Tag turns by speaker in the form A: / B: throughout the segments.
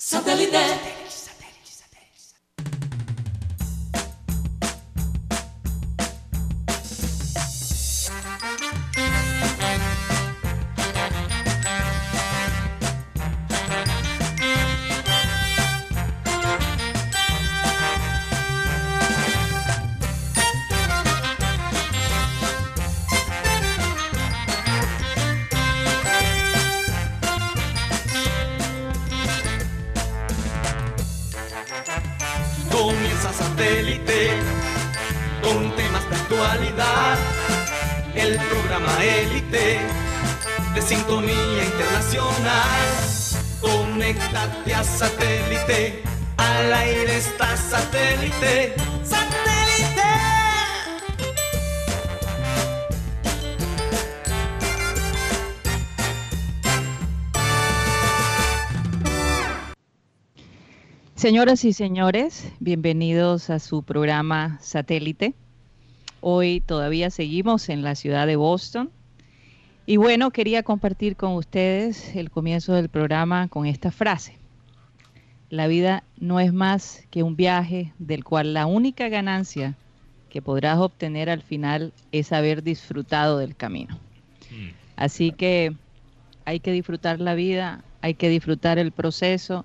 A: Satellite.
B: Conéctate a satélite. Al aire está satélite. ¡Satélite!
C: Señoras y señores, bienvenidos a su programa Satélite. Hoy todavía seguimos en la ciudad de Boston. Y bueno, quería compartir con ustedes el comienzo del programa con esta frase. La vida no es más que un viaje del cual la única ganancia que podrás obtener al final es haber disfrutado del camino. Así que hay que disfrutar la vida, hay que disfrutar el proceso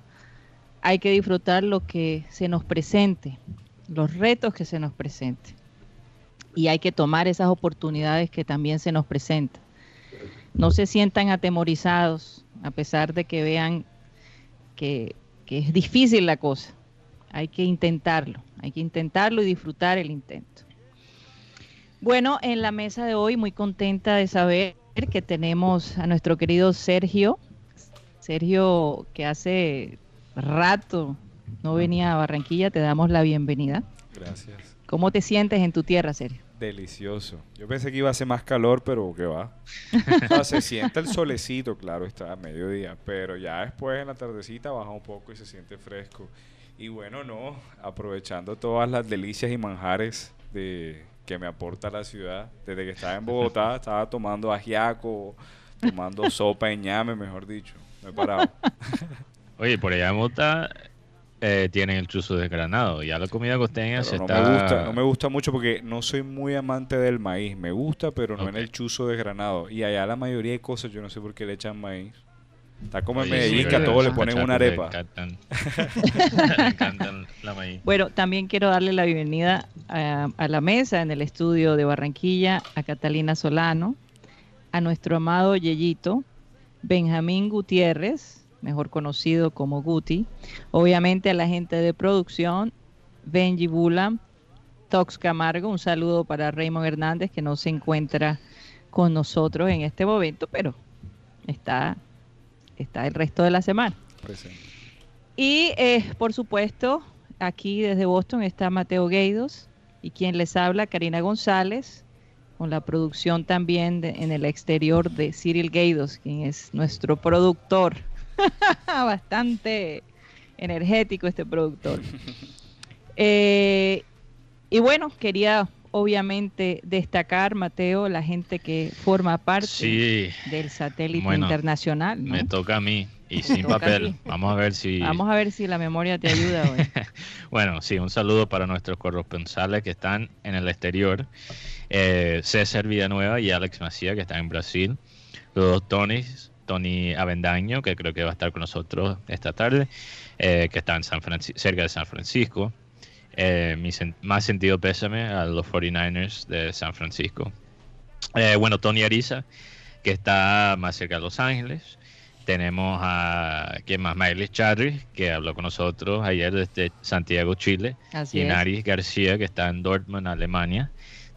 C: hay que disfrutar lo que se nos presente, los retos que se nos presenten. Y hay que tomar esas oportunidades que también se nos presentan. No se sientan atemorizados a pesar de que vean que, que es difícil la cosa. Hay que intentarlo, hay que intentarlo y disfrutar el intento. Bueno, en la mesa de hoy muy contenta de saber que tenemos a nuestro querido Sergio. Sergio que hace rato no venía a Barranquilla, te damos la bienvenida.
D: Gracias.
C: ¿Cómo te sientes en tu tierra, Sergio?
D: Delicioso. Yo pensé que iba a hacer más calor, pero ¿qué va? O sea, se siente el solecito, claro, está a mediodía, pero ya después en la tardecita baja un poco y se siente fresco. Y bueno, no, aprovechando todas las delicias y manjares de que me aporta la ciudad. Desde que estaba en Bogotá, estaba tomando ajiaco, tomando sopa de ñame, mejor dicho. Me he parado.
E: Oye, por allá en Bogotá eh, tienen el chuzo desgranado. Ya la comida costeña
D: Pero
E: se
D: no
E: está...
D: me gusta, no me gusta mucho porque no soy muy amante del maíz. Me gusta, pero no en el chuzo desgranado. Y allá la mayoría de cosas yo no sé por qué le echan maíz. Está como en Medellín
C: sí,
D: que a todos le ponen una arepa.
E: encantan. le encantan la maíz.
C: Bueno, también quiero darle la bienvenida a, a la mesa en el estudio de Barranquilla, a Catalina Solano, a nuestro amado Yeyito, Benjamín Gutiérrez, mejor conocido como Guti, obviamente a la gente de producción, Benji Bula, Tox Camargo, un saludo para Raymond Hernández que no se encuentra con nosotros en este momento, pero está, está el resto de la semana.
D: Presente.
C: Y eh, por supuesto, aquí desde Boston está Mateo Gueidos y quien les habla, Karina González, con la producción también de- en el exterior de Cyril Gueidos, quien es nuestro productor. Bastante energético este productor. Eh, y bueno, quería obviamente destacar, Mateo, la gente que forma parte
E: Sí,
C: del satélite
E: Bueno,
C: internacional. ¿no?
E: me toca a mí. Y sin papel. Vamos a ver si...
C: Vamos a ver si la memoria te ayuda hoy.
E: Bueno, sí, un saludo para nuestros corresponsales que están en el exterior. Eh, César Villanueva y Alex Macía, que están en Brasil. Los dos Tonys, Tony Avendaño, que creo que va a estar con nosotros esta tarde, eh, que está en San Franci- cerca de San Francisco. Eh, mi sen- más sentido pésame a los 49ers de San Francisco. Eh, bueno, Tony Ariza, que está más cerca de Los Ángeles. Tenemos a, ¿quién más? Miley Chadri, que habló con nosotros ayer desde Santiago, Chile.
C: Así
E: y. Naris García, que está en Dortmund, Alemania.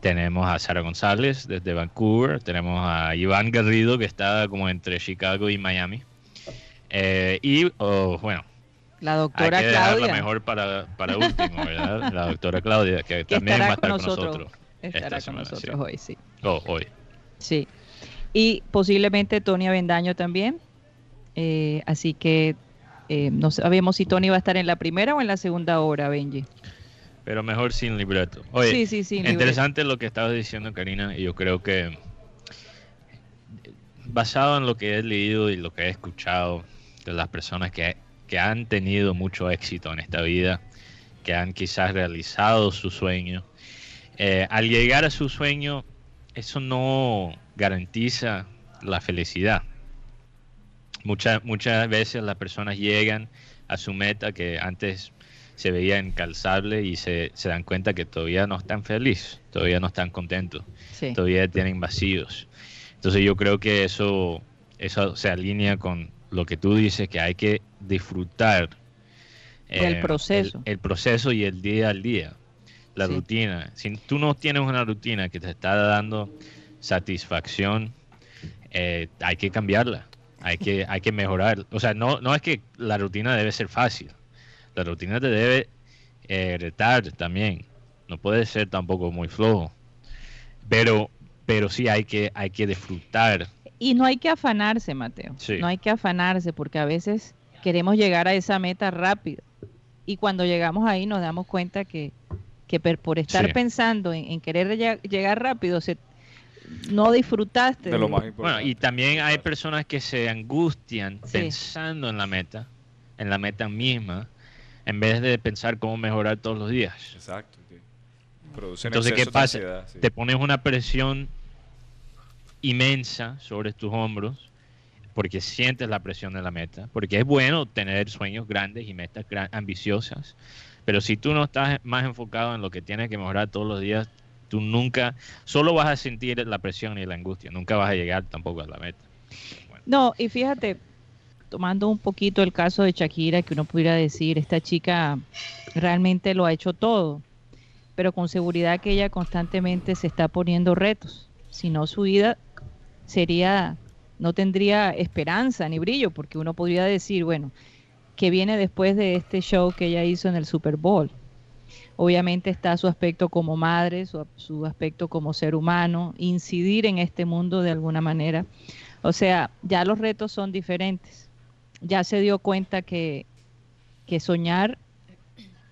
E: Tenemos a Sara González desde Vancouver. Tenemos a Iván Garrido, que está como entre Chicago y Miami. Eh, y, oh, bueno,
C: La
E: hay
C: doctora
E: que dejarla
C: Claudia
E: mejor para, para último, ¿verdad? La doctora Claudia, que,
C: que
E: también va a estar
C: con nosotros.
E: nosotros.
C: estará con
E: semana,
C: nosotros
E: sí.
C: hoy, sí.
E: Oh, hoy.
C: Sí. Y posiblemente Tony Avendaño también. Eh, así que eh, no sabemos si Tony va a estar en la primera o en la segunda hora, Benji.
E: Pero mejor sin libreto. Oye,
C: sí, sí, sí.
E: Interesante lo que estabas diciendo, Karina, y yo creo que basado en lo que he leído y lo que he escuchado de las personas que que han tenido mucho éxito en esta vida, que han quizás realizado su sueño, eh, al llegar a su sueño, eso no garantiza la felicidad. Muchas, muchas veces las personas llegan a su meta que antes se veía incalzable y se, se dan cuenta que todavía no están felices, todavía no están contentos, todavía tienen vacíos. Entonces yo creo que eso, eso se alinea con lo que tú dices, que hay que disfrutar
C: el eh, proceso.
E: El, proceso y el día al día, la rutina. Si tú no tienes una rutina que te está dando satisfacción, eh, hay que cambiarla, hay que, hay que mejorar. O sea, no, no es que la rutina debe ser fácil, la rutina te debe eh, retar también. No puede ser tampoco muy flojo. Pero, pero sí hay que, hay que disfrutar.
C: Y no hay que afanarse, Mateo. No hay que afanarse porque a veces queremos llegar a esa meta rápido. Y cuando llegamos ahí nos damos cuenta que, que por estar pensando en, querer llegar rápido, se, no disfrutaste.
D: De lo más
E: Bueno, y también hay personas que se angustian pensando en la meta, en la meta misma, en vez de pensar cómo mejorar todos los días.
D: Exacto.
E: Entonces, ¿qué pasa? Te pones una presión inmensa sobre tus hombros porque sientes la presión de la meta, porque es bueno tener sueños grandes y metas ambiciosas, pero si tú no estás más enfocado en lo que tienes que mejorar todos los días, tú nunca, solo vas a sentir la presión y la angustia, nunca vas a llegar tampoco a la meta.
C: No, y fíjate, tomando un poquito el caso de Shakira, que uno pudiera decir, esta chica realmente lo ha hecho todo, pero con seguridad que ella constantemente se está poniendo retos, si no su vida sería, no tendría esperanza ni brillo, porque uno podría decir, bueno, que viene después de este show que ella hizo en el Super Bowl. Obviamente está su aspecto como madre, su, su aspecto como ser humano, incidir en este mundo de alguna manera. O sea, ya los retos son diferentes ya se dio cuenta que, soñar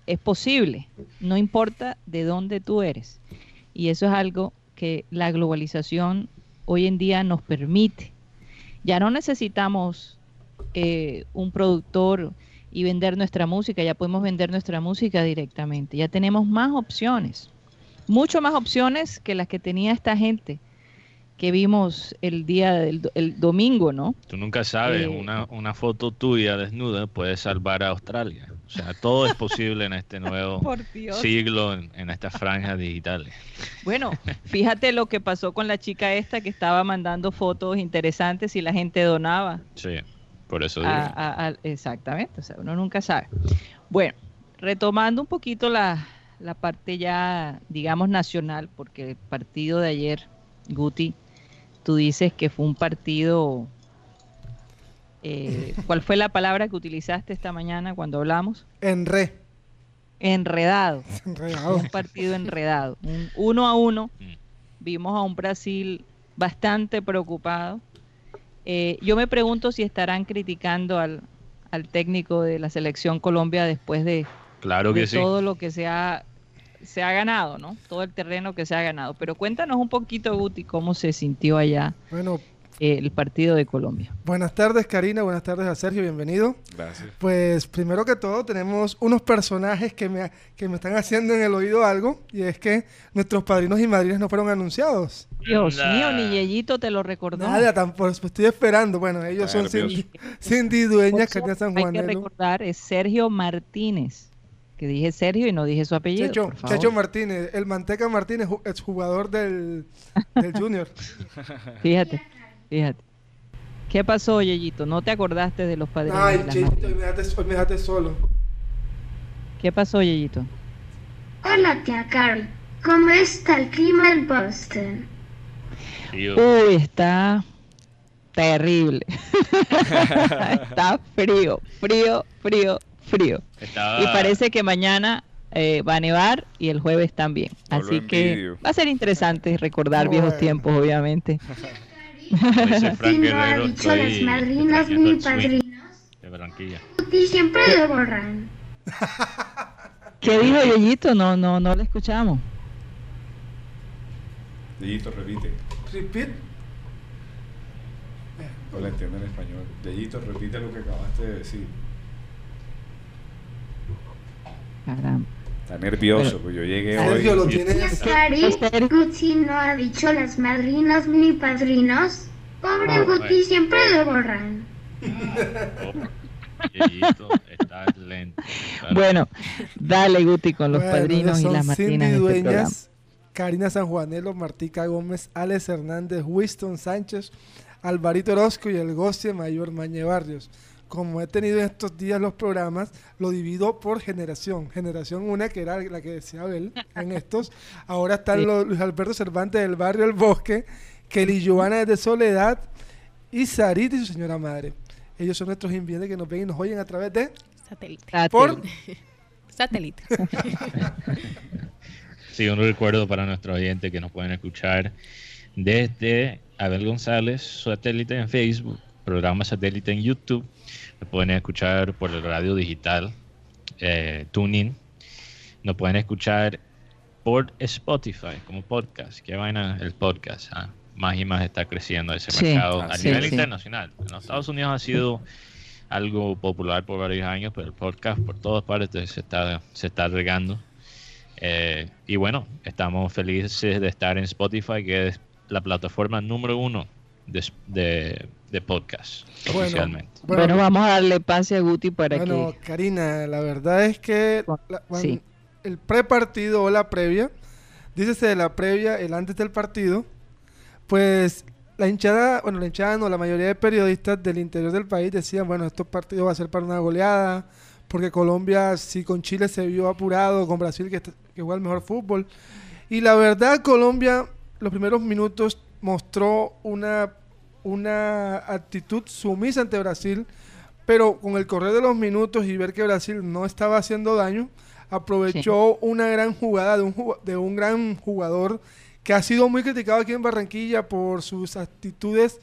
C: es posible, no importa de dónde tú eres. Y eso es algo que la globalización hoy en día nos permite. Ya no necesitamos eh, un productor y vender nuestra música, ya podemos vender nuestra música directamente, ya tenemos más opciones, mucho más opciones que las que tenía esta gente que vimos el día del el domingo, ¿no?
E: Tú nunca sabes, eh, una, una, foto tuya desnuda puede salvar a Australia. O sea, todo es posible en este nuevo siglo, en, estas franjas digitales.
C: Bueno, fíjate lo que pasó con la chica esta que estaba mandando fotos interesantes y la gente donaba.
E: Sí, por eso
C: digo. exactamente, o sea, uno nunca sabe. Bueno, retomando un poquito la, la parte ya, digamos, nacional, porque el partido de ayer, Guti, tú dices que fue un partido... Eh, ¿Cuál fue la palabra que utilizaste esta mañana cuando hablamos?
A: Enre.
C: Enredado. Enredado. Un partido enredado. Un uno a uno. Vimos a un Brasil bastante preocupado. Eh, yo me pregunto si estarán criticando al, técnico de la selección Colombia después de,
E: claro que
C: todo lo que se ha se ha ganado, ¿no? Todo el terreno que se ha ganado. Pero cuéntanos un poquito, Guti, cómo se sintió allá bueno, eh, el partido de Colombia.
A: Buenas tardes, Karina. Buenas tardes a Sergio. Bienvenido.
D: Gracias.
A: Pues primero que todo tenemos unos personajes que me, que me están haciendo en el oído algo y es que nuestros padrinos y madrinas no fueron anunciados.
C: Dios mío, ni Yeyito te lo recordó.
A: Nada, tampoco, pues estoy esperando. Bueno, ellos son Cindy, Dueñas, Karina San Juan.
C: Hay que recordar, es Sergio Martínez que dije Sergio y no dije su apellido.
A: Checho, Martínez, el Manteca Martínez, exjugador del, del Junior.
C: fíjate, fíjate. ¿Qué pasó, Yeyito? ¿No te acordaste de los padres?
A: Ay, Chechito, me dejaste, solo.
C: ¿Qué pasó, Yeyito?
F: Hola, tía Carl. ¿Cómo está el clima en Boston?
C: Uy, está terrible. está frío, frío, frío, frío. Y parece que mañana eh, va a nevar y el jueves también. Así que va a ser interesante recordar viejos tiempos, obviamente.
F: las madrinas ni padrinos. Y siempre lo borran.
C: ¿Qué dijo Yeyito? No, no, no lo escuchamos.
D: Yeyito, repite.
A: Repeat.
D: No lo entiendo en español. Yeyito, repite lo que acabaste de decir.
C: Caramba.
D: Está nervioso, pues yo llegué
A: Sergio
D: hoy.
A: lo
D: y-
A: tiene.
F: Cari, Gucci no ha dicho las madrinas ni padrinos. Pobre
E: Ah,
F: Guti
E: bueno.
F: siempre lo borran.
E: Oh, Yeyito, está lento. Claro.
C: Bueno, dale Guti con los
A: Bueno,
C: padrinos y las
A: Cindy
C: madrinas de este.
A: Dueñas, Karina Sanjuanelo, Martica Gómez, Alex Hernández, Winston Sánchez, Alvarito Orozco y el goce Mayor Mañe Barrios. Como he tenido en estos días los programas, lo divido por generación. Generación una, que era la que decía Abel en estos. Ahora están
C: Sí.
A: los Luis Alberto Cervantes del barrio El Bosque, Kelly Giovanna desde Soledad y Sarita y su señora madre. Ellos son nuestros invidentes que nos ven y nos oyen a través de...
G: Satélite.
A: Por...
G: Satélite.
E: Sí, un recuerdo para nuestros oyentes que nos pueden escuchar desde Abel González, satélite en Facebook, programa satélite en YouTube. Nos pueden escuchar por el radio digital, eh, TuneIn. Nos pueden escuchar por Spotify como podcast. Qué vaina el podcast. ah. Más y más está creciendo ese
C: Sí,
E: mercado a
C: sí,
E: nivel
C: sí.
E: internacional. En los Estados Unidos ha sido algo popular por varios años, pero el podcast por todas partes se está, se está regando. Eh, y bueno, estamos felices de estar en Spotify, que es la plataforma número uno de, de, de podcast
A: Bueno,
E: oficialmente.
C: Bueno, vamos a darle pase a Guti para
A: Bueno,
C: que...
A: Karina, la verdad es que la-
C: Sí.
A: el prepartido o la previa, dícese de la previa, el antes del partido, pues la hinchada, bueno, la hinchada no, la mayoría de periodistas del interior del país decían, bueno, estos partidos va a ser para una goleada, porque Colombia, si con Chile se vio apurado, con Brasil que, está- que juega el mejor fútbol. Y la verdad, Colombia, los primeros minutos mostró una, una actitud sumisa ante Brasil, pero con el correr de los minutos y ver que Brasil no estaba haciendo daño, aprovechó una gran jugada de un, de un gran jugador que ha sido muy criticado aquí en Barranquilla por sus actitudes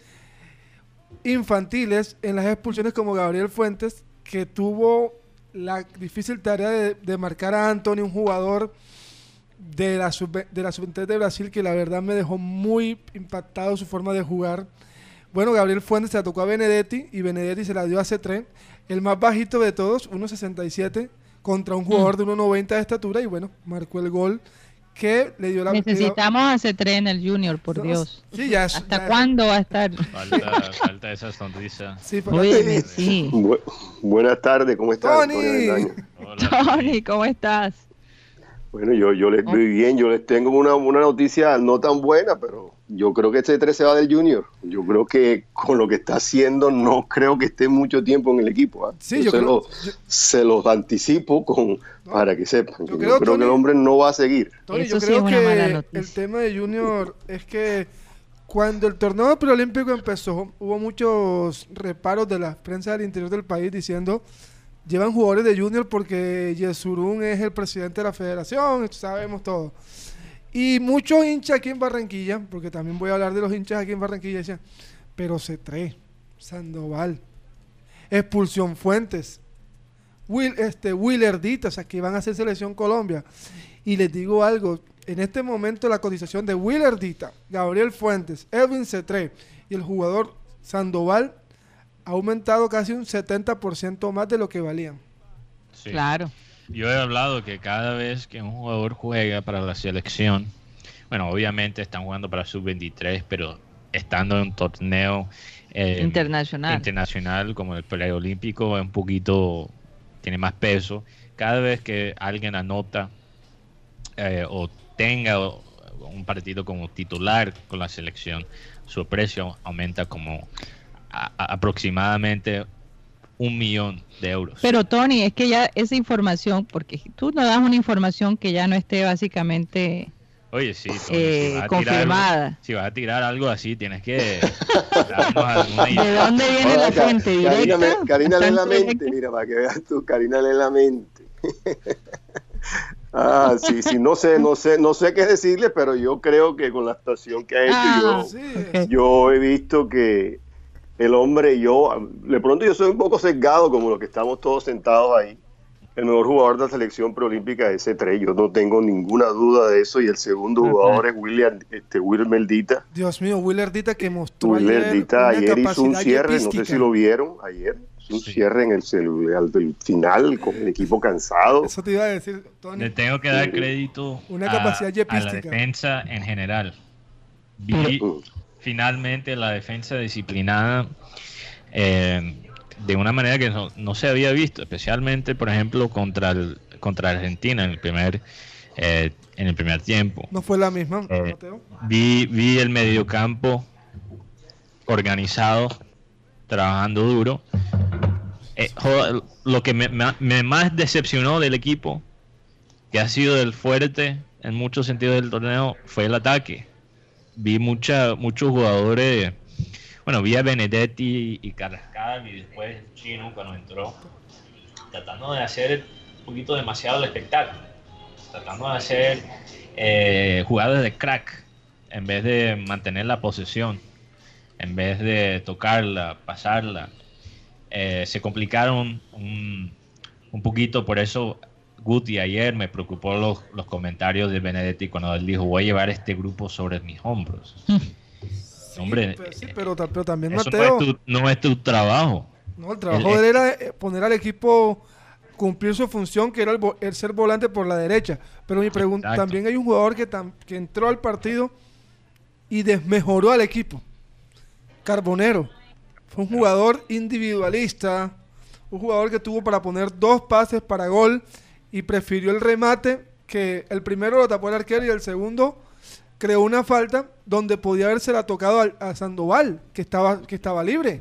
A: infantiles en las expulsiones como Gabriel Fuentes, que tuvo la difícil tarea de, de marcar a Anthony, un jugador de la sub de la sub de Brasil que la verdad me dejó muy impactado su forma de jugar. Bueno, Gabriel Fuentes se la tocó a Benedetti y Benedetti se la dio a C3, el más bajito de todos, 1.67 contra un jugador de 1.90 de estatura y bueno, marcó el gol que le dio la
C: Necesitamos a C3 en el Junior, por
A: No,
C: Dios.
A: Sí, ya es-
C: ¿Hasta
A: ya-
C: cuándo va a estar?
E: Falta, falta esa sonrisa.
A: Sí, para-
C: Oye, sí.
H: Bu- buenas tardes, ¿cómo estás?
A: Tony.
C: Tony, ¿cómo estás?
H: Bueno, yo, yo les estoy bien, yo les tengo una, una noticia no tan buena, pero yo creo que este 3 se va del Junior. Yo creo que con lo que está haciendo no creo que esté mucho tiempo en el equipo. ¿ah?
A: Sí, yo
H: se,
A: creo-
H: lo-
A: yo-
H: se los anticipo con, para que sepan.
A: yo
H: Yo,
A: creo,
H: creo, que el hombre no va a seguir.
A: Tony, yo creo que el tema de Junior es que cuando el torneo preolímpico empezó, hubo muchos reparos de la prensa del interior del país diciendo llevan jugadores de Junior porque Yesurún es el presidente de la federación, sabemos todo. Y muchos hinchas aquí en Barranquilla, porque también voy a hablar de los hinchas aquí en Barranquilla, decían, pero C3, Sandoval, expulsión Fuentes, Will, este, Willerdita, o sea, que van a hacer selección Colombia. Y les digo algo, en este momento la cotización de Willerdita, Gabriel Fuentes, Edwin C3 y el jugador Sandoval ha aumentado casi un 70% más de lo que valían.
E: Sí.
C: Claro.
E: Yo he hablado que cada vez que un jugador juega para la selección, bueno, obviamente están jugando para sub-23, pero estando en un torneo eh,
C: Internacional.
E: internacional como el preolímpico es un poquito, tiene más peso. Cada vez que alguien anota eh, o tenga un partido como titular con la selección, su precio aumenta como a- a- aproximadamente un millón de euros.
C: Pero Tony, es que ya esa información, porque tú nos das una información que ya no esté básicamente
E: Oye, sí, Tony,
C: eh,
E: si vas a tirar
C: confirmada.
E: algo- si vas a tirar algo así, tienes que darnos alguna
C: ¿De
E: idea.
C: dónde viene la fuente
H: Karina,
C: directa?
H: Karina lee la
C: ¿Bastante
H: mente,
C: directa?
H: mira, para que veas tú, Karina lee la mente. ah, sí, sí, no sé, no sé, no sé qué decirle, pero yo creo que con la actuación que ha hecho
C: Ah,
H: yo,
A: Sí,
H: yo he visto que el hombre, yo, de pronto yo soy un poco sesgado como los que estamos todos sentados ahí, el mejor jugador de la selección preolímpica es ese 3 yo no tengo ninguna duda de eso y el segundo jugador es William este Will Dita.
A: Dios mío, Will Dita que mostró
H: Will Dita ayer, hizo un cierre, no sé si lo vieron ayer, un cierre en el celular del final con el equipo cansado.
A: Eso te iba a decir,
E: Tony. Le tengo que dar crédito Una a, capacidad a la defensa en general. Vi mm. Finalmente la defensa disciplinada eh, de una manera que no, se había visto, especialmente, por ejemplo, contra el, contra Argentina en el primer eh, en el primer tiempo.
A: No fue la misma,
E: eh, Vi, vi el mediocampo organizado, trabajando duro. Eh, lo que me, me, más decepcionó del equipo, que ha sido el fuerte en muchos sentidos del torneo, fue el ataque. Vi mucha, muchos jugadores bueno, vi a Benedetti y Carrascal y después Chino cuando entró, tratando de hacer un poquito demasiado el espectáculo, tratando de hacer eh, jugadas de crack en vez de mantener la posesión, en vez de tocarla, pasarla. Eh, se complicaron un, un, poquito, por eso Guti ayer me preocupó los, los comentarios de Benedetti cuando él dijo voy a llevar este grupo sobre mis hombros. Hombre,
A: pero, también Mateo.
E: No es, tu, trabajo.
A: No, el trabajo de él era eh, poner al equipo cumplir su función, que era el, ser volante por la derecha. Pero mi pregunta, también hay un jugador que, que entró al partido y desmejoró al equipo. Carbonero. Fue un jugador individualista, un jugador que tuvo para poner dos pases para gol y prefirió el remate, que el primero lo tapó el arquero y el segundo creó una falta donde podía habérsela tocado a, Sandoval, que estaba, que estaba libre.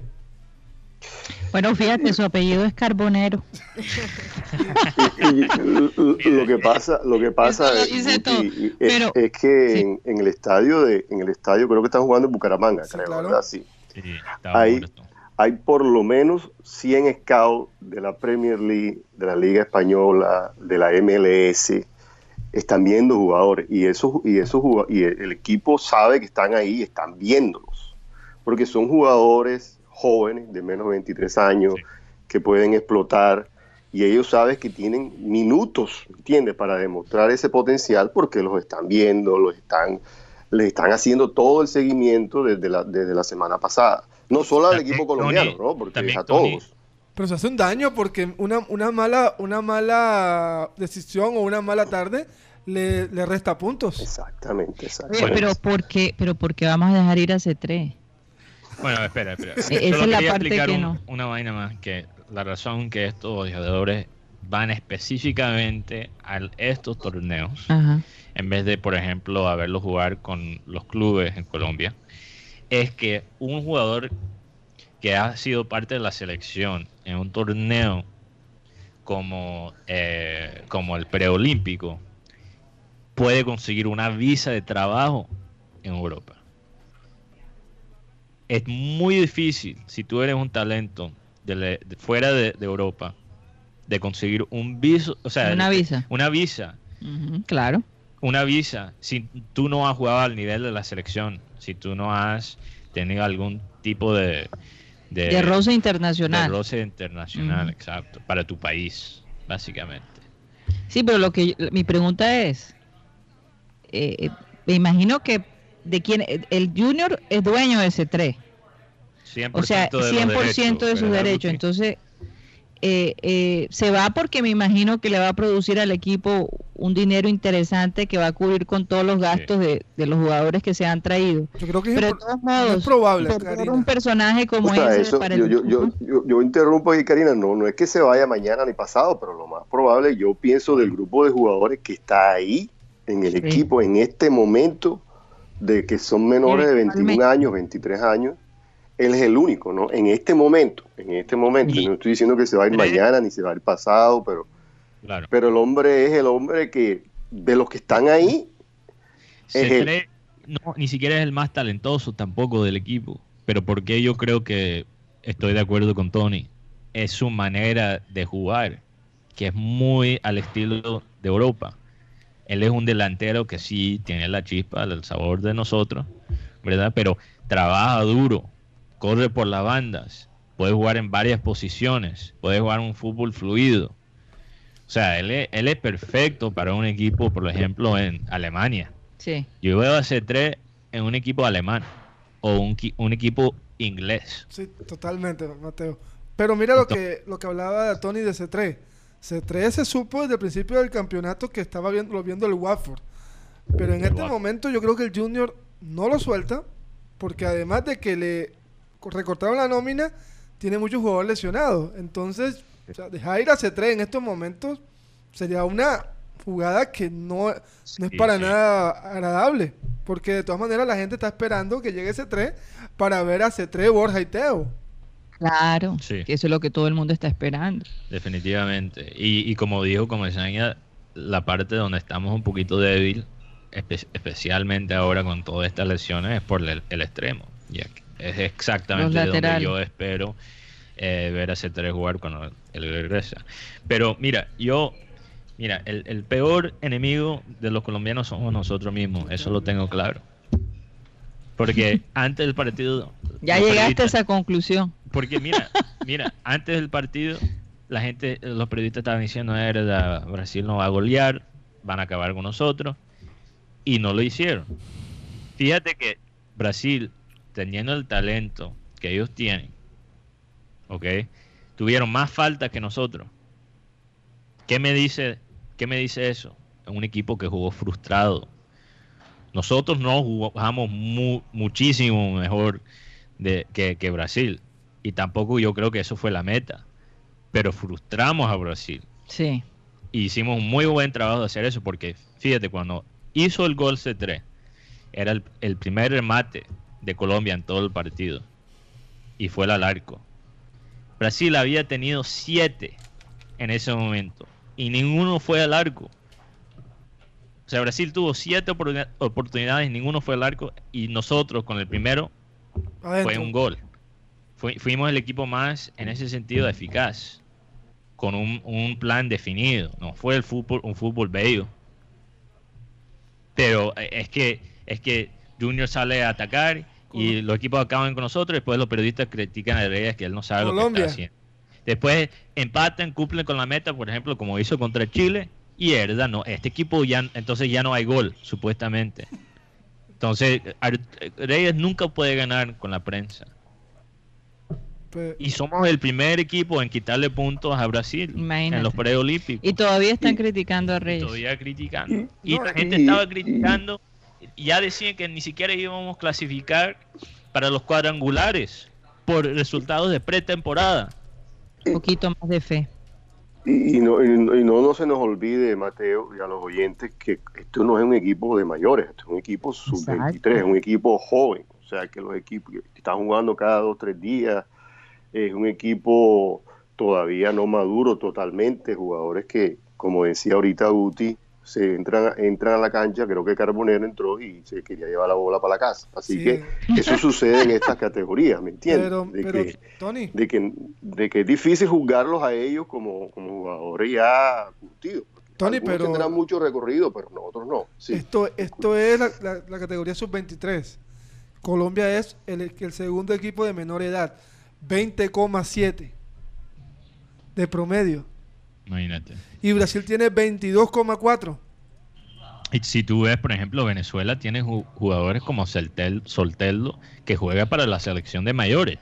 C: Bueno, fíjate, su apellido es Carbonero.
H: lo que pasa, lo que pasa es, que en, el estadio de, en el estadio creo que están jugando en Bucaramanga, creo, ¿verdad? Sí. hay, hay por lo menos 100 scouts de la Premier League, de la Liga Española, de la MLS, están viendo jugadores y eso y eso y el, equipo sabe que están ahí, están viéndolos, porque son jugadores jóvenes de menos de 23 años que pueden explotar y ellos saben que tienen minutos, ¿entiendes? Para demostrar ese potencial porque los están viendo, los están les están haciendo todo el seguimiento desde la, desde la semana pasada. No solo al equipo colombiano, ¿no? Porque es a todos.
A: Pero se hace un daño porque una, una, mala, una mala decisión o una mala tarde le, resta puntos.
H: Exactamente,
C: exactamente. pero ¿por qué, pero porque vamos a dejar ir a C3?
E: Bueno, espera, espera. Esa es la parte que no. Una vaina más, que la razón que estos jugadores van específicamente a estos torneos, en vez de, por ejemplo, a verlos jugar con los clubes en Colombia, es que un jugador que ha sido parte de la selección en un torneo como, eh, como el preolímpico puede conseguir una visa de trabajo en Europa. Es muy difícil si tú eres un talento de, fuera de, Europa de conseguir un visa, o sea,
C: una visa.
E: Una visa.
C: claro.
E: Una visa si tú no has jugado al nivel de la selección, si tú no has tenido algún tipo de,
C: de, roce internacional.
E: De roce internacional, exacto, para tu país, básicamente.
C: Sí, pero lo que mi pregunta es, eh, me imagino que de quién el Junior es dueño de ese 3. o sea, 100% de, de sus derechos. Entonces, eh, eh, se va porque me imagino que le va a producir al equipo un dinero interesante que va a cubrir con todos los gastos de, los jugadores que se han traído.
A: Yo creo que es, probable.
C: un personaje como ese
H: yo, interrumpo ahí, Karina. No, no es que se vaya mañana ni pasado, pero lo más probable, yo pienso del grupo de jugadores que está ahí en el equipo en este momento, de que son menores de 21 años, 23 años él es el único, ¿no? En este momento, en este momento, no estoy diciendo que se va a ir mañana ni se va a ir pasado, pero, pero el hombre es el hombre que, de los que están ahí,
E: es no, ni siquiera es el más talentoso tampoco del equipo, pero porque yo creo que estoy de acuerdo con Tony, es su manera de jugar, que es muy al estilo de Europa. Él es un delantero que sí tiene la chispa, el sabor de nosotros, ¿verdad? Pero trabaja duro, corre por las bandas, puede jugar en varias posiciones, puede jugar un fútbol fluido. O sea, él es, él es perfecto para un equipo, por ejemplo, en Alemania.
C: Sí.
E: Yo veo a C3 en un equipo alemán o un, qui- un equipo inglés.
A: Sí, totalmente, Mateo. Pero mira lo que, lo que hablaba Tony de C3. C3 se supo desde el principio del campeonato que estaba viendo, lo viendo el Watford. Pero en
E: El
A: este
E: Watford.
A: momento yo creo que el Junior no lo suelta, porque además de que le recortaron la nómina, tiene muchos jugadores lesionados. Entonces, o sea, dejar ir a C3 en estos momentos sería una jugada que no, no es
E: Sí,
A: para
E: sí.
A: nada agradable. Porque de todas maneras la gente está esperando que llegue C3 para ver a C3, Borja y Teo.
C: Claro,
E: Sí.
C: que eso es lo que todo el mundo está esperando.
E: Definitivamente. Y, y como dijo Comesaña, la parte donde estamos un poquito débil, espe- especialmente ahora con todas estas lesiones, es por el, el extremo. Ya que es exactamente donde yo espero eh, ver a C3 jugar cuando él regresa. Pero mira, yo, mira, el, el peor enemigo de los colombianos somos nosotros mismos, eso lo tengo claro. Porque antes del partido...
C: Ya llegaste a esa conclusión.
E: porque mira, mira, antes del partido, la gente, los periodistas estaban diciendo, "Eh, verdad, Brasil no va a golear, van a acabar con nosotros, y no lo hicieron. Fíjate que Brasil, teniendo el talento que ellos tienen, ¿ok? Tuvieron más faltas que nosotros. ¿Qué me dice, qué me dice eso? Es un equipo que jugó frustrado. Nosotros no jugamos mu- muchísimo mejor de, que, que Brasil. Y tampoco yo creo que eso fue la meta. Pero frustramos a Brasil.
C: Sí.
E: Y hicimos un muy buen trabajo de hacer eso. Porque fíjate, cuando hizo el gol C3, era el, el primer remate de Colombia en todo el partido. Y fue el al arco. Brasil había tenido siete en ese momento. Y ninguno fue al arco. O sea, Brasil tuvo siete oportuni- oportunidades, ninguno fue al arco. Y nosotros con el primero
A: Adentro.
E: fue un gol. Fui- fuimos el equipo más, en ese sentido, eficaz. Con un, un plan definido. No fue el fútbol, un fútbol bello. Pero eh, es que, es que Junior sale a atacar y los equipos acaban con nosotros. Después los periodistas critican a Reyes que él no sabe lo que está haciendo. Después empatan, cumplen con la meta, por ejemplo, como hizo contra Chile. Y es verdad, no, este equipo ya, entonces ya no hay gol, supuestamente. Entonces, Reyes nunca puede ganar con la prensa. Y somos el primer equipo en quitarle puntos a Brasil
C: Imagínate.
E: en los preolímpicos.
C: Y todavía están
H: Y-
C: criticando a Reyes.
E: Todavía criticando. Y
H: No,
E: la gente
H: y-
E: estaba
H: y-
E: criticando. Y Ya decían que ni siquiera íbamos a clasificar para los cuadrangulares por resultados de pretemporada.
C: Un poquito más de fe.
H: Y, y no, y no y no, no se nos olvide, Mateo, y a los oyentes, que esto no es un equipo de mayores, esto es un equipo sub-23, es un equipo joven. O sea, que los equipos que están jugando cada dos, tres días, es un equipo todavía no maduro totalmente, jugadores que, como decía ahorita Guti, se entran, entran a la cancha, creo que Carbonero entró y se quería llevar la bola para la casa. Así
A: Sí.
H: que eso sucede en estas categorías, ¿me entiendes?
A: Pero,
H: De
A: pero
H: que-
A: Tony,
H: de que, de que es difícil juzgarlos a ellos como, como jugadores ya curtidos.
A: Tony,
H: algunos
A: pero-
H: tendrán mucho recorrido, pero nosotros no. Sí.
A: esto, esto es la, la- la categoría sub-23. Colombia es el, el segundo equipo de menor edad. 20,7 de promedio.
E: Imagínate.
A: Y Brasil tiene 22,4.
E: Y si tú ves, por ejemplo, Venezuela tiene ju- jugadores como Soltel, Solteldo que juega para la selección de mayores.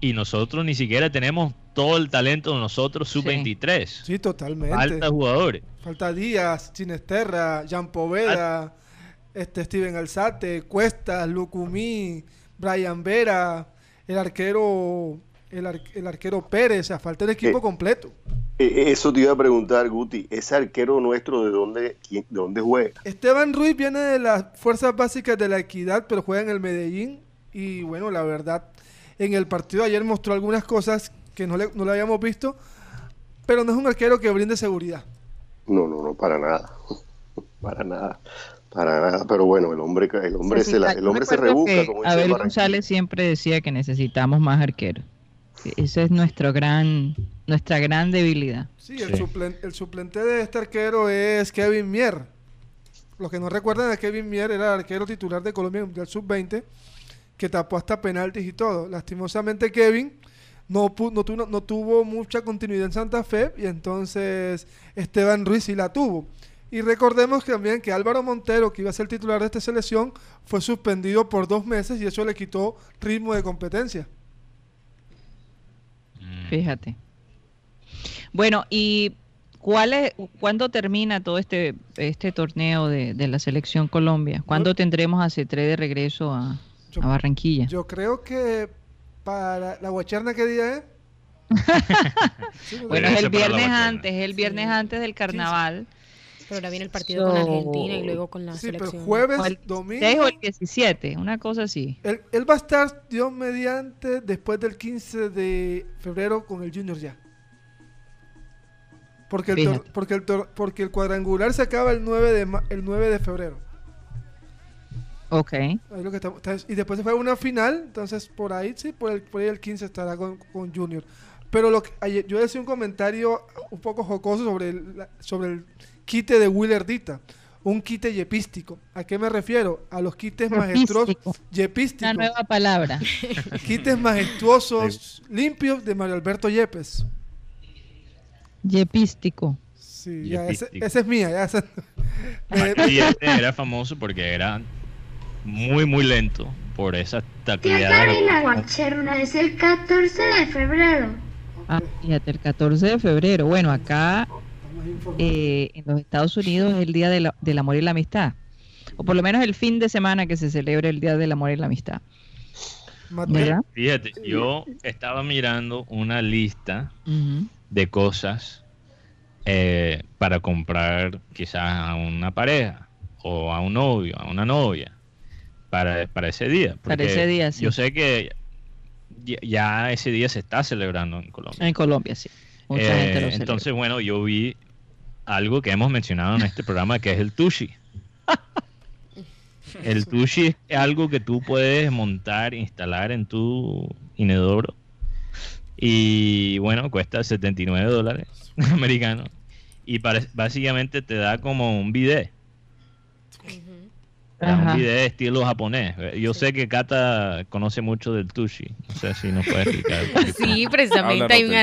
E: Y nosotros ni siquiera tenemos todo el talento de nosotros sub-23.
A: Sí, totalmente.
E: Falta jugadores.
A: Falta Díaz, Chinesterra, Jan Poveda, este Steven Alzate, Cuestas, Lucumí, Brian Vera, el arquero, el, ar- el arquero Pérez, o sea, falta el equipo
H: Eh,
A: completo.
H: Eh, Eso te iba a preguntar, Guti. ¿Ese arquero nuestro de dónde, quién- de dónde juega?
A: Esteban Ruiz viene de las fuerzas básicas de la equidad, pero juega en el Medellín. Y bueno, la verdad, en el partido de ayer mostró algunas cosas que no le, no le habíamos visto, pero no es un arquero que brinde seguridad.
H: No, no, no, para nada. Para nada. Para nada. Pero bueno, el hombre, el hombre, se, la- el hombre se rebusca,
C: que
H: como
C: Abel. González siempre decía que necesitamos más arqueros. Esa es nuestro gran, nuestra gran debilidad.
A: Sí, el,
E: Sí.
A: suplen- el suplente de este arquero es Kevin Mier. Los que no recuerdan de Kevin Mier era el arquero titular de Colombia Mundial Sub-20 que tapó hasta penaltis y todo. Lastimosamente Kevin no, no, tuvo, no tuvo mucha continuidad en Santa Fe y entonces Esteban Ruiz sí la tuvo. Y recordemos también que Álvaro Montero, que iba a ser titular de esta selección, fue suspendido por dos meses y eso le quitó ritmo de competencia.
C: Fíjate. Bueno, ¿y cuál es, cuándo termina todo este, este torneo de, la selección Colombia? ¿Cuándo tendremos a C3 de regreso a, Barranquilla?
A: Yo creo que para la Guacharna, ¿qué día es?
C: bueno, es el viernes antes, es el viernes antes del carnaval.
G: Pero ahora viene el partido con Argentina y luego con la sí, selección.
A: Pero jueves, el domingo.
C: o el 17, una cosa así.
A: Él, él va a estar, Dios mediante, después del 15 de febrero con el Junior ya. Porque el, porque, el porque el cuadrangular se acaba el 9 de, el 9 de febrero.
C: Ok.
A: y después se fue una final, entonces por ahí, sí, por el, por ahí el 15 estará con, con Junior. Pero lo que, yo decía un comentario un poco jocoso sobre el, sobre el quite de Willerdita. Un quite yepístico. ¿A qué me refiero? A los quites majestuosos. Yepístico.
C: Una nueva palabra.
A: quites majestuosos, limpios de Mario Alberto Yepes.
C: Yepístico.
A: Sí, ya, esa es mía. Ya, ese,
E: era famoso porque era muy, muy lento por esa
F: actividad. la Guacherna es el 14 de febrero.
C: Ah, fíjate, el 14 de febrero. Bueno, acá eh, en los Estados Unidos es el Día del Amor y la Amistad. O por lo menos el fin de semana que se celebra el Día del Amor y la Amistad.
E: Fíjate, yo estaba mirando una lista de cosas eh, para comprar quizás a una pareja o a un novio, a una novia, para, para ese día.
C: Para ese día,
E: Yo sé que ya, ese día se está celebrando en Colombia.
C: En Colombia, sí.
E: Eh, entonces, bueno, yo vi algo que hemos mencionado en este programa que es el Tushi. El Tushi es algo que tú puedes montar, instalar en tu inodoro. Y bueno, cuesta 79 dólares americanos. Y básicamente te da como un bidet. un bidet estilo japonés. Yo sé que Kata conoce mucho del Tushi. No sé si nos puede explicar.
G: Sí, precisamente hay un,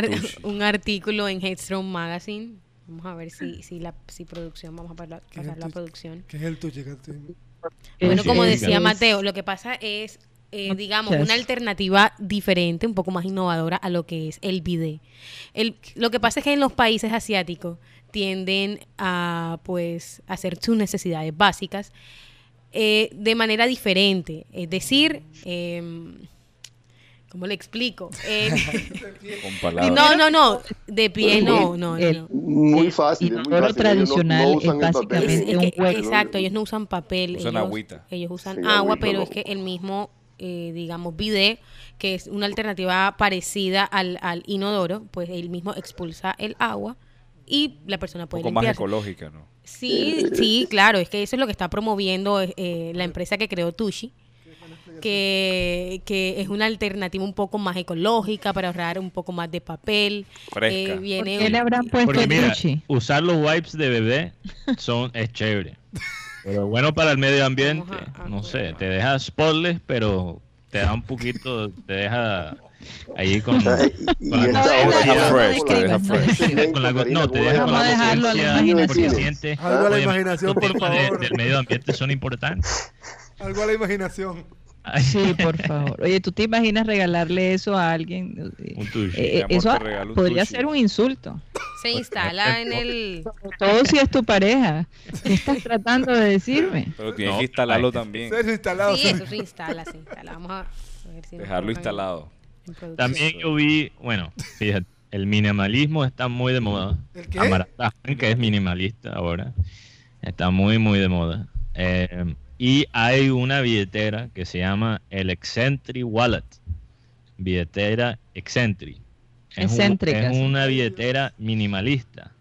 G: un, artículo en Headstrong Magazine Vamos a ver si, si la si producción, vamos a pasar la producción.
A: ¿Qué es el tuyo?
G: Bueno, como decía Mateo, lo que pasa es, eh, digamos, una alternativa diferente, un poco más innovadora a lo que es el bidet. El, lo que pasa es que en los países asiáticos tienden a, pues, hacer sus necesidades básicas eh, de manera diferente. Es decir, eh, ¿Cómo le explico? Eh, no, no, no, de pie no, no, no.
H: Muy fácil.
C: El muy tradicional es básicamente un hueco.
G: Exacto, ellos no usan papel.
D: Usan
G: ellos,
D: agüita.
G: Ellos usan agua, pero es que el mismo, eh, digamos, bidet, que es una alternativa parecida al, al inodoro, pues él mismo expulsa el agua y la persona puede Un poco más
D: ecológica, ¿no?
G: Sí, sí, claro, es que eso es lo que está promoviendo eh, la empresa que creó Tushi que, que, es una alternativa un poco más ecológica para ahorrar un poco más de papel.
C: Eh, viene ¿Qué le habrán puesto Porque mira,
E: usar los wipes de bebé son es chévere. Pero bueno para el medio ambiente, no sé, te deja spoilers, pero te da un poquito, te deja ahí con, con la no te deja con la conciencia porque sientes
A: algo a la imaginación por favor.
E: del medio ambiente son importantes.
A: Algo a la imaginación
C: Sí, por favor. Oye, ¿tú te imaginas regalarle eso a alguien?
E: Un eh,
C: eh, eso podría ser un insulto.
G: Se instala en el...
C: todo si es tu pareja. ¿Qué estás tratando de decirme?
D: Pero tienes que instalarlo también.
A: Instalado,
G: sí, eso se instala, se instala. Vamos a
D: ver si Dejarlo instalado.
E: También yo vi, bueno, fíjate, el minimalismo está muy de moda.
A: ¿El qué?
E: que es minimalista ahora, está muy, muy de moda. Eh, y hay una billetera que se llama el Eccentric Wallet. Billetera Eccentric. Es, es una billetera minimalista.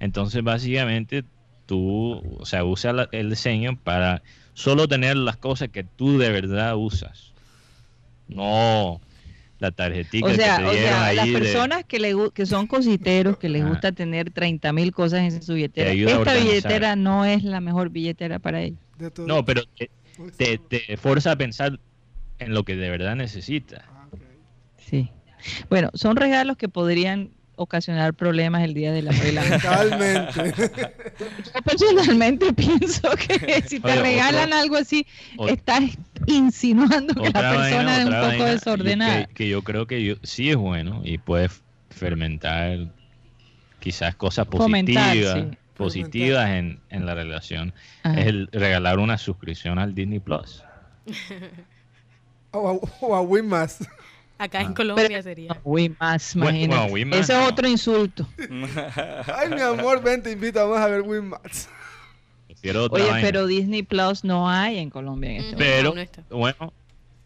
E: Entonces, básicamente, tú, o sea, usa el diseño para solo tener las cosas que tú de verdad usas. No la tarjetita
C: o sea, que o sea, las personas que, le, que son cositeros, que les gusta tener 30 mil cosas en su billetera, esta billetera no es la mejor billetera para ellos.
E: No, pero te, te, fuerza a pensar en lo que de verdad necesitas.
C: Sí. Bueno, son regalos que podrían ocasionar problemas el día de la abuela.
A: Totalmente.
C: Yo personalmente pienso que si te regalan algo así, estás insinuando que la persona es un poco desordenada.
E: Que, yo creo que yo, sí es bueno y puede fermentar quizás cosas positivas, positivas en, en, la relación. Es el regalar una suscripción al Disney Plus.
A: o, a, o a.
G: Acá en ah. Colombia sería.
C: Uy, más, imagínate. Ese es otro insulto.
A: Ay, mi amor, ven, te invito, vamos a ver Winmax.
C: Oye, pero Disney Plus no hay en Colombia en este
E: Pero, bueno,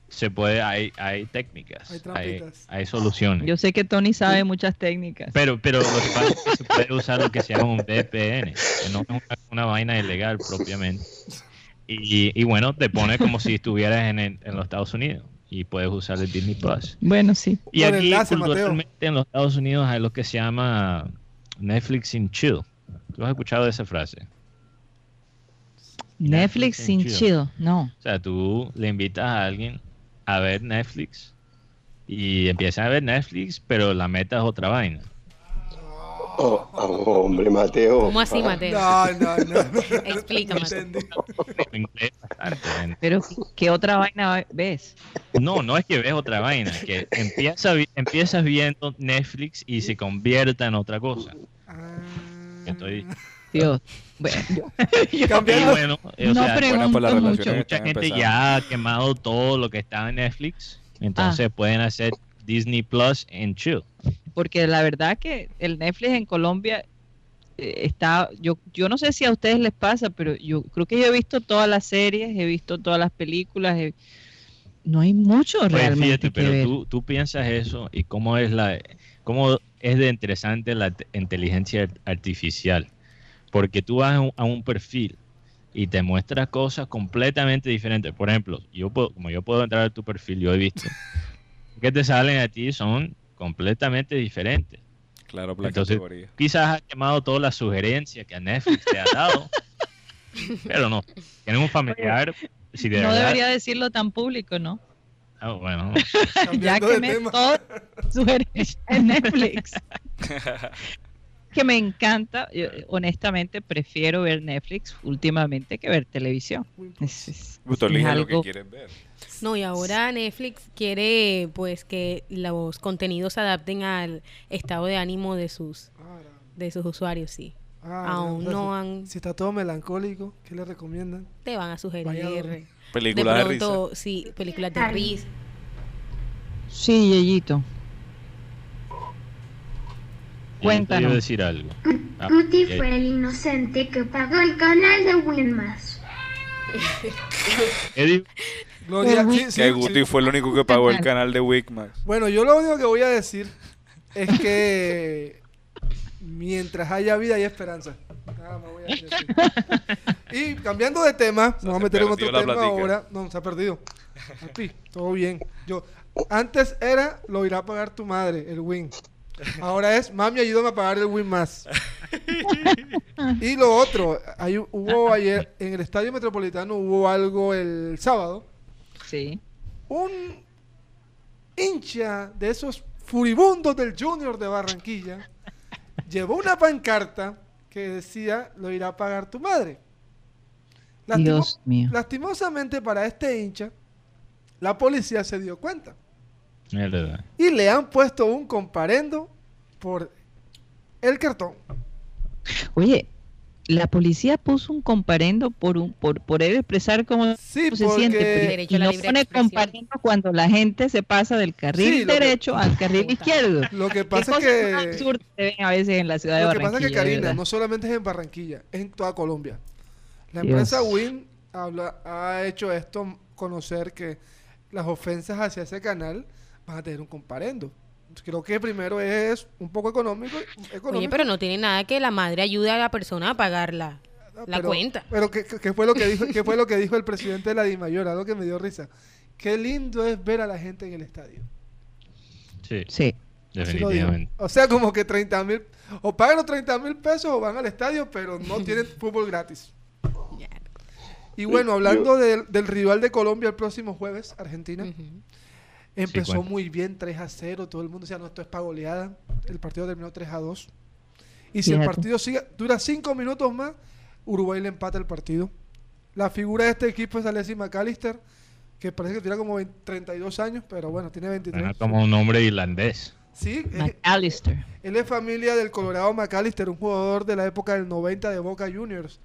E: se puede, hay, hay técnicas, hay, hay, soluciones.
C: Yo sé que Tony sabe muchas técnicas.
E: Pero, pero lo que pasa es que se puede usar lo que se llama un VPN, que no es una, vaina ilegal propiamente. Y, y, bueno, te pone como si estuvieras en, en los Estados Unidos y puedes usar el Disney Plus.
C: Bueno, sí.
E: Y aquí culturalmente en los Estados Unidos hay lo que se llama Netflix in Chill. ¿Tú has escuchado de esa frase?
C: Netflix, sin chill. no.
E: O sea, tú le invitas a alguien a ver Netflix y empiezan a ver Netflix, pero la meta es otra vaina.
H: Oh, oh, hombre, Mateo.
G: ¿Cómo así, Mateo?
A: No, no, no.
G: Explica,
C: Pero, ¿qué otra vaina ves?
E: No, no es que ves otra vaina, que empieza, empiezas viendo Netflix y se convierta en otra cosa. Ah. Estoy...
C: Dios. Bueno,
E: bueno o no pregunto mucho. Mucha gente ya ha quemado todo lo que estaba en Netflix, entonces ah. pueden hacer Disney Plus en chill
C: porque la verdad que el Netflix en Colombia eh, está, yo, yo no sé si a ustedes les pasa, pero yo creo que yo he visto todas las series, he visto todas las películas, no hay mucho pues realmente.
E: pero Tú, tú piensas eso y cómo es la, cómo es de interesante la inteligencia artificial, porque tú vas a un, perfil y te muestra cosas completamente diferentes. Por ejemplo, yo puedo, como yo puedo entrar a tu perfil, yo he visto que te salen a ti son completamente diferente.
D: Claro,
E: Entonces, quizás ha quemado todas las sugerencias que a Netflix te ha dado. pero no. Tienes un familiar.
C: Si no debería decirlo tan público, ¿no?
E: Ah, bueno.
C: ya quemé todas sugerencias en Netflix. que me encanta. Yo, honestamente, prefiero ver Netflix últimamente que ver televisión. Es,
D: lo que quieren ver.
G: No, y ahora Netflix quiere pues que los contenidos se adapten al estado de ánimo de sus de sus usuarios, sí. Ah, Aún no han
A: Si está todo melancólico, ¿qué le recomiendan?
G: Te van a sugerir
D: películas de, risa.
G: Sí, películas de risa.
C: Sí, Yeyito.
E: Cuéntanos. Quiero decir algo.
F: Ah, fue el inocente que pagó el canal de Winmas.
D: que Guti fue el único que pagó el canal de Wickmax.
A: Bueno, yo lo único que voy a decir es que mientras haya vida hay esperanza. y cambiando de tema, vamos a meter en otro tema ahora. No, se ha perdido. todo bien. Yo, antes era lo irá a pagar tu madre, el win. Ahora es, mami, ayúdame a pagar el win más. y lo otro, hay, hubo ayer en el estadio metropolitano hubo algo el sábado
C: Sí.
A: Un hincha de esos furibundos del Junior de Barranquilla llevó una pancarta que decía lo irá a pagar tu madre.
C: Dios mío.
A: Lastimosamente para este hincha, la policía se dio cuenta. Y le han puesto un comparendo por el cartón.
C: Oye, la policía puso un comparendo por un por poder expresar cómo se siente y no pone comparendo cuando la gente se pasa del carril derecho al carril izquierdo.
A: Lo que pasa es que
C: a veces en la ciudad de Barranquilla
A: lo que pasa es que Karina no solamente es en Barranquilla es en toda Colombia. La empresa Win ha hecho esto conocer que las ofensas hacia ese canal van a tener un comparendo creo que primero es un poco económico,
G: Oye, pero no tiene nada que la madre ayude a la persona a pagar la, cuenta.
A: Pero ¿qué, fue lo que dijo, qué fue lo que dijo el presidente de la DIMAYOR? Algo que me dio risa. Qué lindo es ver a la gente en el estadio.
E: Sí. Sí. Definitivamente.
A: o sea, como que 30 mil, o pagan los 30 mil pesos o van al estadio, pero no tienen fútbol gratis. Y bueno, hablando del rival de Colombia el próximo jueves, Argentina. Empezó muy bien, 3 a 0. Todo el mundo decía, no, esto es para goleada. El partido terminó 3 a 2. Y si el partido sigue, dura 5 minutos más, Uruguay le empata el partido. La figura de este equipo es Alexis McAllister, que parece que tiene como 32 años, pero bueno, tiene 23.
E: como un nombre irlandés.
A: Sí, McAllister. Él, es familia del Colorado McAllister, un jugador de la época del 90 de Boca Juniors.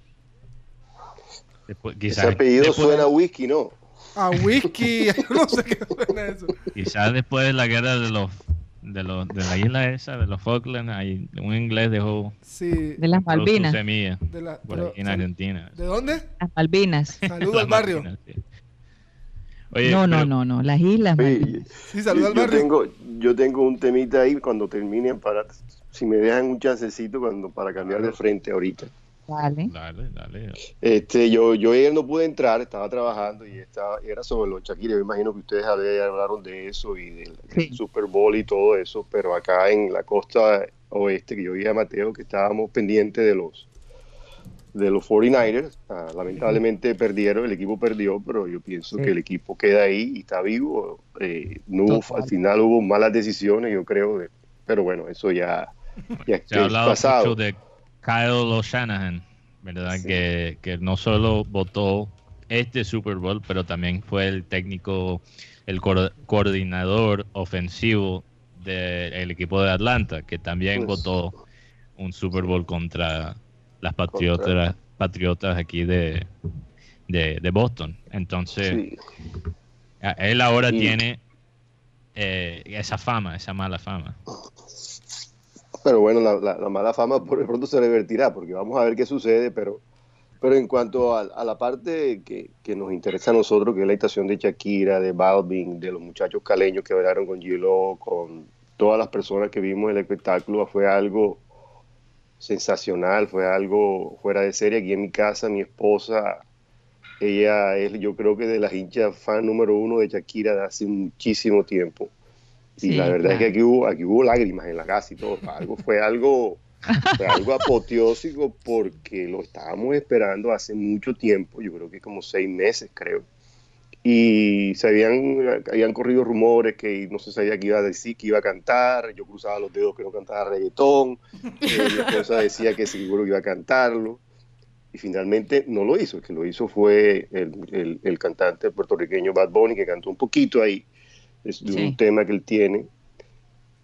H: Ese apellido suena a whisky, ¿no?
A: A whisky, no sé qué suena eso.
E: Quizás después de la guerra de los de, los, de la isla esa, de los Falklands, hay un inglés dejó
A: sí.
C: de las Malvinas.
E: Semilla, de la, en Argentina.
A: ¿De dónde?
C: Las Malvinas.
A: Saludos al barrio.
C: no, no, no, no, las islas.
A: sí, saludos al barrio.
H: Yo tengo, yo tengo un temita ahí cuando terminen para, si me dejan un chancecito cuando, para cambiar de frente ahorita.
C: Dale.
E: Dale, dale.
H: Este, yo, yo ayer no pude entrar, estaba trabajando y estaba, era sobre los Shakira. Yo imagino que ustedes hablaron de eso y del, Super Bowl y todo eso, pero acá en la costa oeste, que yo vi a Mateo, que estábamos pendientes de los de los 49ers. Ah, lamentablemente perdieron, el equipo perdió, pero yo pienso que el equipo queda ahí y está vivo. Eh, no al final hubo malas decisiones, yo creo, pero bueno, eso ya, ya
E: Se ha pasado. Mucho de Kyle Shanahan, ¿verdad? Que, que, no solo votó este Super Bowl, pero también fue el técnico, el coordinador ofensivo del equipo de Atlanta, que también pues votó un Super Bowl contra las patriotas, patriotas aquí de, de, Boston. Entonces, él ahora tiene eh, esa fama, esa mala fama.
H: Pero bueno, la, mala fama por el pronto se revertirá, porque vamos a ver qué sucede, pero, pero en cuanto a, la parte que, nos interesa a nosotros, que es la estación de Shakira, de Balvin, de los muchachos caleños que bailaron con Gilo, con todas las personas que vimos el espectáculo, fue algo sensacional, fue algo fuera de serie. Aquí en mi casa, mi esposa, ella es, yo creo que de las hinchas fan número uno de Shakira de hace muchísimo tiempo. Y la verdad es que aquí hubo, aquí hubo lágrimas en la casa y todo. Algo, fue algo, fue algo apoteósico porque lo estábamos esperando hace mucho tiempo, yo creo que como seis meses, creo. Y se habían, habían corrido rumores que no se sabía que iba a decir que iba a cantar. Yo cruzaba los dedos que no cantaba reggaetón. Eh, mi esposa decía que seguro iba a cantarlo. Y finalmente no lo hizo. El que lo hizo fue el, el, el cantante puertorriqueño Bad Bunny, que cantó un poquito ahí es un tema que él tiene,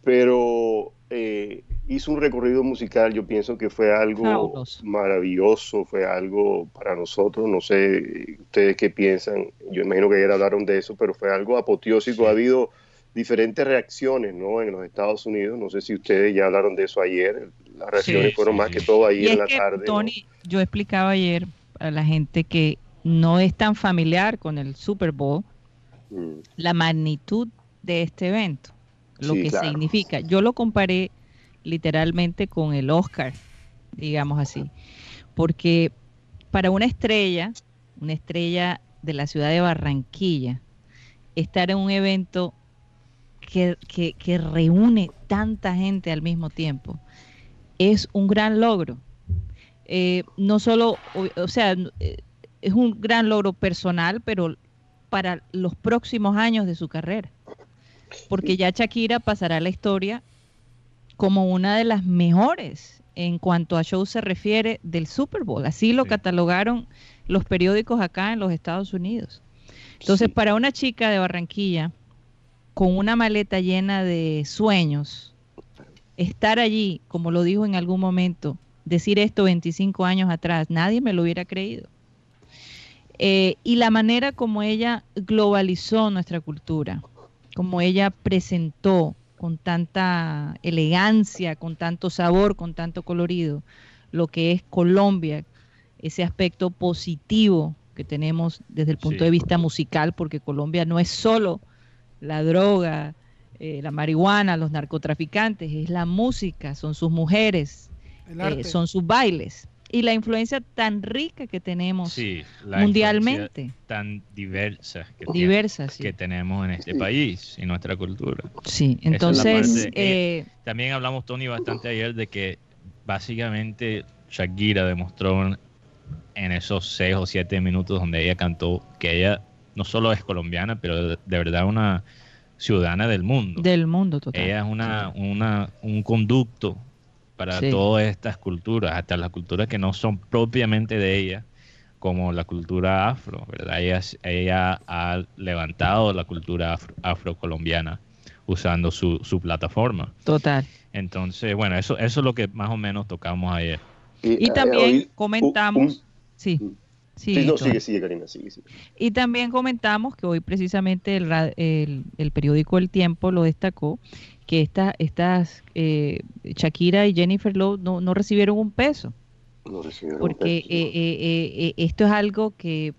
H: pero eh, hizo un recorrido musical, yo pienso que fue algo maravilloso, fue algo para nosotros, no sé ustedes qué piensan, yo imagino que ayer hablaron de eso, pero fue algo apoteósico, ha habido diferentes reacciones ¿no? en los Estados Unidos, no sé si ustedes ya hablaron de eso ayer, las reacciones fueron más que todo ahí en la tarde.
C: Tony, yo explicaba ayer a la gente que no es tan familiar con el Super Bowl, Mm. la magnitud de este evento, lo que significa. Yo lo comparé literalmente con el Oscar, digamos así, porque para una estrella, una estrella de la ciudad de Barranquilla, estar en un evento que, que, reúne tanta gente al mismo tiempo, es un gran logro. Eh, no solo, o sea, eh, es un gran logro personal, pero para los próximos años de su carrera. Porque ya Shakira pasará a la historia como una de las mejores en cuanto a show se refiere del Super Bowl. Así lo catalogaron los periódicos acá en los Estados Unidos. Entonces, para una chica de Barranquilla con una maleta llena de sueños, estar allí, como lo dijo en algún momento, decir esto 25 años atrás, nadie me lo hubiera creído. Eh, y la manera como ella globalizó nuestra cultura, como ella presentó con tanta elegancia, con tanto sabor, con tanto colorido, lo que es Colombia, ese aspecto positivo que tenemos desde el punto de vista musical, porque Colombia no es solo la droga, eh, la marihuana, los narcotraficantes, es la música, son sus mujeres, eh, son sus bailes y la influencia tan rica que tenemos mundialmente.
E: Tan diversa que,
C: diversa,
E: que tenemos en este país y nuestra cultura.
C: Sí, entonces... Eh,
E: también hablamos, Tony, bastante ayer de que básicamente Shakira demostró en esos seis o siete minutos donde ella cantó que ella no solo es colombiana, pero de, verdad una ciudadana del mundo.
C: Del mundo, total.
E: Ella es una, una, un conducto para todas estas culturas, hasta las culturas que no son propiamente de ella, como la cultura afro, ¿verdad? Ella, ella ha levantado la cultura afrocolombiana usando su, su, plataforma.
C: Total.
E: Entonces, bueno, eso, eso es lo que más o menos tocamos ayer.
C: Y, eh, también comentamos, sí.
H: Sí, no, sigue, sigue, Karina, sigue, sigue.
C: Y también comentamos que hoy precisamente el, el, el periódico El Tiempo lo destacó, que esta, estas eh, Shakira y Jennifer Love no, no recibieron un peso.
H: No recibieron
C: porque un peso, eh, eh, esto es algo que,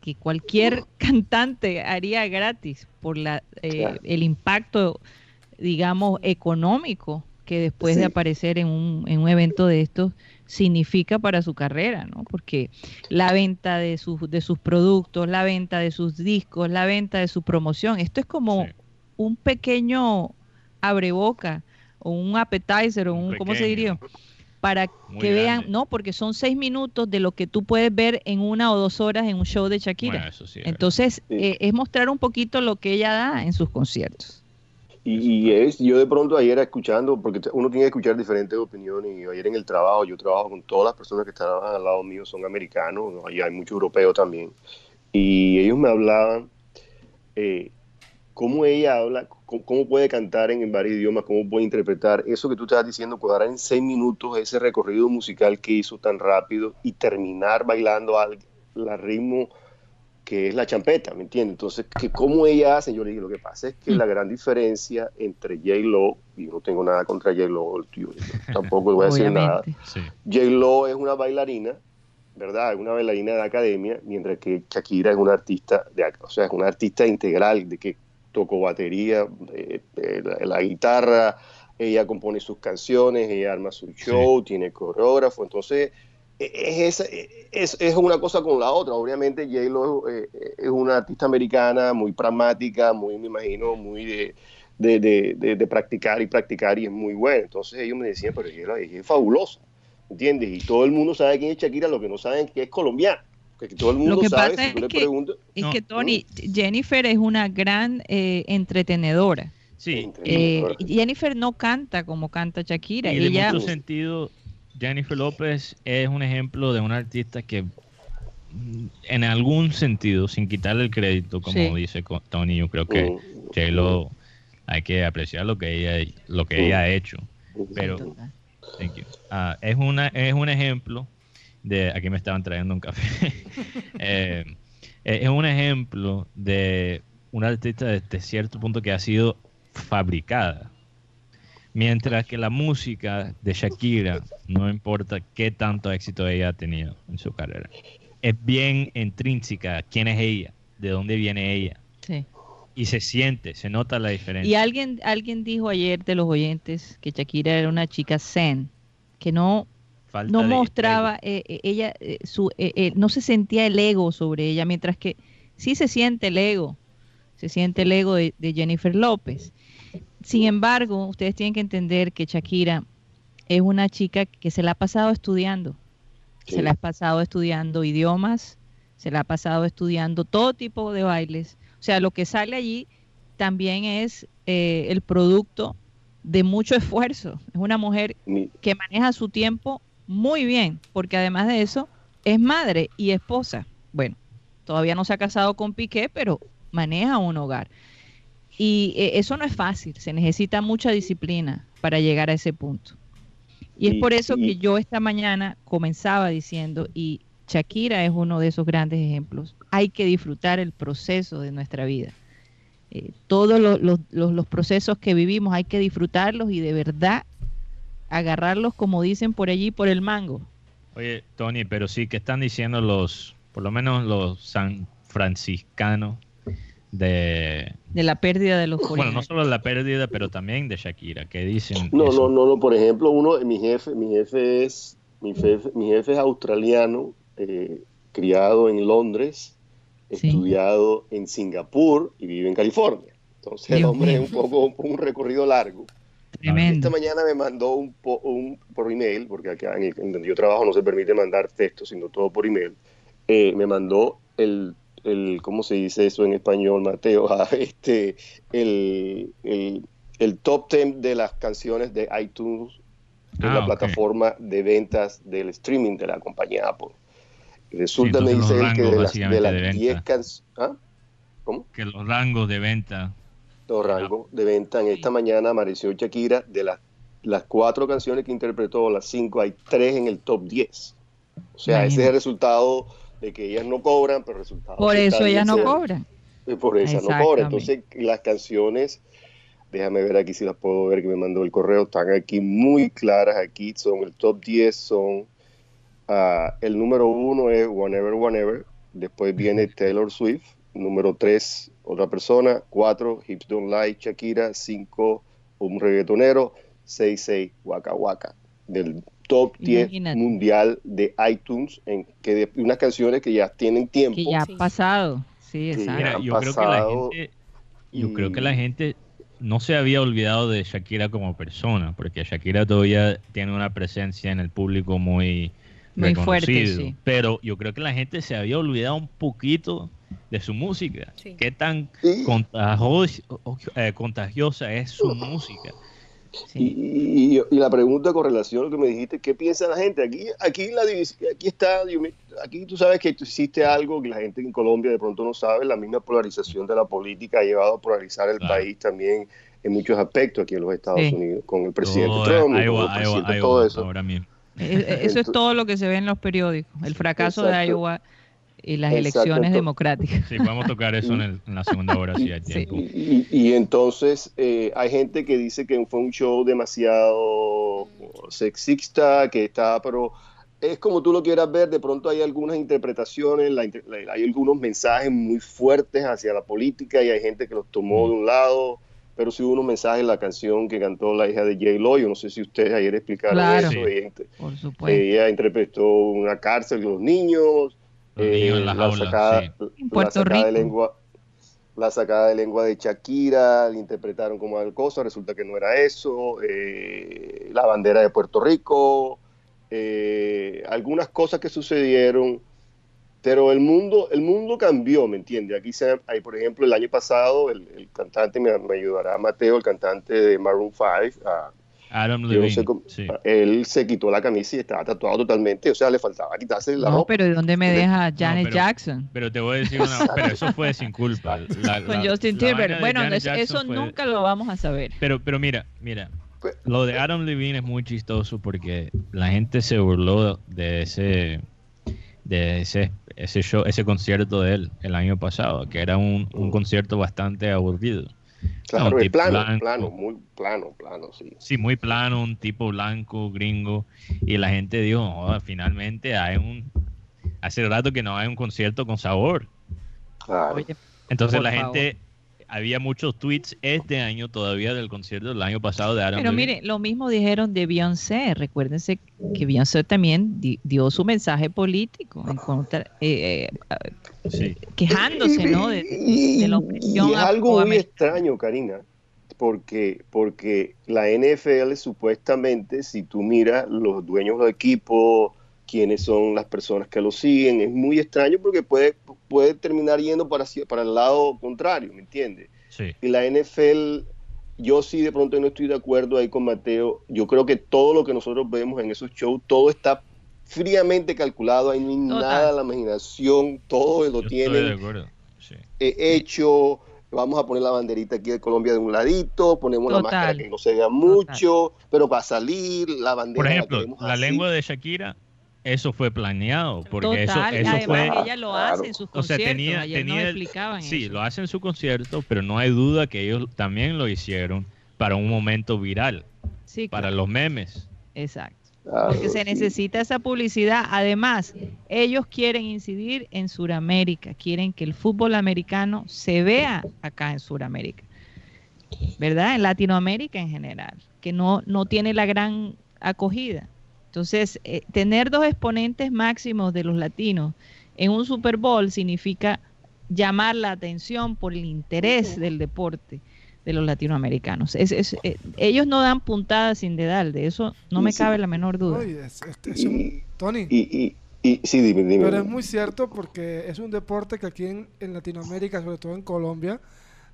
C: que cualquier cantante haría gratis por la, el impacto, digamos, económico que después de aparecer en un, en un evento de estos significa para su carrera, ¿no? Porque la venta de sus, de sus productos, la venta de sus discos, la venta de su promoción, esto es como un pequeño abreboca o un appetizer o un, ¿cómo se diría? Para que vean, no, porque son seis minutos de lo que tú puedes ver en una o dos horas en un show de Shakira. Entonces, eh, es mostrar un poquito lo que ella da en sus conciertos.
H: Y, es, yo de pronto ayer escuchando, porque uno tiene que escuchar diferentes opiniones, y ayer en el trabajo, yo trabajo con todas las personas que están al lado mío, son americanos, allá hay muchos europeos también, y ellos me hablaban eh, cómo ella habla, cómo, puede cantar en, varios idiomas, cómo puede interpretar eso que tú estás diciendo, cuadrar en seis minutos ese recorrido musical que hizo tan rápido y terminar bailando al, al ritmo que es la champeta, ¿me entiendes? Entonces, que ¿cómo ella hace? Yo le dije, lo que pasa es que la gran diferencia entre J-Lo, y no tengo nada contra J-Lo, tampoco le voy a decir nada, J-Lo es una bailarina, ¿verdad? Es una bailarina de academia, mientras que Shakira es una artista, de, o sea, es una artista integral, de que tocó batería, la, guitarra, ella compone sus canciones, ella arma su show, tiene coreógrafo, entonces es, es, es, una cosa con la otra. Obviamente J-Lo es, eh, es, una artista americana muy pragmática, muy, me imagino, muy de, de, de, de, practicar y practicar y es muy buena. Entonces ellos me decían, pero ella es fabulosa, ¿entiendes? Y todo el mundo sabe quién es Shakira, lo que no saben es que es colombiana. Que todo el mundo
C: lo que
H: sabe,
C: pasa es, que, es que Tony, Jennifer es una gran eh, entretenedora.
E: Sí.
C: Eh, Jennifer no canta como canta Shakira.
E: Y ella, en mucho sentido, Jennifer López es un ejemplo de una artista que mm, en algún sentido, sin quitarle el crédito, como dice Tony, yo creo que mm. J-Lo hay que apreciar lo que ella, lo que ella ha hecho. Pero ah, es, una, es un ejemplo de, aquí me estaban trayendo un café, eh, es un ejemplo de una artista desde cierto punto que ha sido fabricada Mientras que la música de Shakira, no importa qué tanto éxito ella ha tenido en su carrera, es bien intrínseca. ¿Quién es ella? ¿De dónde viene ella?
C: Sí.
E: Y se siente, se nota la diferencia.
C: Y alguien, alguien dijo ayer de los oyentes que Shakira era una chica zen, que no, no mostraba, eh, eh, ella, eh, su, no se sentía el ego sobre ella, mientras que sí se siente el ego, se siente el ego de Jennifer López. Sin embargo, ustedes tienen que entender que Shakira es una chica que se la ha pasado estudiando. Se la ha pasado estudiando idiomas, se la ha pasado estudiando todo tipo de bailes. O sea, lo que sale allí también es eh, el producto de mucho esfuerzo. Es una mujer que maneja su tiempo muy bien, porque además de eso es madre y esposa. Bueno, todavía no se ha casado con Piqué, pero maneja un hogar. Y eh, eso no es fácil, se necesita mucha disciplina para llegar a ese punto. Y es por eso que yo esta mañana comenzaba diciendo, y Shakira es uno de esos grandes ejemplos, hay que disfrutar el proceso de nuestra vida. Eh, todos los, procesos que vivimos hay que disfrutarlos y de verdad agarrarlos, como dicen por allí, por el mango.
E: Oye, Tony, pero sí, que están diciendo los, por lo menos los san franciscanos de,
C: de la pérdida de los
E: Bueno, no solo la pérdida, pero también de Shakira, que dicen...
H: No, no, no, no, por ejemplo, uno, mi jefe, mi jefe es, mi jefe, mi jefe es australiano, eh, criado en Londres, estudiado en Singapur y vive en California. Entonces el hombre es un poco un recorrido largo. Esta mañana me mandó un, un por email, porque acá en, donde yo trabajo no se permite mandar texto, sino todo por email. Eh, me mandó el el, ¿cómo se dice eso en español, Mateo? Ah, este, el, el, top 10 de las canciones de iTunes, en la ah, plataforma de ventas del streaming de la compañía Apple. Resulta, me dice él, que de las, de 10 canciones... ¿ah?
E: ¿Cómo? Que los rangos de venta.
H: Los rangos de venta. En esta mañana apareció Shakira, de las, las cuatro canciones que interpretó, las cinco, hay tres en el top 10. O sea, ese es el resultado de que ellas no cobran, pero resultado.
C: Por eso ellas no cobran.
H: Por eso no cobran. Entonces, las canciones, déjame ver aquí si las puedo ver que me mandó el correo, están aquí muy claras. Aquí son el top 10, son. Uh, el número uno es Whenever, Whenever. Después viene Taylor Swift. Número 3, otra persona. 4, Hips Don't Lie, Shakira. 5, un reggaetonero. 6, 6, Waka Waka. Del top 10 mundial de iTunes, en que de unas canciones que ya tienen tiempo.
C: Que ya ha pasado, sí, exacto.
E: yo, creo que la gente, yo creo que la gente no se había olvidado de Shakira como persona, porque Shakira todavía tiene una presencia en el público muy, muy fuerte, sí. pero yo creo que la gente se había olvidado un poquito de su música. Qué tan eh, contagiosa es su música.
H: Y, la pregunta con relación a lo que me dijiste, ¿qué piensa la gente? Aquí, aquí, la, aquí está, aquí tú sabes que existe algo que la gente en Colombia de pronto no sabe, la misma polarización de la política ha llevado a polarizar el país también en muchos aspectos aquí en los Estados Unidos, con el presidente Trump, todo eso.
C: Eso es todo lo que se ve en los periódicos, el fracaso de Iowa y las elecciones democráticas.
E: Sí, vamos a tocar eso en, la segunda hora, si hay
H: tiempo. Y, entonces eh, hay gente que dice que fue un show demasiado sexista, que está, pero es como tú lo quieras ver, de pronto hay algunas interpretaciones, hay algunos mensajes muy fuertes hacia la política y hay gente que los tomó de un lado, pero sí hubo unos mensajes en la canción que cantó la hija de J. Lo, yo no sé si ustedes ayer explicaron eso, ella, por supuesto. ella interpretó una cárcel de los niños,
E: eh, la, sacada,
H: De lengua, la sacada de lengua de Shakira, la interpretaron como algo cosa, resulta que no era eso, eh, la bandera de Puerto Rico, eh, algunas cosas que sucedieron, pero el mundo, el mundo cambió, ¿me entiendes? Aquí se, hay, por ejemplo, el año pasado, el, cantante, me, me, ayudará Mateo, el cantante de Maroon 5,
E: Adam Levine.
H: Él se quitó la camisa y estaba tatuado totalmente, o sea, le faltaba quitarse la no,
C: pero ¿de dónde me deja Janet Jackson?
E: Pero te voy a decir una, pero eso fue sin culpa.
C: Con Justin Timberlake. Bueno, eso, nunca lo vamos a saber.
E: Pero, pero mira, mira, pues, lo de Adam Levine es muy chistoso porque la gente se burló de ese de ese, ese show, ese concierto de él el año pasado, que era un, un concierto bastante aburrido.
H: Claro, plano, plano, muy plano, plano, sí.
E: Sí, muy plano, un tipo blanco, gringo. Y la gente dijo, finalmente hay un... Hace rato que no hay un concierto con sabor. Entonces la gente había muchos tweets este año todavía del concierto del año pasado de Aaron
C: Pero mire, lo mismo dijeron de Beyoncé. Recuérdense que Beyoncé también dio su mensaje político en contra, eh, eh, quejándose, ¿no? De,
H: la opresión. Y es algo muy extraño, Karina, porque, porque la NFL supuestamente, si tú miras los dueños del equipo, quiénes son las personas que lo siguen. Es muy extraño porque puede, puede terminar yendo para, para el lado contrario, ¿me entiendes? Y la NFL, yo sí de pronto no estoy de acuerdo ahí con Mateo. Yo creo que todo lo que nosotros vemos en esos shows, todo está fríamente calculado, hay nada a la imaginación, todo lo tienen eh, hecho. Vamos a poner la banderita aquí de Colombia de un ladito, ponemos la máscara que no se vea mucho, pero para salir la bandera.
E: Por ejemplo, la lengua de Shakira eso fue planeado porque eso, eso fue
C: ella lo hace en sus conciertos o sea, tenía,
E: tenía sí lo hace en su concierto pero no hay duda que ellos también lo hicieron para un momento viral para los memes.
C: Exacto. Porque se necesita esa publicidad. Además ellos quieren incidir en Sudamérica quieren que el fútbol americano se vea acá en Sudamérica verdad en Latinoamérica en general que no no tiene la gran acogida entonces, eh, tener dos exponentes máximos de los latinos en un Super Bowl significa llamar la atención por el interés del deporte de los latinoamericanos. Es, eh, ellos no dan puntadas sin dedal, de eso no me cabe la menor duda.
H: Tony. Y, Y, sí, dime, dime.
A: Pero es muy cierto porque es un deporte que aquí en, en Latinoamérica, sobre todo en Colombia,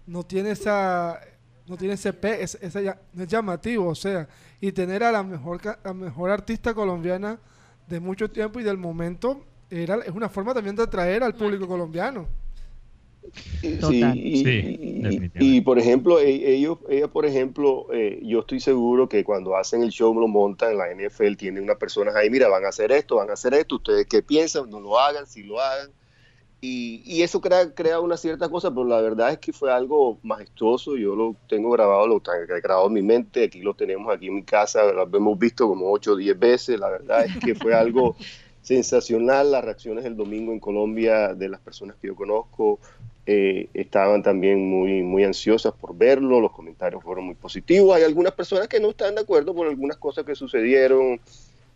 A: no tiene esa no tiene ese P, es, es, es, llamativo, o sea, y tener a la mejor la mejor artista colombiana de mucho tiempo y del momento era es una forma también de atraer al público colombiano.
H: Sí, y, y, por ejemplo, e, ellos, ella, por ejemplo, eh, yo estoy seguro que cuando hacen el show, lo montan en la NFL, tienen unas personas ahí, mira, van a hacer esto, van a hacer esto, ustedes qué piensan, no lo hagan, si lo hagan. Y, eso crea, crea una cierta cosa, pero la verdad es que fue algo majestuoso. Yo lo tengo grabado, lo tengo grabado en mi mente. Aquí lo tenemos aquí en mi casa, lo hemos visto como 8 o 10 veces. La verdad es que fue algo sensacional. Las reacciones el domingo en Colombia de las personas que yo conozco eh, estaban también muy, muy ansiosas por verlo. Los comentarios fueron muy positivos. Hay algunas personas que no están de acuerdo por algunas cosas que sucedieron.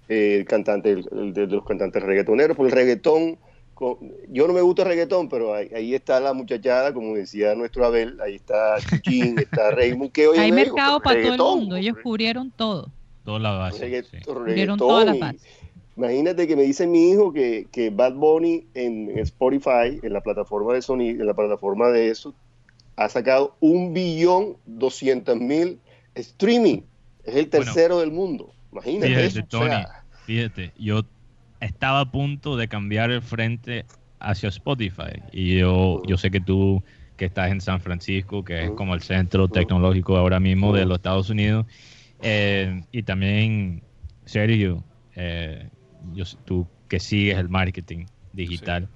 H: Eh, el cantante, de, los cantantes reggaetoneros, por el reggaetón yo no me gusta el reggaetón, pero ahí, está la muchachada, como decía nuestro Abel, ahí está Chuchín, está Raymond, que hoy
C: Hay mercado para todo el mundo, ellos cubrieron todo.
E: Toda la base.
C: Cubrieron toda la base.
H: Imagínate que me dice mi hijo que, que Bad Bunny en, Spotify, en la plataforma de sonido, en la plataforma de eso, ha sacado un billón doscientos mil streaming. Es el tercero del mundo. Imagínate
E: fíjate, Tony, fíjate, yo estaba a punto de cambiar el frente hacia Spotify. Y yo, yo sé que tú, que estás en San Francisco, que es como el centro tecnológico ahora mismo de los Estados Unidos, eh, y también, Sergio, eh, tú que sigues el marketing digital,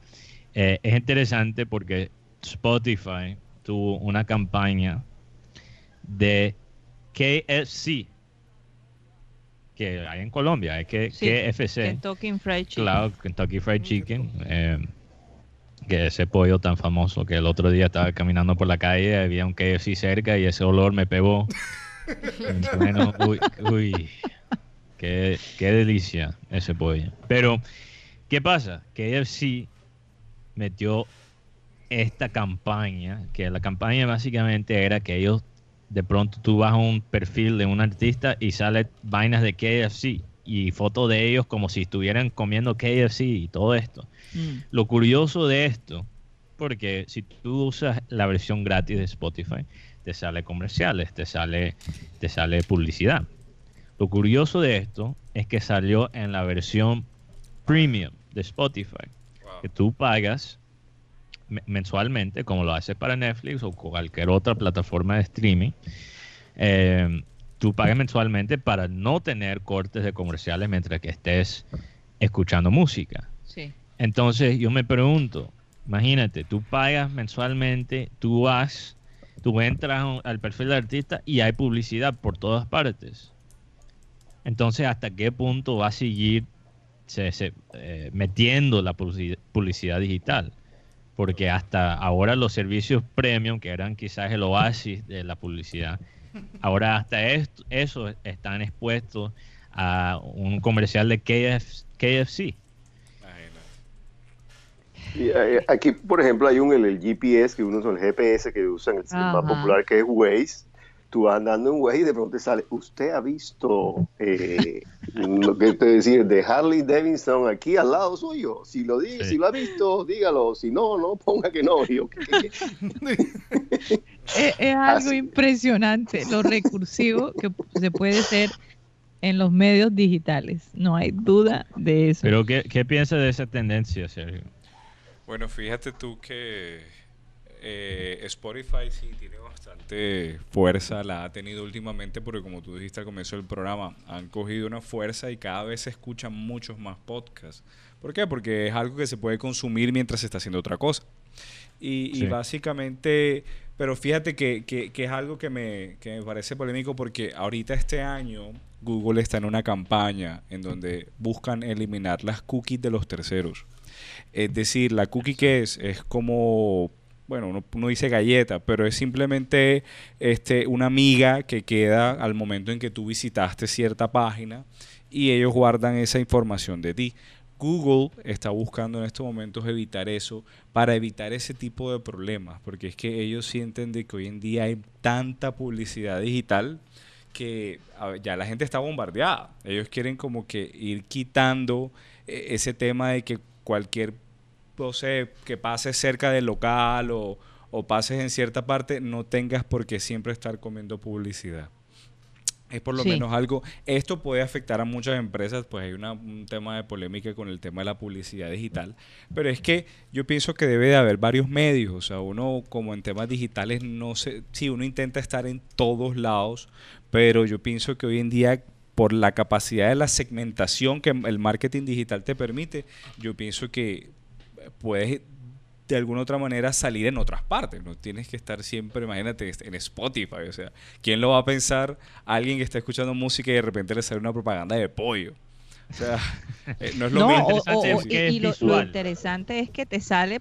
E: eh, es interesante porque Spotify tuvo una campaña de KFC, que hay en Colombia, es que KFC.
C: Kentucky Fried Chicken.
E: Claro, Kentucky Fried Chicken. Eh, que ese pollo tan famoso que el otro día estaba caminando por la calle, había un KFC cerca y ese olor me pegó. bueno, uy, uy qué, qué delicia ese pollo. Pero, ¿qué pasa? KFC metió esta campaña, que la campaña básicamente era que ellos de pronto tú vas a un perfil de un artista y sale vainas de KFC y fotos de ellos como si estuvieran comiendo KFC y todo esto. Mm. Lo curioso de esto, porque si tú usas la versión gratis de Spotify, te sale comerciales, te sale, te sale publicidad. Lo curioso de esto es que salió en la versión premium de Spotify, que tú pagas mensualmente, como lo haces para Netflix o cualquier otra plataforma de streaming, eh, tú pagas mensualmente para no tener cortes de comerciales mientras que estés escuchando música. Entonces yo me pregunto, imagínate, tú pagas mensualmente, tú vas, tú entras al perfil del artista y hay publicidad por todas partes. Entonces, ¿hasta qué punto va a seguir eh, metiendo la publicidad digital? Porque hasta ahora los servicios premium, que eran quizás el oasis de la publicidad, ahora hasta esto, eso están expuestos a un comercial de KFC.
H: Eh, aquí, por ejemplo, hay un el, GPS, que uno es el GPS que usan, el más popular que es Waze, tú vas andando en Waze y de pronto te sale, usted ha visto eh, lo que te decir de Harley Davidson aquí al lado suyo. Si lo dice, si lo ha visto, dígalo. Si no, no ponga que no.
C: es, algo impresionante lo recursivo que se puede hacer en los medios digitales. No hay duda de eso.
E: Pero ¿qué, qué piensas de esa tendencia, Sergio?
D: Bueno, fíjate tú que eh, Spotify sí tiene bastante fuerza, la ha tenido últimamente porque como tú dijiste al comienzo del programa, han cogido una fuerza y cada vez se escuchan muchos más podcasts. ¿Por qué? Porque es algo que se puede consumir mientras se está haciendo otra cosa. Y, básicamente, pero fíjate que, que, es algo que me, que me parece polémico porque ahorita este año Google está en una campaña en donde buscan eliminar las cookies de los terceros. Es decir, la cookie que es, es como bueno, uno, dice galleta, pero es simplemente este, una amiga que queda al momento en que tú visitaste cierta página y ellos guardan esa información de ti. Google está buscando en estos momentos evitar eso para evitar ese tipo de problemas, porque es que ellos sienten de que hoy en día hay tanta publicidad digital que ya la gente está bombardeada. Ellos quieren como que ir quitando eh, ese tema de que cualquier, no sé, que pases cerca del local o, o pases en cierta parte, no tengas por qué siempre estar comiendo publicidad es por lo menos algo. Esto puede afectar a muchas empresas, pues hay un tema de polémica con el tema de la publicidad digital, pero es que yo pienso que debe de haber varios medios, o sea, uno como en temas digitales no sé, sí, uno intenta estar en todos lados, pero yo pienso que hoy en día por la capacidad de la segmentación que el marketing digital te permite, yo pienso que puedes de alguna otra manera salir en otras partes. No tienes que estar siempre, imagínate, en Spotify. O sea, ¿quién lo va a pensar? Alguien que está escuchando música y de repente le sale una propaganda de pollo. O sea, eh, no es lo mismo.
C: interesante. y lo, interesante es que te sale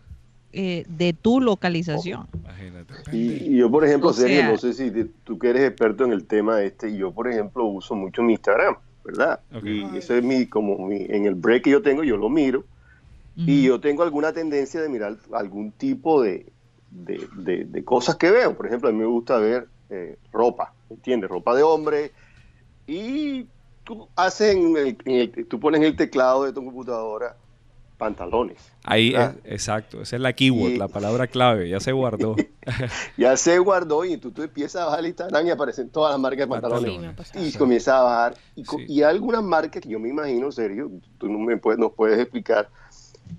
C: eh, de tu localización. imagínate.
H: Y, yo, por ejemplo, Sergio, no sé si tú que eres experto en el tema este, yo, por ejemplo, uso mucho mi Instagram, ¿verdad? Y ese es mi, como mi, en el break que yo tengo, yo lo miro y yo tengo alguna tendencia de mirar algún tipo de, de, cosas que veo. Por ejemplo, a mí me gusta ver eh, ropa, ¿entiendes? Ropa de hombre. Y tú haces en el, tú pones en el teclado de tu computadora pantalones.
D: Ahí, es, exacto, esa es la keyword, la palabra clave, ya se guardó.
H: ya se guardó y tú, tú empiezas a bajar el Instagram y aparecen todas las marcas de pantalones. y comienza a bajar. Y, y, algunas marcas que yo me imagino, serio, tú no me puedes, nos puedes explicar,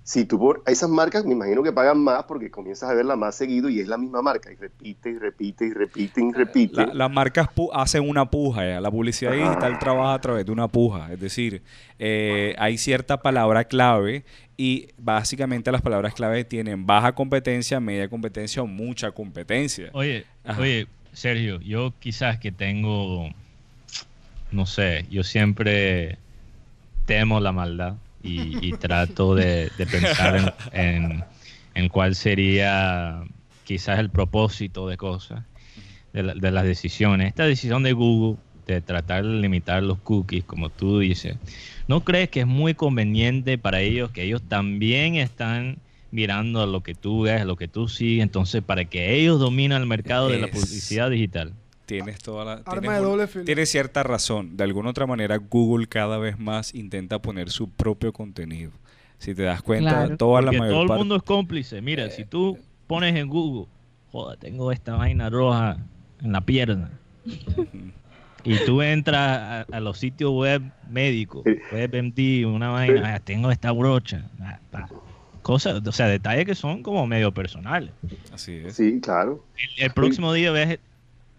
H: si tú por esas marcas me imagino que pagan más porque comienzas a verla más seguido y es la misma marca y repite y repite y repite y repite.
D: las marcas hacen una puja, la publicidad digital trabaja a través de una puja, es decir, eh, hay cierta palabra clave y básicamente las palabras clave tienen baja competencia, media competencia o mucha competencia.
E: Oye, oye, Sergio, yo quizás que tengo, no sé, yo siempre temo la maldad y, trato de, pensar en, en, cuál sería quizás el propósito de cosas, de, de, las decisiones. Esta decisión de Google de tratar de limitar los cookies, como tú dices, ¿no crees que es muy conveniente para ellos que ellos también están mirando a lo que tú ves, a lo que tú sigues, entonces para que ellos dominen el mercado de la publicidad digital?
D: Tienes toda la. tienes, cierta razón. De alguna otra manera, Google cada vez más intenta poner su propio contenido. Si te das cuenta, toda la
E: mayor Todo el mundo es cómplice. Mira, si tú pones en Google, joda, tengo esta vaina roja en la pierna. y tú entras a, los sitios web médicos, WebMD, una vaina, ah, tengo esta brocha. Ah, cosas, o sea, detalles que son como medio personales.
H: Así es. Sí, claro.
E: El, el próximo día ves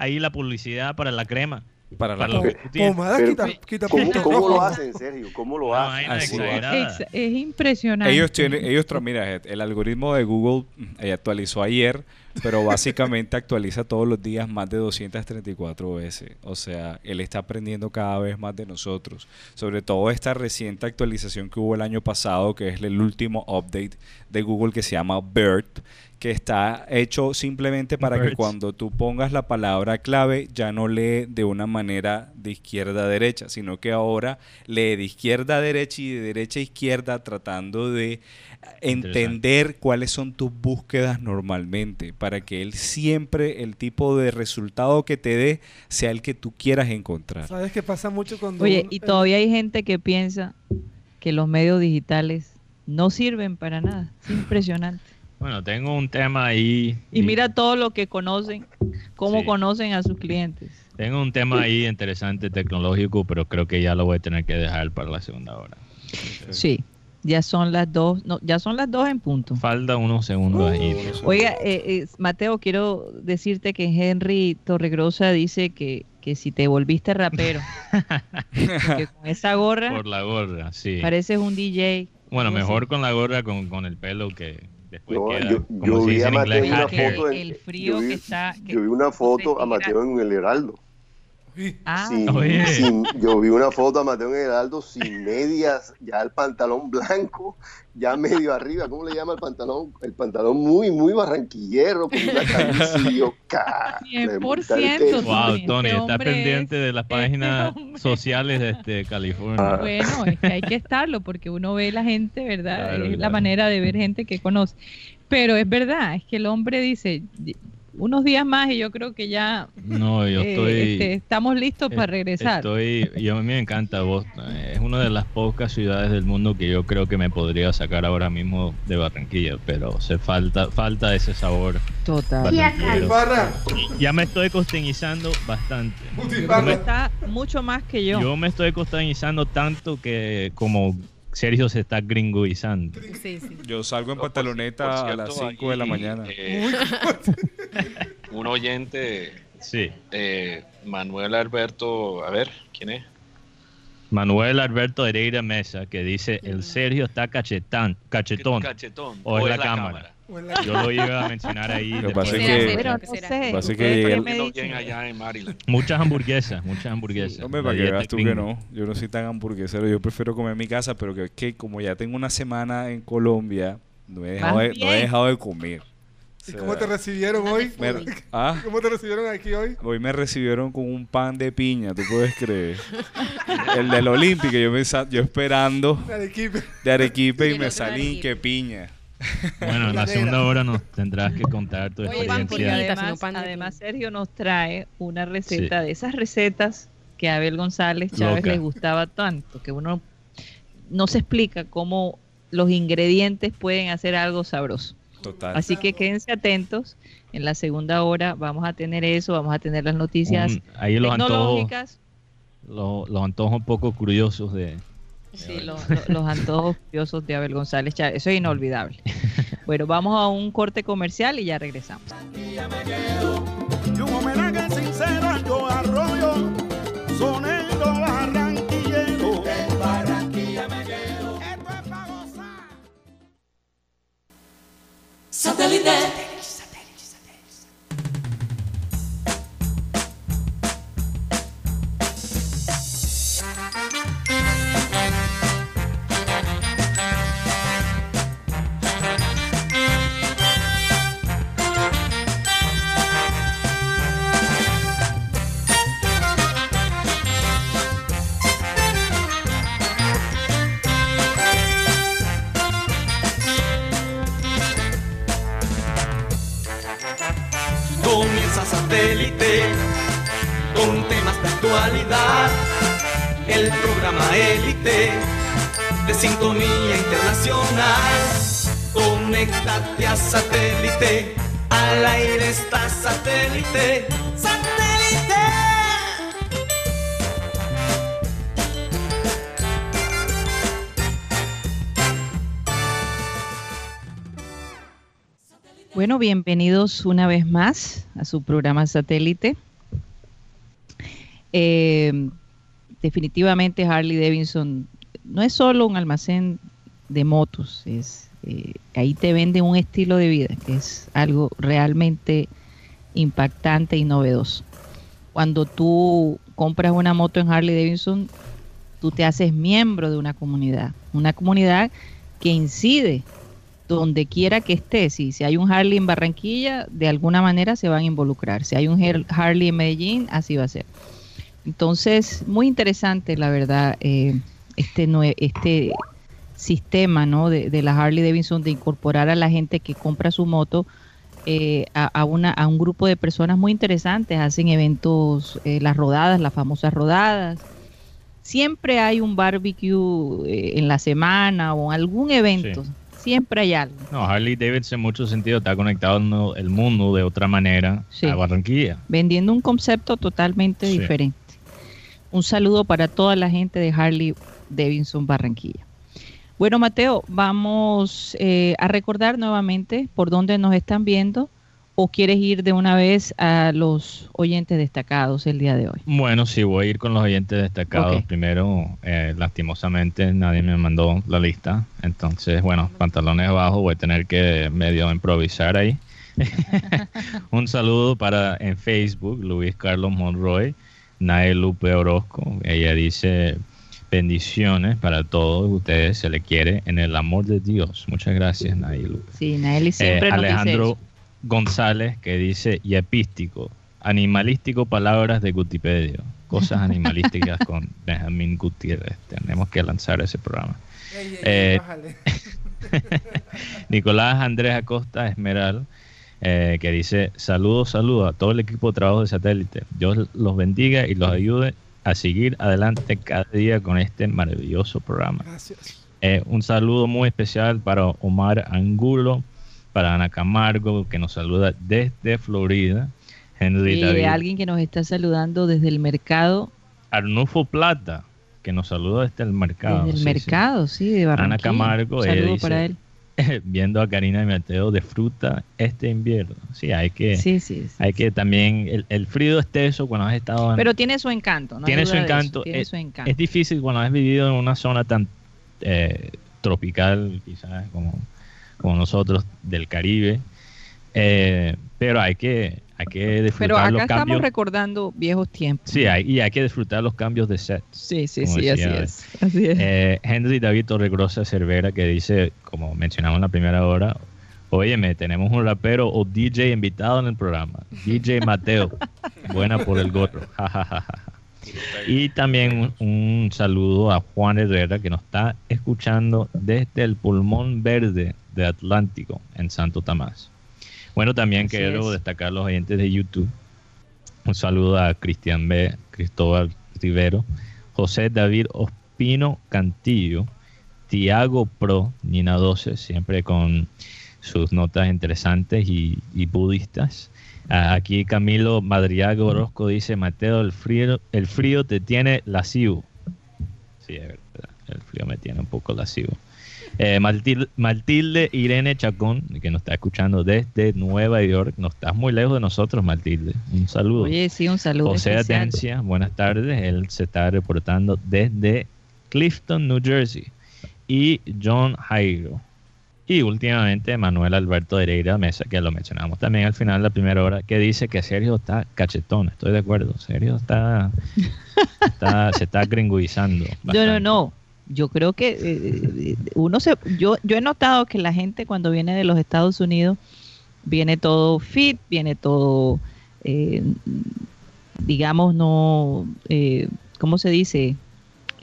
E: ahí la publicidad para la crema.
D: Para la
H: ¿cómo, lo hacen, Sergio? ¿Cómo lo hacen?
C: Es, impresionante.
D: Ellos tienen, ellos, mira, el algoritmo de Google eh, actualizó ayer, pero básicamente actualiza todos los días más de 234 veces. O sea, él está aprendiendo cada vez más de nosotros. Sobre todo esta reciente actualización que hubo el año pasado, que es el último update de Google que se llama BERT, que está hecho simplemente para que cuando tú pongas la palabra clave ya no lee de una manera de izquierda a derecha, sino que ahora lee de izquierda a derecha y de derecha a izquierda tratando de entender cuáles son tus búsquedas normalmente, para que él siempre el tipo de resultado que te dé sea el que tú quieras encontrar.
A: ¿Sabes qué pasa mucho cuando...
C: Oye, y todavía hay gente que piensa que los medios digitales no sirven para nada. Es impresionante.
E: Bueno, tengo un tema ahí.
C: Y mira todo lo que conocen, cómo conocen a sus clientes.
E: Tengo un tema ahí interesante tecnológico, pero creo que ya lo voy a tener que dejar para la segunda hora.
C: Sí, ya son las dos, no, ya son las dos en punto.
E: Falta unos segundos ahí.
C: Oiga, eh, eh, Mateo, quiero decirte que Henry Torregrosa dice que, que si te volviste rapero, que con esa gorra,
E: por la gorra, sí.
C: Pareces un DJ.
E: Bueno, mejor con la gorra, con, con el pelo que,
H: yo, vi a Mateo una foto
C: el frío que está,
H: yo vi una foto a Mateo en el Heraldo.
C: Ah,
H: yo vi una foto a Mateo en el Heraldo sin medias, ya el pantalón blanco, ya medio arriba, ¿cómo le llama el pantalón? El pantalón muy, muy barranquillero, con una camisa y yo,
C: 100%.
E: Wow, Tony, este está pendiente de las este páginas sociales de este, California.
C: Ah. Bueno, es que hay que estarlo, porque uno ve la gente, ¿verdad? es la manera de ver gente que conoce. Pero es verdad, es que el hombre dice, unos días más y yo creo que ya
E: no, yo eh, estoy,
C: este, estamos listos para regresar.
E: Estoy, yo a mí me encanta Boston. Es una de las pocas ciudades del mundo que yo creo que me podría sacar ahora mismo de Barranquilla, pero se falta falta ese sabor.
C: Total.
E: Ya me estoy costeñizando bastante.
C: Está mucho más que yo.
E: Yo me estoy costeñizando tanto que como Sergio se está gringoizando.
D: Yo salgo en pantaloneta a las 5 de la mañana. Eh,
I: un oyente,
E: sí.
I: Eh, Manuel Alberto, a ver, ¿quién es?
E: Manuel Alberto Hereira Mesa, que dice, el Sergio está cachetán, cachetón,
I: cachetón
E: o, es la, cámara. Yo lo iba a mencionar ahí.
D: Lo que pasa es
E: que, muchas hamburguesas, muchas hamburguesas.
D: Hombre, para que veas tú que no. Yo no soy tan hamburguesero. Yo prefiero comer en mi casa, pero que, que como ya tengo una semana en Colombia, no he dejado, de, no he dejado de comer.
A: ¿Y cómo te recibieron hoy?
D: ¿Ah?
A: ¿Cómo te recibieron aquí hoy?
D: Hoy me recibieron con un pan de piña, ¿tú puedes creer? el del Olímpico, yo, me yo esperando
A: de Arequipe,
D: de Arequipe y me salí que piña.
E: Bueno, en la segunda hora nos tendrás que contar tu experiencia.
C: además, Sergio nos trae una receta de esas recetas que a Abel González Chávez le gustaba tanto, que uno no se explica cómo los ingredientes pueden hacer algo sabroso.
D: Total.
C: Así que quédense atentos. En la segunda hora vamos a tener eso, vamos a tener las noticias
E: ahí los tecnológicas. Antojos, los antojos un poco curiosos de,
C: Sí, los, los antojos curiosos de Abel González Chávez. Eso es inolvidable. Bueno, vamos a un corte comercial y ya regresamos.
J: Y un homenaje sincero a yo arroyo, sonero barranquillero. En Barranquilla me quedo. Esto es para gozar.
B: Satélite. Satélite. ¡Satélite!
C: Bueno, bienvenidos una vez más a su programa satélite. Eh, definitivamente Harley Davidson no es solo un almacén de motos, es eh, ahí te vende un estilo de vida que es algo realmente impactante y novedoso. Cuando tú compras una moto en Harley Davidson, tú te haces miembro de una comunidad, una comunidad que incide donde quiera que esté. Si, si hay un Harley en Barranquilla, de alguna manera se van a involucrar. Si hay un Harley en Medellín, así va a ser. Entonces, muy interesante, la verdad, eh, este, este sistema ¿no? de, de, la Harley Davidson de incorporar a la gente que compra su moto eh, a, una, a un grupo de personas muy interesantes. Hacen eventos, eh, las rodadas, las famosas rodadas. Siempre hay un barbecue en la semana o algún evento. Siempre hay algo.
E: No, Harley Davidson en mucho sentido está conectado el mundo de otra manera a Barranquilla.
C: Vendiendo un concepto totalmente diferente. Un saludo para toda la gente de Harley Davidson Barranquilla. Bueno, Mateo, vamos eh, a recordar nuevamente por dónde nos están viendo ¿O quieres ir de una vez a los oyentes destacados el día de hoy?
E: Bueno, sí, voy a ir con los oyentes destacados. Primero, eh, lastimosamente, nadie me mandó la lista. Entonces, bueno, pantalones abajo, voy a tener que medio improvisar ahí. Un saludo para en Facebook, Luis Carlos Monroy, Nael Lupe Orozco. Ella dice, bendiciones para todos ustedes, se le quiere en el amor de Dios. Muchas gracias, Nael Lupe.
C: Sí, Nael siempre
E: eh, Alejandro, González que dice y epístico, animalístico palabras de Gutipedio, cosas animalísticas con Benjamín Gutiérrez. Tenemos que lanzar ese programa. Eh, Nicolás Andrés Acosta Esmeral eh, que dice, saludos, saludos a todo el equipo de trabajo de satélite. Dios los bendiga y los ayude a seguir adelante cada día con este maravilloso programa.
A: Gracias.
E: Eh, un saludo muy especial para Omar Angulo, para Ana Camargo, que nos saluda desde Florida. Henry
C: Y
E: David,
C: alguien que nos está saludando desde el mercado,
E: Arnulfo Plata, que nos saluda desde el mercado.
C: desde el
E: sí, sí.
C: mercado, sí, de Barranquilla.
E: Ana Camargo,
C: Un
E: ella
C: saludo
E: dice,
C: para él.
E: viendo a Karina y Mateo de fruta este invierno. Sí, hay que,
C: Sí, sí, sí.
E: hay que también, el, el frío es teso cuando has estado en,
C: Pero tiene su encanto, ¿no?
E: tiene su
C: duda de eso,
E: encanto.
C: tiene
E: es,
C: su encanto.
E: es difícil cuando has vivido en una zona tan eh, tropical, quizás como, como nosotros del Caribe. Eh, pero hay que, hay que disfrutar
C: Pero acá
E: los
C: estamos
E: cambios.
C: recordando viejos tiempos.
E: Sí, hay, y hay que disfrutar los cambios de set.
C: Sí, sí, sí, así es. Así es.
E: Eh, Henry David Torregrosa Cervera que dice, como mencionamos en la primera hora, Óyeme, tenemos un rapero o DJ invitado en el programa. DJ Mateo. Buena por el gorro. Y también un, un saludo a Juan Herrera que nos está escuchando desde el pulmón verde de Atlántico en Santo Tomás. Bueno, también
C: Así
E: quiero
C: es.
E: destacar los oyentes de YouTube. Un saludo a Cristian B, Cristóbal Rivero, José David Ospino Cantillo, Tiago Pro, Nina 12, siempre con sus notas interesantes y, y budistas. Aquí Camilo Madriaga Orozco dice, Mateo, el frío, el frío te tiene lascivo. Sí, es verdad, el frío me tiene un poco lascivo. Eh, Matilde, Matilde Irene Chacón, que nos está escuchando desde Nueva York. No estás muy lejos de nosotros, Matilde. Un saludo.
C: Oye, sí, un saludo
E: José
C: especial.
E: Atencia, buenas tardes. Él se está reportando desde Clifton, New Jersey. Y John Jairo. Y últimamente Manuel Alberto Hereira Mesa, que lo mencionamos también al final de la primera hora, que dice que Sergio está cachetón. Estoy de acuerdo. Sergio está, está se está gringuizando.
C: No, no,
E: bastante.
C: no. Yo creo que eh, uno se, yo, yo he notado que la gente cuando viene de los Estados Unidos viene todo fit, viene todo, eh, digamos, no, eh, ¿cómo se dice?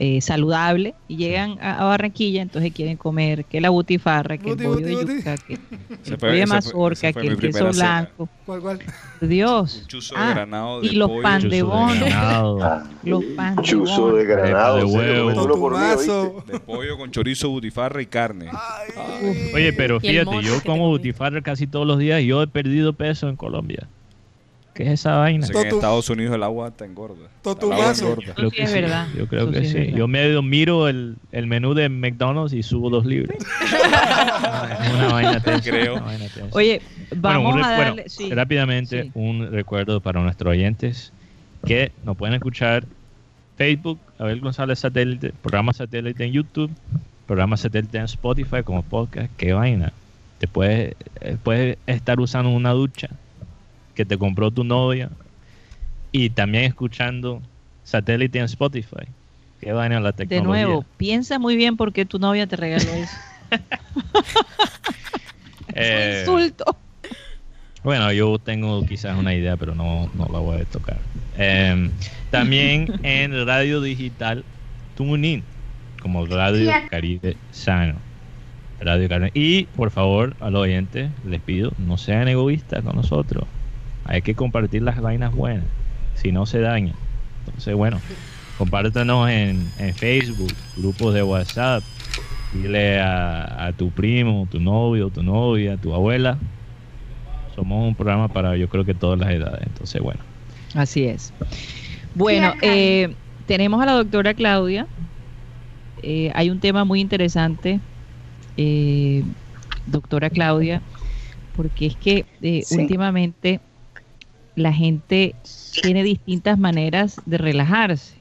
C: Eh, saludable y llegan a, a Barranquilla, entonces quieren comer que la butifarra, que
A: Buti,
C: el bollo
A: buti,
C: de
A: buti.
C: yuca, que el
D: fue-
C: pollo de mazorca,
D: fue
C: que el queso blanco.
A: ¿Cuál, cuál?
C: Dios. Ah, y los
D: pollo.
C: pan de bono. Los pan de
H: Chuzo de granado.
E: De huevo.
D: De pollo con chorizo, butifarra y carne.
E: Oye, pero fíjate, yo como butifarra casi todos los días y yo he perdido peso en Colombia. ¿Qué es esa vaina?
D: Sé que en Estados Unidos el agua está engorda.
A: Totumazo.
E: Creo que
C: es
E: sí,
C: verdad.
E: Yo creo
C: Eso
E: que
C: sí.
E: Yo medio miro el, el menú de McDonald's y subo dos libras. Es una vaina tensa,
D: Creo.
E: una vaina tensa.
C: Oye,
E: Bueno,
C: vamos
E: un re-
C: a
E: bueno,
C: darle, sí.
E: rápidamente
C: sí.
E: un recuerdo para nuestros oyentes que nos pueden escuchar Facebook, Abel González Satélite, programa satélite en YouTube, programa satélite en Spotify como podcast. Qué vaina. Te puedes, eh, puedes estar usando una ducha que te compró tu novia y también escuchando satélite en Spotify. Qué vaina la
C: De
E: tecnología.
C: nuevo, piensa muy bien por qué tu novia te regaló eso.
E: Eh,
C: Insulto.
E: Bueno, yo tengo quizás una idea, pero no, no la voy a tocar. Eh, también en radio digital TuneIn, como Radio Caribe Sano. Radio Caribe. Y por favor, a los oyentes, les pido, no sean egoístas con nosotros. Hay que compartir las vainas buenas, si no se dañan. Entonces, bueno, compártanos en, en Facebook, grupos de WhatsApp. Dile a, a tu primo, tu novio, tu novia, tu abuela, somos un programa para yo creo que todas las edades. Entonces, bueno.
C: Así es. Bueno, eh, tenemos a la doctora Claudia. Eh, hay un tema muy interesante, eh, doctora Claudia, porque es que eh,
K: Sí.
C: últimamente la gente tiene distintas maneras de relajarse,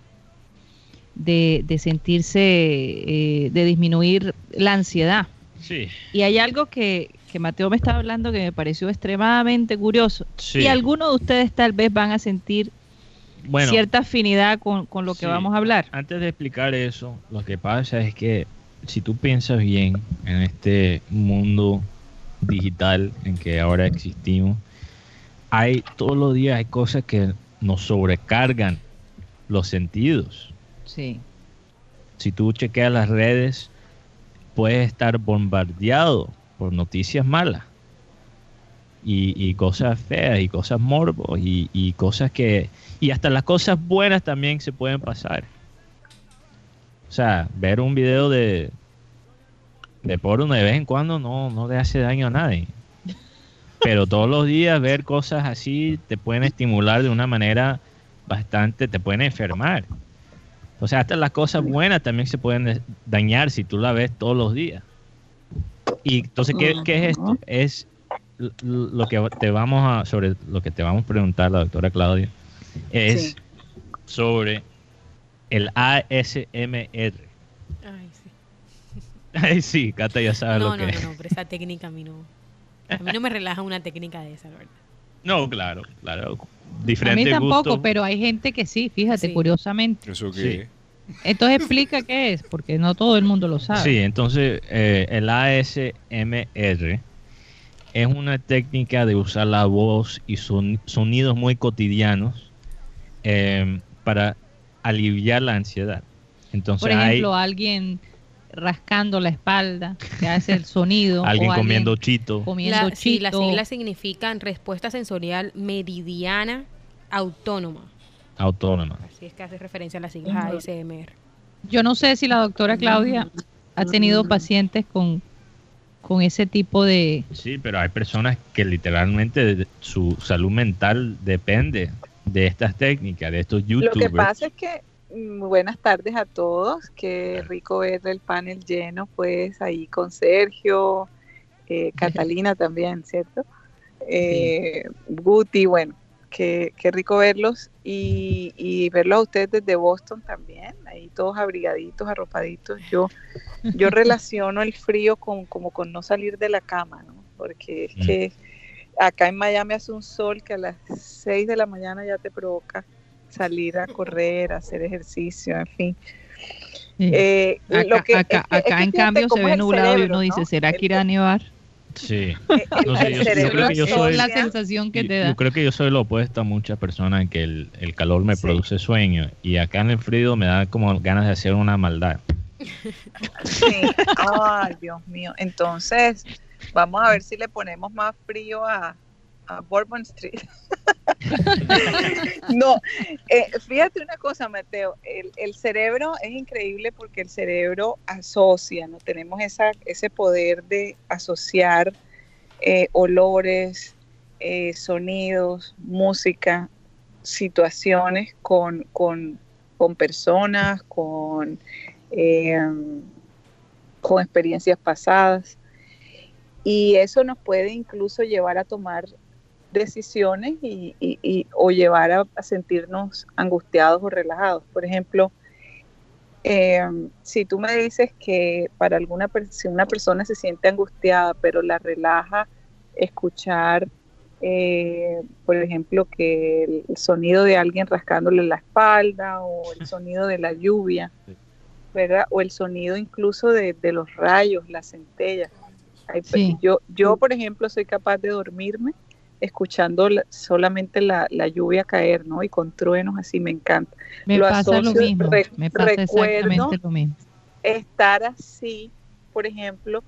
C: de, de sentirse, eh, de disminuir la ansiedad.
E: Sí.
C: Y hay algo que, que Mateo me estaba hablando que me pareció extremadamente curioso.
E: Sí.
C: Y algunos de ustedes tal vez van a sentir
E: Bueno,
C: cierta afinidad con, con lo que
E: sí.
C: vamos a hablar.
E: antes de explicar eso, lo que pasa es que si tú piensas bien en este mundo digital en que ahora existimos, hay todos los días hay cosas que nos sobrecargan los sentidos.
C: Sí.
E: Si tú chequeas las redes, puedes estar bombardeado por noticias malas. y, cosas feas y cosas morbos y, y, cosas que y hasta las cosas buenas también se pueden pasar o sea ver un video de de porno de vez en cuando no, no le hace daño a nadie pero todos los días ver cosas así te pueden estimular de una manera bastante te pueden enfermar o sea hasta las cosas buenas también se pueden dañar si tú la ves todos los días y entonces qué, ¿qué es esto? es lo que te vamos a sobre lo que te vamos a preguntar la doctora Claudia es sobre el ASMR. Ay, sí. Ay, sí, Cata ya sabe lo que
G: es. No, no, no, pero esa técnica a mí no. A mí no me relaja una técnica de esa, verdad.
E: No, claro, claro. Diferente
C: a mí tampoco, pero hay gente que sí, fíjate, curiosamente.
D: ¿Eso qué?
C: Entonces explica qué es, porque no todo el mundo lo sabe.
E: Sí, entonces eh, el ASMR es una técnica de usar la voz y sonidos muy cotidianos eh, para aliviar la ansiedad. Entonces,
C: Por ejemplo, alguien rascando la espalda, que hace el sonido.
E: alguien comiendo chito.
C: Comiendo
G: la, Sí, las siglas significan respuesta sensorial meridiana autónoma.
E: Autónoma.
G: Así es que hace referencia a las siglas ASMR.
C: Yo no sé si la doctora Claudia ha tenido pacientes con con ese tipo de...
E: Sí, pero hay personas que literalmente su salud mental depende de estas técnicas, de estos youtubers.
K: Lo que pasa es que, buenas tardes a todos, qué rico ver el panel lleno, pues ahí con Sergio, eh, Catalina también, ¿cierto? Eh, Guti, bueno, qué, qué rico verlos y, y, verlos a ustedes desde Boston también, ahí todos abrigaditos, arropaditos. Yo, yo relaciono el frío con, como con no salir de la cama, ¿no? Porque es mm. que acá en Miami hace un sol que a las 6 de la mañana ya te provoca salir a correr, a hacer ejercicio, en fin.
C: Eh, acá, acá, en cambio se ve nublado y uno dice, ¿será que irá a nevar?
E: Sí. yo, creo que yo soy la sensación que te da. Yo creo que yo soy lo opuesto a muchas personas en que el, calor me produce sueño y acá en el frío me da como ganas de hacer una maldad.
K: Sí. Ay, Dios mío. Entonces, vamos a ver si le ponemos más frío a, Bourbon Street. no, eh, fíjate una cosa, Mateo, el, el, cerebro es increíble porque el cerebro asocia, ¿no? Tenemos esa, ese poder de asociar eh, olores, eh, sonidos, música, situaciones con, con, con personas, con, con experiencias pasadas. Y eso nos puede incluso llevar a tomar decisiones y, o llevar a, sentirnos angustiados o relajados. Por ejemplo, em, si tú me dices que para alguna si una persona se siente angustiada, pero la relaja escuchar, eh, por ejemplo, que el sonido de alguien rascándole la espalda o el sonido de la lluvia, ¿verdad? O el sonido incluso de, los rayos, las centellas. yo, yo, por ejemplo, soy capaz de dormirme escuchando solamente la, lluvia caer, ¿no? Y con truenos así, me encanta.
C: Me pasa lo mismo, me pasa exactamente lo mismo.
K: Estar así, por ejemplo,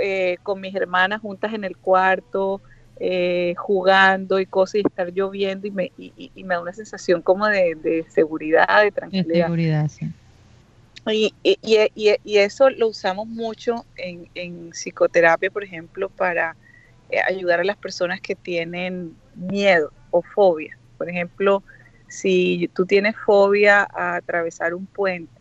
K: eh, con mis hermanas juntas en el cuarto, eh, jugando y cosas, y estar lloviendo, y me, y, me da una sensación como de, seguridad, de tranquilidad. De seguridad, sí. Y, y, eso lo usamos mucho en, en psicoterapia, por ejemplo, para ayudar a las personas que tienen miedo o fobia. Por ejemplo, si tú tienes fobia a atravesar un puente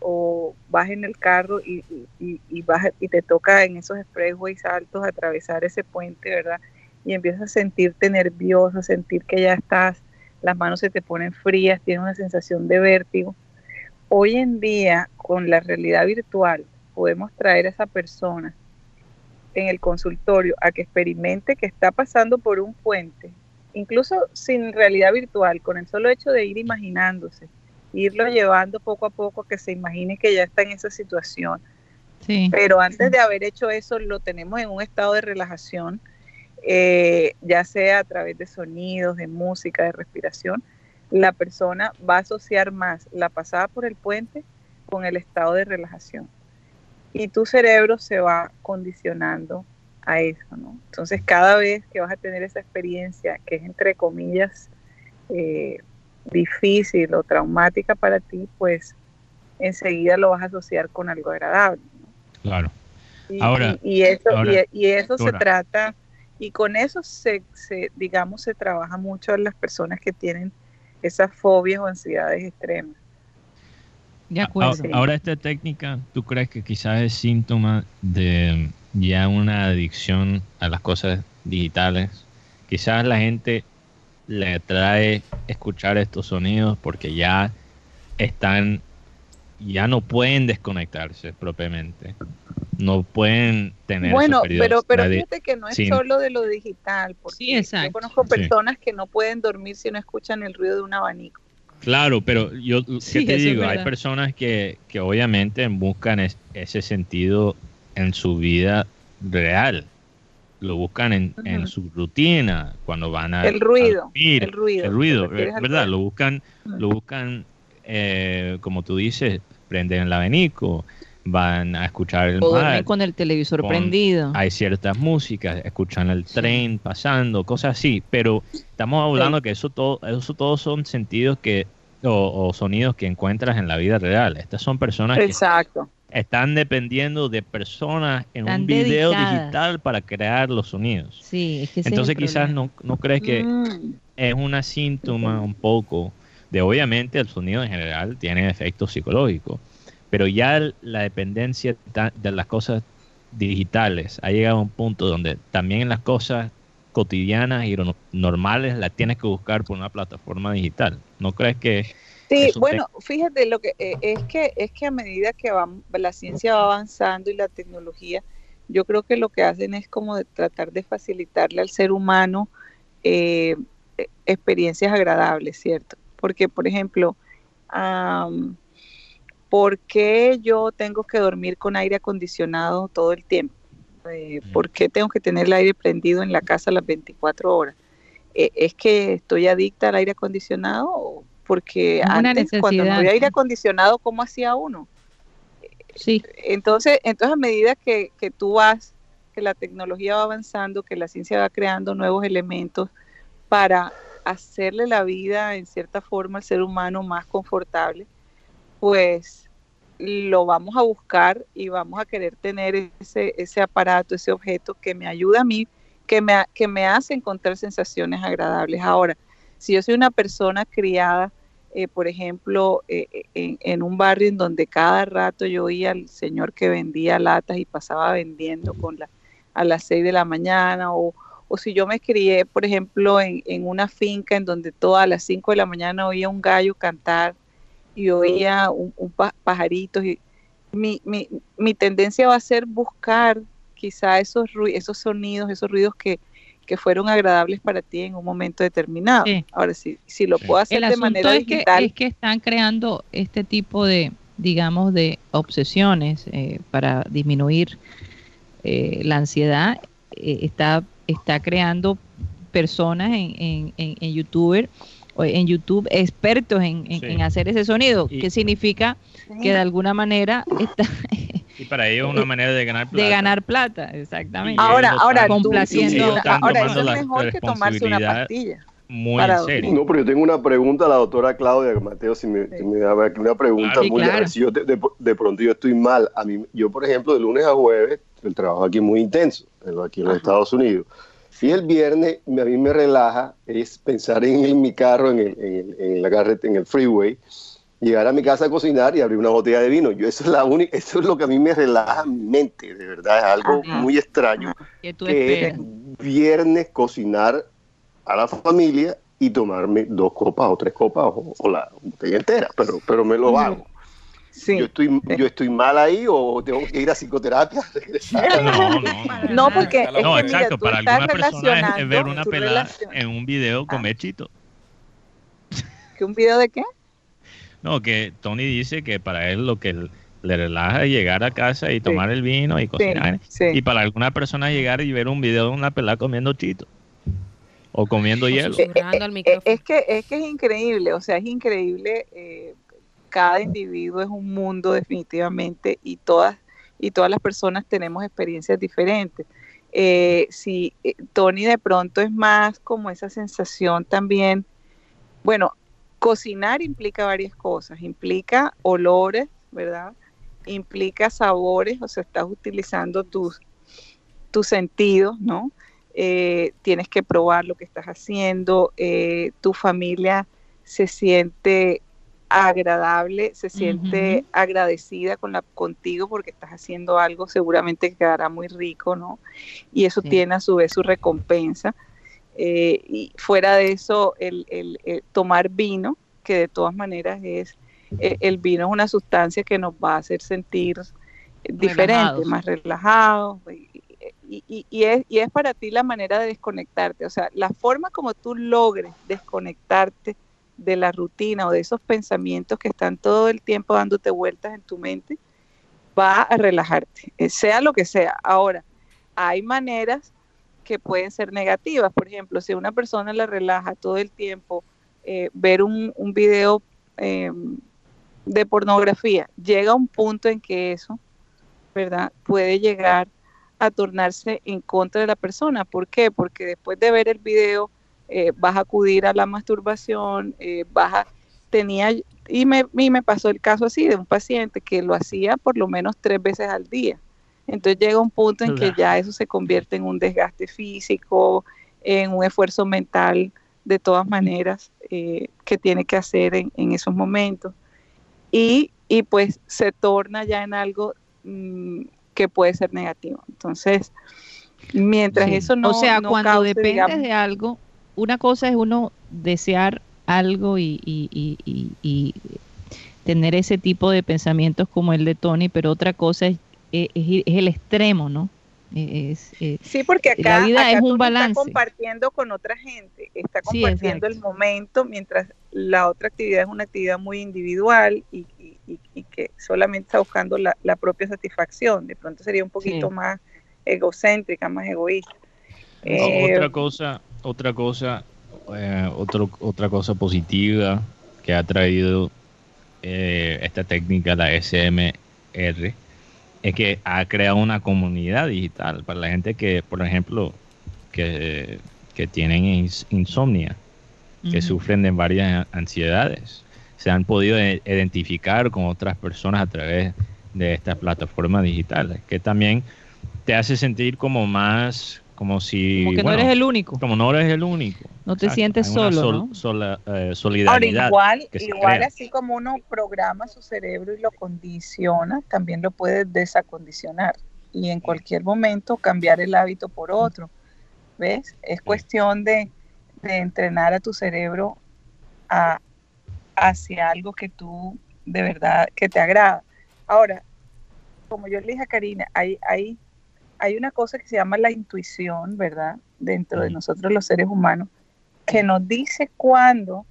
K: o vas en el carro y, y, vas, y te toca en esos expressways altos atravesar ese puente, ¿verdad? Y empiezas a sentirte nervioso, sentir que ya estás, las manos se te ponen frías, tienes una sensación de vértigo. Hoy en día, con la realidad virtual, podemos traer a esa persona en el consultorio a que experimente que está pasando por un puente, incluso sin realidad virtual, con el solo hecho de ir imaginándose, irlo llevando poco a poco a que se imagine que ya está en esa situación. Pero antes de haber hecho eso, lo tenemos en un estado de relajación, eh, ya sea a través de sonidos, de música, de respiración. La persona va a asociar más la pasada por el puente con el estado de relajación y tu cerebro se va condicionando a eso, ¿no? Entonces cada vez que vas a tener esa experiencia que es entre comillas eh, difícil o traumática para ti, pues enseguida lo vas a asociar con algo agradable.
E: Claro.
K: Y,
E: ahora,
K: y, eso, y, eso se trata, y con eso se, se, digamos, se trabaja mucho en las personas que tienen esas fobias o ansiedades extremas.
C: De acuerdo.
E: Ahora esta técnica, ¿tú crees que quizás es síntoma de ya una adicción a las cosas digitales? Quizás la gente le atrae escuchar estos sonidos porque ya están, ya no pueden desconectarse propiamente. No pueden tener
K: bueno, pero pero fíjate que no es solo de lo digital, porque
C: sí, exacto.
K: yo conozco personas que no pueden dormir si no escuchan el ruido de un abanico.
E: Claro, pero yo ¿qué te digo, hay personas que, que obviamente buscan ese sentido en su vida real. Lo buscan en, en, su rutina cuando van a
K: el ruido el ruido
E: el ruido verdad lo buscan lo buscan eh, como tú dices prenden el abanico van a escuchar el
C: o mar con el televisor prendido.
E: Hay ciertas músicas escuchan el tren pasando cosas así pero estamos hablando que eso todo eso todos son sentidos que o, sonidos que encuentras en la vida real. Estas son personas
K: Exacto.
E: están dependiendo de personas en un video digital para crear los sonidos.
C: Sí, es que
E: Entonces quizás no, no crees que
K: Mm.
E: es una síntoma un poco de obviamente el sonido en general tiene efectos psicológicos, pero ya la dependencia de las cosas digitales ha llegado a un punto donde también las cosas cotidianas y normales las tienes que buscar por una plataforma digital. ¿No crees que
K: Sí, bueno, fíjate lo que eh, es que es que a medida que va, la ciencia va avanzando y la tecnología, yo creo que lo que hacen es como de tratar de facilitarle al ser humano eh, experiencias agradables, ¿cierto? Porque, por ejemplo, um, ¿por qué yo tengo que dormir con aire acondicionado todo el tiempo? Eh, ¿Por qué tengo que tener el aire prendido en la casa las 24 horas? Eh, ¿Es que estoy adicta al aire acondicionado? Porque antes, cuando no había aire acondicionado, ¿cómo hacía uno?
C: Sí.
K: Entonces, entonces a medida que, que tú vas, que la tecnología va avanzando, que la ciencia va creando nuevos elementos para hacerle la vida en cierta forma al ser humano más confortable, pues lo vamos a buscar y vamos a querer tener ese, ese aparato, ese objeto que me ayuda a mí, que me, que me hace encontrar sensaciones agradables. Ahora, si yo soy una persona criada, eh, por ejemplo, eh, en, en, un barrio en donde cada rato yo oía al señor que vendía latas y pasaba vendiendo con la, a las 6 de la mañana, o, o si yo me crié, por ejemplo, en, en, una finca en donde todas las 5 de la mañana oía un gallo cantar y oía un, un pajarito, y mi, mi, mi, tendencia va a ser buscar quizá esos, esos sonidos, esos ruidos que, que fueron agradables para ti en un momento determinado. Sí. Ahora, si, si lo puedo hacer
C: El
K: de manera
C: es
K: digital.
C: Que, es que están creando este tipo de, digamos, de obsesiones eh, para disminuir eh, la ansiedad. Eh, está, está creando personas en, en, en, en YouTuber en YouTube expertos en, en, sí. en hacer ese sonido, y, que significa que de alguna manera está
E: y para ellos es una manera de ganar plata.
C: De ganar plata, exactamente.
K: Ahora, ahora,
C: complaciendo.
K: Tú, ahora eso es mejor que tomarse una pastilla.
E: Muy en serio.
H: No, pero yo tengo una pregunta a la doctora Claudia Mateo, si me, sí. si me da una pregunta claro, muy claro. si yo de, de, de, pronto yo estoy mal. A mí, yo, por ejemplo, de lunes a jueves, el trabajo aquí es muy intenso, aquí en los Ajá. Estados Unidos. Y el viernes a mí me relaja es pensar en, en mi carro, en, el, en, en, la carretera, en el freeway, llegar a mi casa a cocinar y abrir una botella de vino. Yo eso es la única, eso es lo que a mí me relaja mi mente, de verdad, es algo Ajá. muy extraño.
C: ¿Qué tú
H: que viernes cocinar a la familia y tomarme dos copas o tres copas o, o la botella entera, pero, pero me lo hago. Sí. Yo, estoy, yo estoy mal ahí o tengo que ir a psicoterapia.
E: No, no,
K: no, porque
E: es no, que, exacto, mira, para alguna persona es ver una pelada en un video con mechito.
K: ¿Que un video de qué?
E: No, que Tony dice que para él lo que le relaja es llegar a casa y tomar sí. el vino y cocinar. Sí, y para alguna persona llegar y ver un video de una pelada comiendo chito o comiendo hielo.
K: Eh, eh, es, que, es que es increíble, o sea, es increíble. Eh, cada individuo es un mundo definitivamente y todas y todas las personas tenemos experiencias diferentes. Eh, si eh, Tony de pronto es más como esa sensación también, bueno, cocinar implica varias cosas, implica olores, ¿verdad? Implica sabores, o sea, estás utilizando tus, tus sentidos, ¿no? Eh, tienes que probar lo que estás haciendo, tu familia se siente agradable, se siente agradecida con la, contigo porque estás haciendo algo seguramente que quedará muy rico, ¿no? Y eso tiene a su vez su recompensa. Eh, y fuera de eso, el, tomar vino, que de todas maneras es, eh, el vino es una sustancia que nos va a hacer sentir diferente, más relajado Y, y, es, y es para ti la manera de desconectarte, o sea, la forma como tú logres desconectarte de la rutina o de esos pensamientos que están todo el tiempo dándote vueltas en tu mente, va a relajarte, eh, sea lo que sea. Ahora, hay maneras que pueden ser negativas. Por ejemplo, si una persona la relaja todo el tiempo, eh, ver un, un video em, de pornografía, llega un punto en que eso, ¿verdad? Puede llegar a tornarse en contra de la persona. ¿Por qué? Porque después de ver el video, eh, vas a acudir a la masturbación, eh, vas a, tenía, y me, y me pasó el caso así de un paciente que lo hacía por lo menos tres veces al día. Entonces llega un punto en que ya eso se convierte en un desgaste físico, en un esfuerzo mental de todas maneras eh, que tiene que hacer en, esos momentos. Y, y, pues se torna ya en algo mm, que puede ser negativo. Entonces, mientras eso no...
C: O sea, cuando dependes de algo, una cosa es uno desear algo y, tener ese tipo de pensamientos como el de Tony, pero otra cosa es, el extremo, ¿no?
K: Es, sí, porque acá, la vida es un balance. Está compartiendo con otra gente, está compartiendo el momento, mientras la otra actividad es una actividad muy individual y, que solamente está buscando la, propia satisfacción. De pronto sería un poquito más egocéntrica, más egoísta.
E: otra eh, cosa, otra cosa, eh, otra cosa positiva que ha traído eh, esta técnica, la SMR, es que ha creado una comunidad digital para la gente que, por ejemplo, que, tienen insomnia, que sufren de varias ansiedades. Se han podido identificar con otras personas a través de estas plataformas digitales, que también te hace sentir como más como si.
C: Como que no eres el único.
E: Como no eres el único.
C: No te sientes solo.
E: Eh, solidaridad.
K: igual, igual así como uno programa su cerebro y lo condiciona, también lo puede desacondicionar. Y en cualquier momento cambiar el hábito por otro. ¿Ves? Es cuestión de, entrenar a tu cerebro a, hacia algo que tú de verdad que te agrada. Ahora, como yo le dije a Karina, hay, hay hay una cosa que se llama la intuición, ¿verdad? Dentro de nosotros los seres humanos, que nos dice cuándo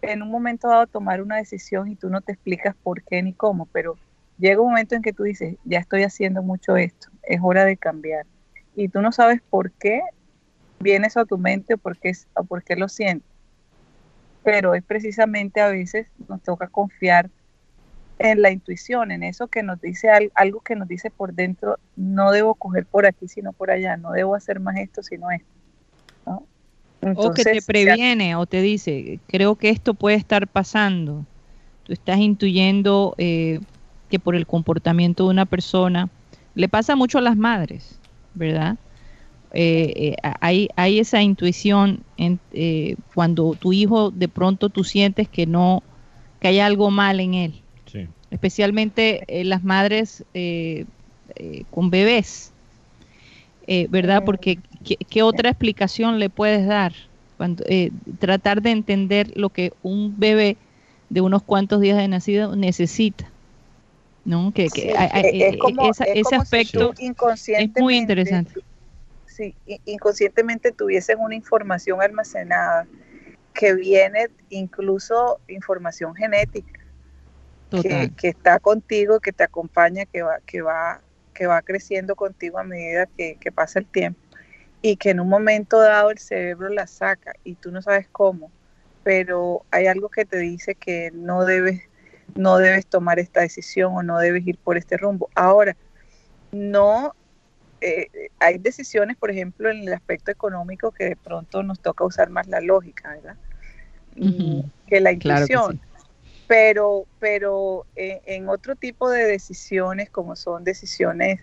K: en un momento dado tomar una decisión y tú no te explicas por qué ni cómo, pero llega un momento en que tú dices, ya estoy haciendo mucho esto, es hora de cambiar. Y tú no sabes por qué viene eso a tu mente o por qué, o por qué lo sientes. Pero es precisamente a veces nos toca confiar en la intuición, en eso que nos dice algo que nos dice por dentro, no debo coger por aquí sino por allá, no debo hacer más esto sino esto.
C: o que te previene o te dice, creo que esto puede estar pasando. Tú estás intuyendo eh, que por el comportamiento de una persona, le pasa mucho a las madres, ¿verdad? Eh, eh, hay, hay, esa intuición en, cuando tu hijo de pronto tú sientes que no, que hay algo mal en él especialmente eh, las madres eh, eh, con bebés, ¿verdad? Porque ¿qué, otra explicación le puedes dar? Cuando, tratar de entender lo que un bebé de unos cuantos días de nacido necesita. ¿no? Que, ese aspecto es muy interesante.
K: Sí, inconscientemente tuviesen una información almacenada que viene incluso información genética que, está contigo, que te acompaña, que va, que va, que va creciendo contigo a medida que, pasa el tiempo y que en un momento dado el cerebro la saca y tú no sabes cómo, pero hay algo que te dice que no debes, no debes tomar esta decisión o no debes ir por este rumbo. Ahora, no eh, hay decisiones, por ejemplo, en el aspecto económico que de pronto nos toca usar más la lógica, ¿verdad? Que la intuición. Pero, pero eh, en otro tipo de decisiones, como son decisiones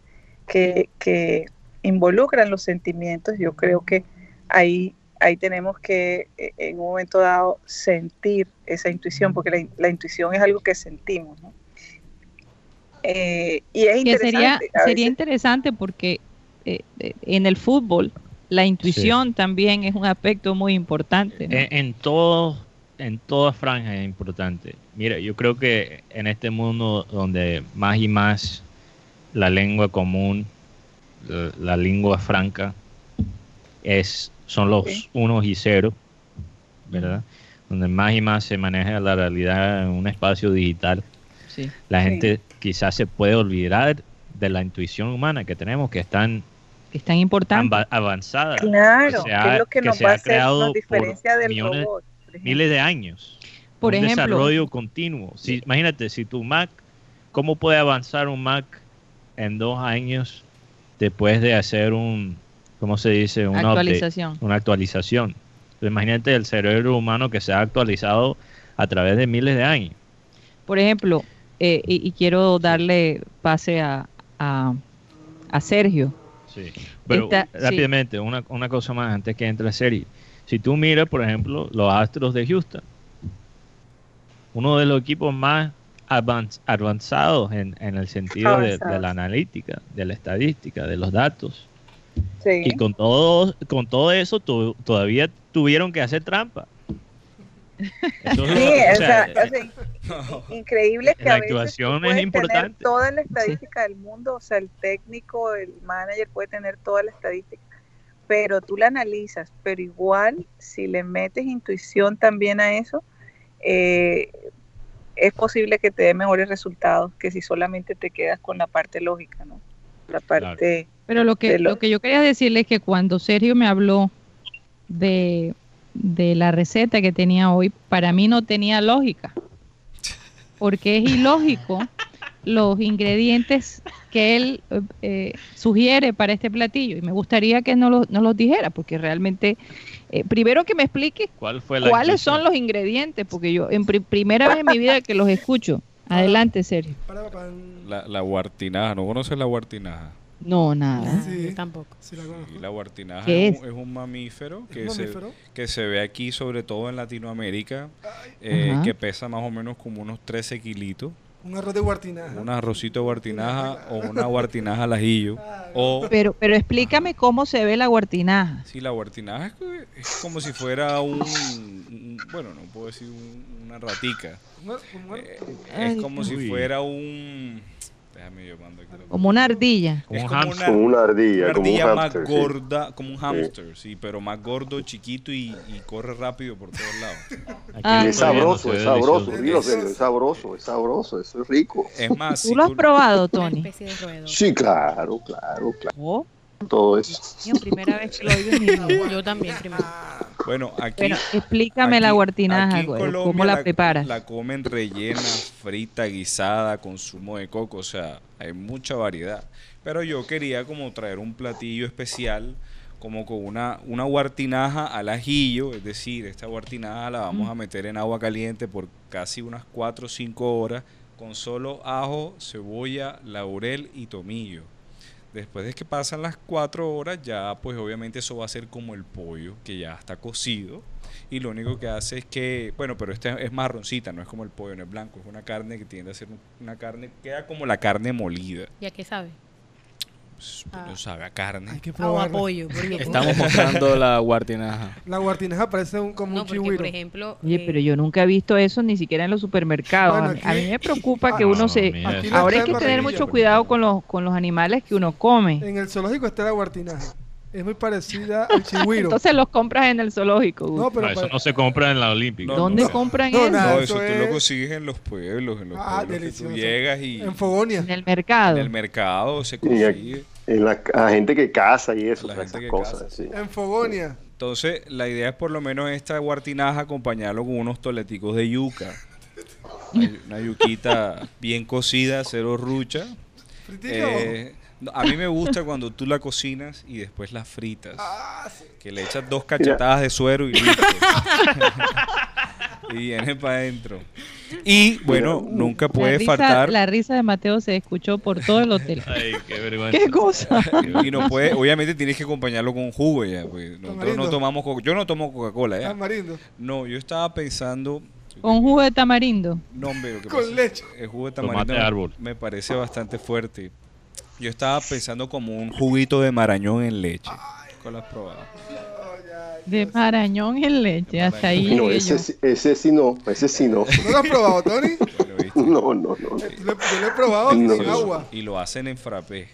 K: que, que involucran los sentimientos, yo creo que ahí, ahí tenemos que eh, en un momento dado sentir esa intuición, porque la, la intuición es algo que sentimos, ¿no?
C: Eh, y es interesante. sería, sería interesante porque eh, en el fútbol la intuición también es un aspecto muy importante.
E: En, en, todo, en toda franja es importante. Mira, yo creo que en este mundo donde más y más la lengua común, la, lengua franca, es, son los unos y ceros, ¿verdad? Donde más y más se maneja la realidad en un espacio digital. La gente quizás se puede olvidar de la intuición humana que tenemos, que están
C: que es tan importante.
E: avanzada.
K: Claro, que, es lo que, nos va a hacer la diferencia del
E: millones, robot. Miles de años.
C: Por
E: un
C: ejemplo.
E: desarrollo continuo. Si, imagínate, si tu Mac, ¿cómo puede avanzar un Mac en dos años después de hacer un, ¿cómo se dice?
C: Una actualización.
E: una actualización. imagínate el cerebro humano que se ha actualizado a través de miles de años.
C: Por ejemplo, eh, y, quiero darle pase a, a, Sergio.
E: Sí, pero rápidamente, Una, una cosa más antes que entre la serie. Si tú miras, por ejemplo, los Astros de Houston, uno de los equipos más avanzados en, en, el sentido de, la analítica, de la estadística, de los datos. Y con todo, con todo eso todavía tuvieron que hacer trampa.
K: Sí, increíble que
E: la
K: a veces
E: es importante.
K: Tener toda la estadística del mundo, o sea, el técnico, el manager puede tener toda la estadística, pero tú la analizas, pero igual si le metes intuición también a eso, eh, es posible que te dé mejores resultados que si solamente te quedas con la parte lógica, ¿no? La parte.
C: Pero lo que, lo que yo quería decirle es que cuando Sergio me habló de de la receta que tenía hoy, para mí no tenía lógica. Porque es ilógico los ingredientes que él eh, sugiere para este platillo. Y me gustaría que no, no los dijera, porque realmente, eh, primero que me explique cuáles son los ingredientes, porque yo en primera vez en mi vida que los escucho. Adelante, Sergio.
D: La, la guartinaja, ¿no conoces la guartinaja?
C: No, nada.
G: Sí, tampoco.
D: y la guartinaja es? Un, mamífero, que, Se, que se ve aquí, sobre todo en Latinoamérica, eh, que pesa más o menos como unos 13 kilitos.
A: Un arroz de guartinaja.
D: Un arrocito de guartinaja o una guartinaja al ajillo. o,
C: pero, pero explícame cómo se ve la guartinaja.
D: Sí, la guartinaja es, como si fuera un, bueno, no puedo decir una ratica. Eh, es como si fuera un
C: como una ardilla.
H: Como, una, ardilla, como un
D: más gorda, como un hamster, sí. pero más gordo, chiquito y, corre rápido por todos
H: lados. es sabroso, es sabroso, es sabroso, es sabroso, eso es rico.
D: Es más,
C: ¿Tú lo has probado, Tony?
H: Sí, claro, claro, claro. ¿Oh? Todo eso.
C: primera vez que lo oigo
G: Yo también, primero.
D: Bueno, aquí.
C: explícame la guartinaja, ¿cómo la, preparas?
D: La comen rellena, frita, guisada, con zumo de coco, o sea, hay mucha variedad. Pero yo quería como traer un platillo especial, como con una, una guartinaja al ajillo, es decir, esta guartinaja la vamos a meter en agua caliente por casi unas 4 o 5 horas, con solo ajo, cebolla, laurel y tomillo. Después de que pasan las cuatro horas, ya pues obviamente eso va a ser como el pollo, que ya está cocido. Y lo único que hace es que, bueno, pero esta es marroncita, no es como el pollo, no es blanco, es una carne que tiende a ser una carne, queda como la carne molida.
G: ¿Y a qué sabe?
D: Pues, no sabe a carne.
G: Hay que probar. pollo.
L: Estamos mostrando la guartinaja.
A: La guartinaja parece un, como
G: no,
A: un
G: porque, por ejemplo...
C: Oye, eh, pero yo nunca he visto eso ni siquiera en los supermercados. a, mí, me preocupa que uno se... Ahora hay que tener mucho cuidado con los, con los animales que uno come.
A: En el zoológico está la guartinaja es muy parecida al chigüiro.
C: Entonces los compras en el zoológico.
E: No, pero eso no se compra en la Olímpica.
C: ¿Dónde compran eso?
D: No, eso, tú lo consigues en los pueblos, en los ah, pueblos tú llegas y...
A: En Fogonia.
C: En el mercado.
D: En el mercado se consigue.
H: En la, gente que caza y eso, esas cosas.
A: En Fogonia.
D: Entonces, la idea es por lo menos esta guartinaja acompañarlo con unos toleticos de yuca. una yuquita bien cocida, cero rucha. Eh, No, a mí me gusta cuando tú la cocinas y después la fritas.
A: Ah,
D: Que le echas dos cachetadas de suero y listo. y viene para adentro. Y bueno, nunca
C: La
D: puede
C: risa,
D: faltar.
C: la risa de Mateo se escuchó por todo el hotel.
E: Ay, qué vergüenza.
C: ¿Qué cosa?
D: Y no puede, obviamente tienes que acompañarlo con jugo ya. Pues. Nosotros no tomamos Coca- Yo no tomo Coca-Cola ya.
A: Tamarindo.
D: No, yo estaba pensando.
C: Con jugo de tamarindo.
D: No, hombre, lo que
A: Con
D: pasa-
A: leche.
D: El jugo de
E: Tomate
D: tamarindo
E: de árbol.
D: me parece bastante fuerte. Yo estaba pensando como un juguito de marañón en leche. ¿Cuál has probado?
C: De marañón en leche. Hasta ahí
H: No, ese, sí- ese sí no, ese sí no.
A: ¿No lo has probado, Tony?
H: No, no, no.
A: Yo lo he probado
H: No.
A: sin agua.
D: Y lo hacen en frappé.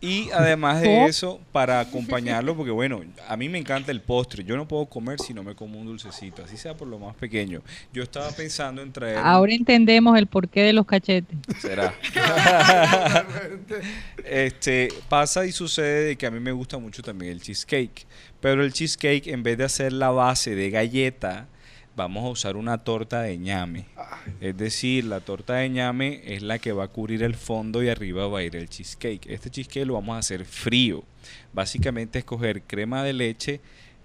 D: Y además de eso, para acompañarlo, porque bueno, a mí me encanta el postre. Yo no puedo comer si no me como un dulcecito, así sea por lo más pequeño. Yo estaba pensando en traer.
C: Ahora entendemos el porqué de los cachetes.
D: Será. este pasa y sucede de que a mí me gusta mucho también el cheesecake, pero el cheesecake en vez de hacer la base de galleta, vamos a usar una torta de ñame. Es decir, la torta de ñame es la que va a cubrir el fondo y arriba va a ir el cheesecake. Este cheesecake lo vamos a hacer frío. Básicamente es coger crema de leche,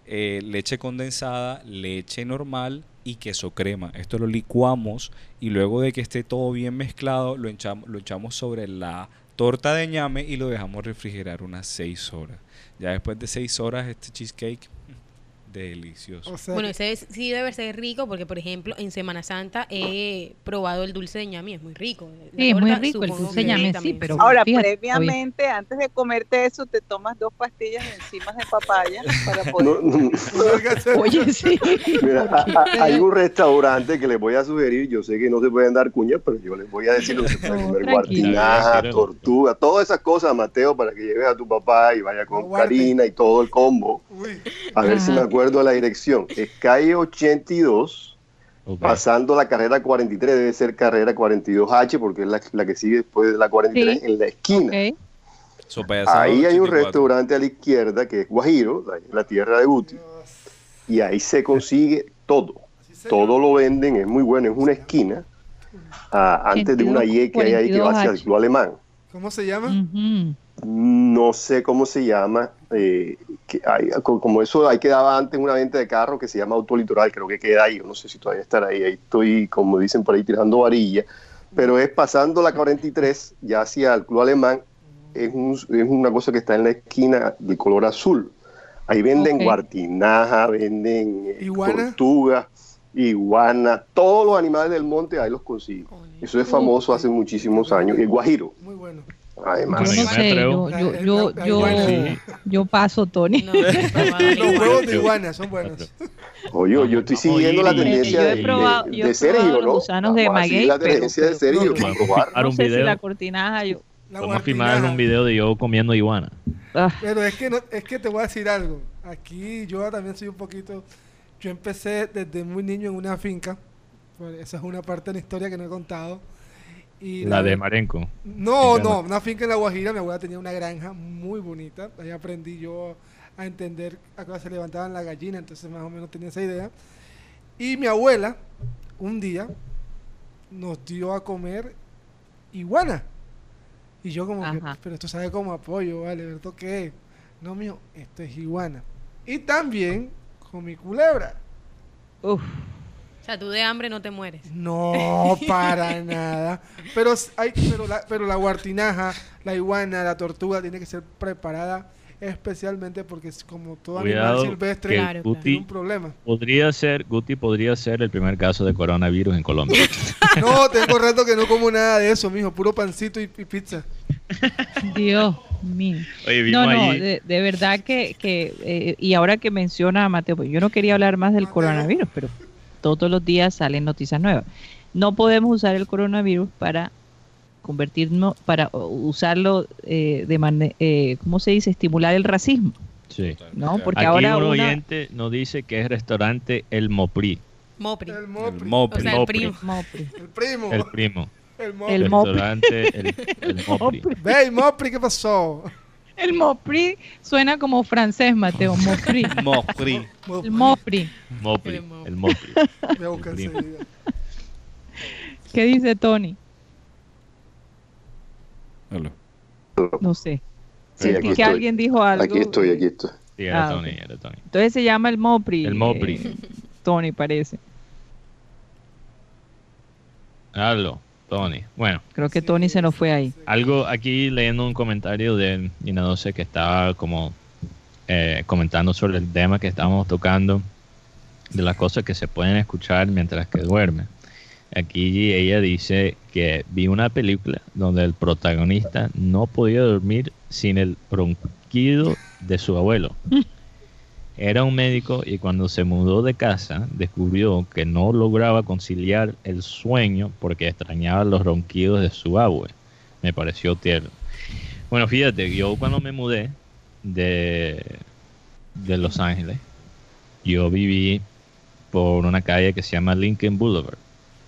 D: eh, leche condensada, leche normal y queso crema. Esto lo licuamos y luego de que esté todo bien mezclado, lo echamos, lo echamos sobre la torta de ñame y lo dejamos refrigerar unas 6 horas. Ya después de 6 horas este cheesecake, delicioso.
G: Bueno, ese es- sí debe ser rico porque, por ejemplo, en Semana Santa he probado el dulce de ñami, es muy rico. La
C: Sí, es muy rico el dulce de ñame, sí, pero
K: Ahora,
C: fíjate,
K: previamente, antes de comerte eso, te tomas dos pastillas encima de papaya para poder...
H: No, no.
C: Oye, sí.
H: Mira, a- a- hay un restaurante que les voy a sugerir, yo sé que no se pueden dar cuñas, pero yo les voy a decir lo que se puede
C: No,
H: comer, guartinaja, tortuga, todas esas cosas, Mateo, para que lleves a tu papá y vaya con Karina y todo el combo. A ver si me acuerdo de la dirección. Es calle 82, pasando la carrera 43, debe ser carrera 42H, porque es la, la que sigue después de la 43,
C: Sí.
H: en la esquina. Ahí hay un
D: 84.
H: restaurante a la izquierda que es Guajiro, la tierra de Guti. Y ahí se consigue todo. Todo lo venden, es muy bueno, es una esquina. ah, antes de una Y que hay ahí que va hacia el
A: 42H.
H: Club Alemán.
A: ¿Cómo se llama?
H: No sé cómo se llama. eh, que hay- co- como eso, ahí quedaba antes una venta de carro que se llama Autolitoral, creo que queda ahí. yo No sé si todavía estará ahí. Ahí estoy, como dicen por ahí, tirando varilla. Pero es pasando la 43, ya hacia el Club Alemán. Es, un- es una cosa que está en la esquina de color azul. Ahí venden
A: Ok.
H: guartinaja, venden eh,
A: ¿Iguana?
H: tortugas, iguanas, todos los animales del monte ahí los consigo. Eso es famoso hace muchísimos años. El guajiro.
A: Muy bueno.
H: Además.
C: Yo no sé, yo, yo, yo, yo, yo paso, Tony.
A: Los huevos de iguana son buenos.
H: Oye, yo estoy siguiendo la tendencia de, de- de ¿no?
C: los gusanos de maguey,
H: la
C: pero-
H: tendencia de. Para
C: No
E: un
C: sé si
E: video.
C: la cortinaja yo...
E: Vamos a filmar un video de yo comiendo iguana.
A: Pero es que, no, es que te voy a decir algo. Aquí yo también soy un poquito... Yo empecé desde muy niño en una finca. Pues esa es una parte de la historia que no he contado. Y
E: La de Marenco.
A: No, no, una finca en La Guajira. Mi abuela tenía una granja muy bonita. Ahí aprendí yo a entender a qué se levantaban las gallinas. Entonces más o menos tenía esa idea. Y mi abuela, un día, nos dio a comer iguana. Y yo como que, pero esto sabe como apoyo, ¿vale? ¿Esto qué es? No, mío, esto es iguana. Y también con mi culebra.
C: Uf.
G: O sea, tú de hambre no te mueres.
A: No, para nada. Pero, hay, pero, la, pero la guartinaja, la iguana, la tortuga tiene que ser preparada especialmente porque es como todo
E: Cuidado,
A: animal silvestre
E: que
A: tiene
E: Guti
A: un problema.
E: podría ser, Guti podría ser el primer caso de coronavirus en Colombia.
A: No, tengo rato que no como nada de eso, mijo. Puro pancito y, y pizza.
C: Dios mío.
E: Oye,
C: no, no, de verdad que, que eh, y ahora que menciona a Mateo, pues yo no quería hablar más del coronavirus, pero todos los días salen noticias nuevas. No podemos usar el coronavirus para convertirnos, para usarlo eh, de manera, ¿cómo se dice? Estimular el racismo.
E: Sí.
C: No, porque
E: Aquí
C: ahora
E: un
C: una-
E: oyente nos dice que es restaurante El Mopri.
G: Mopri.
A: El Mopri.
E: Mopri.
G: O sea, el
E: Mopri.
G: primo.
C: Mopri.
A: El primo.
E: El primo.
A: El Mopri.
C: El Mopri.
E: El, el Mopri.
A: Mopri, ¿qué pasó?
C: El Mopri suena como francés, Mateo. Mopri.
D: Mopri.
C: El Mopri.
E: Mopri. El Mopri.
A: Voy a buscar
E: El primo.
A: enseguida.
C: ¿Qué dice Tony?
D: Aló.
C: No sé.
H: Sí,
C: Sentí
H: aquí
C: que
H: estoy.
C: alguien dijo algo.
H: Aquí estoy, aquí estoy.
E: Sí, era
C: Ah,
E: Tony, era Tony.
C: Entonces se llama el Mopri.
E: El Mopri.
C: eh, Tony parece.
E: Hazlo, Tony. Bueno,
C: Creo que Tony se nos fue ahí.
E: algo aquí leyendo un comentario de Nina 12 que estaba como eh, comentando sobre el tema que estábamos tocando, de las cosas que se pueden escuchar mientras que duerme. Aquí ella dice que vi una película donde el protagonista no podía dormir sin el ronquido de su abuelo. Era un médico y cuando se mudó de casa descubrió que no lograba conciliar el sueño porque extrañaba los ronquidos de su abue. Me pareció tierno. Bueno, fíjate, yo cuando me mudé de, de Los Ángeles, yo viví por una calle que se llama Lincoln Boulevard,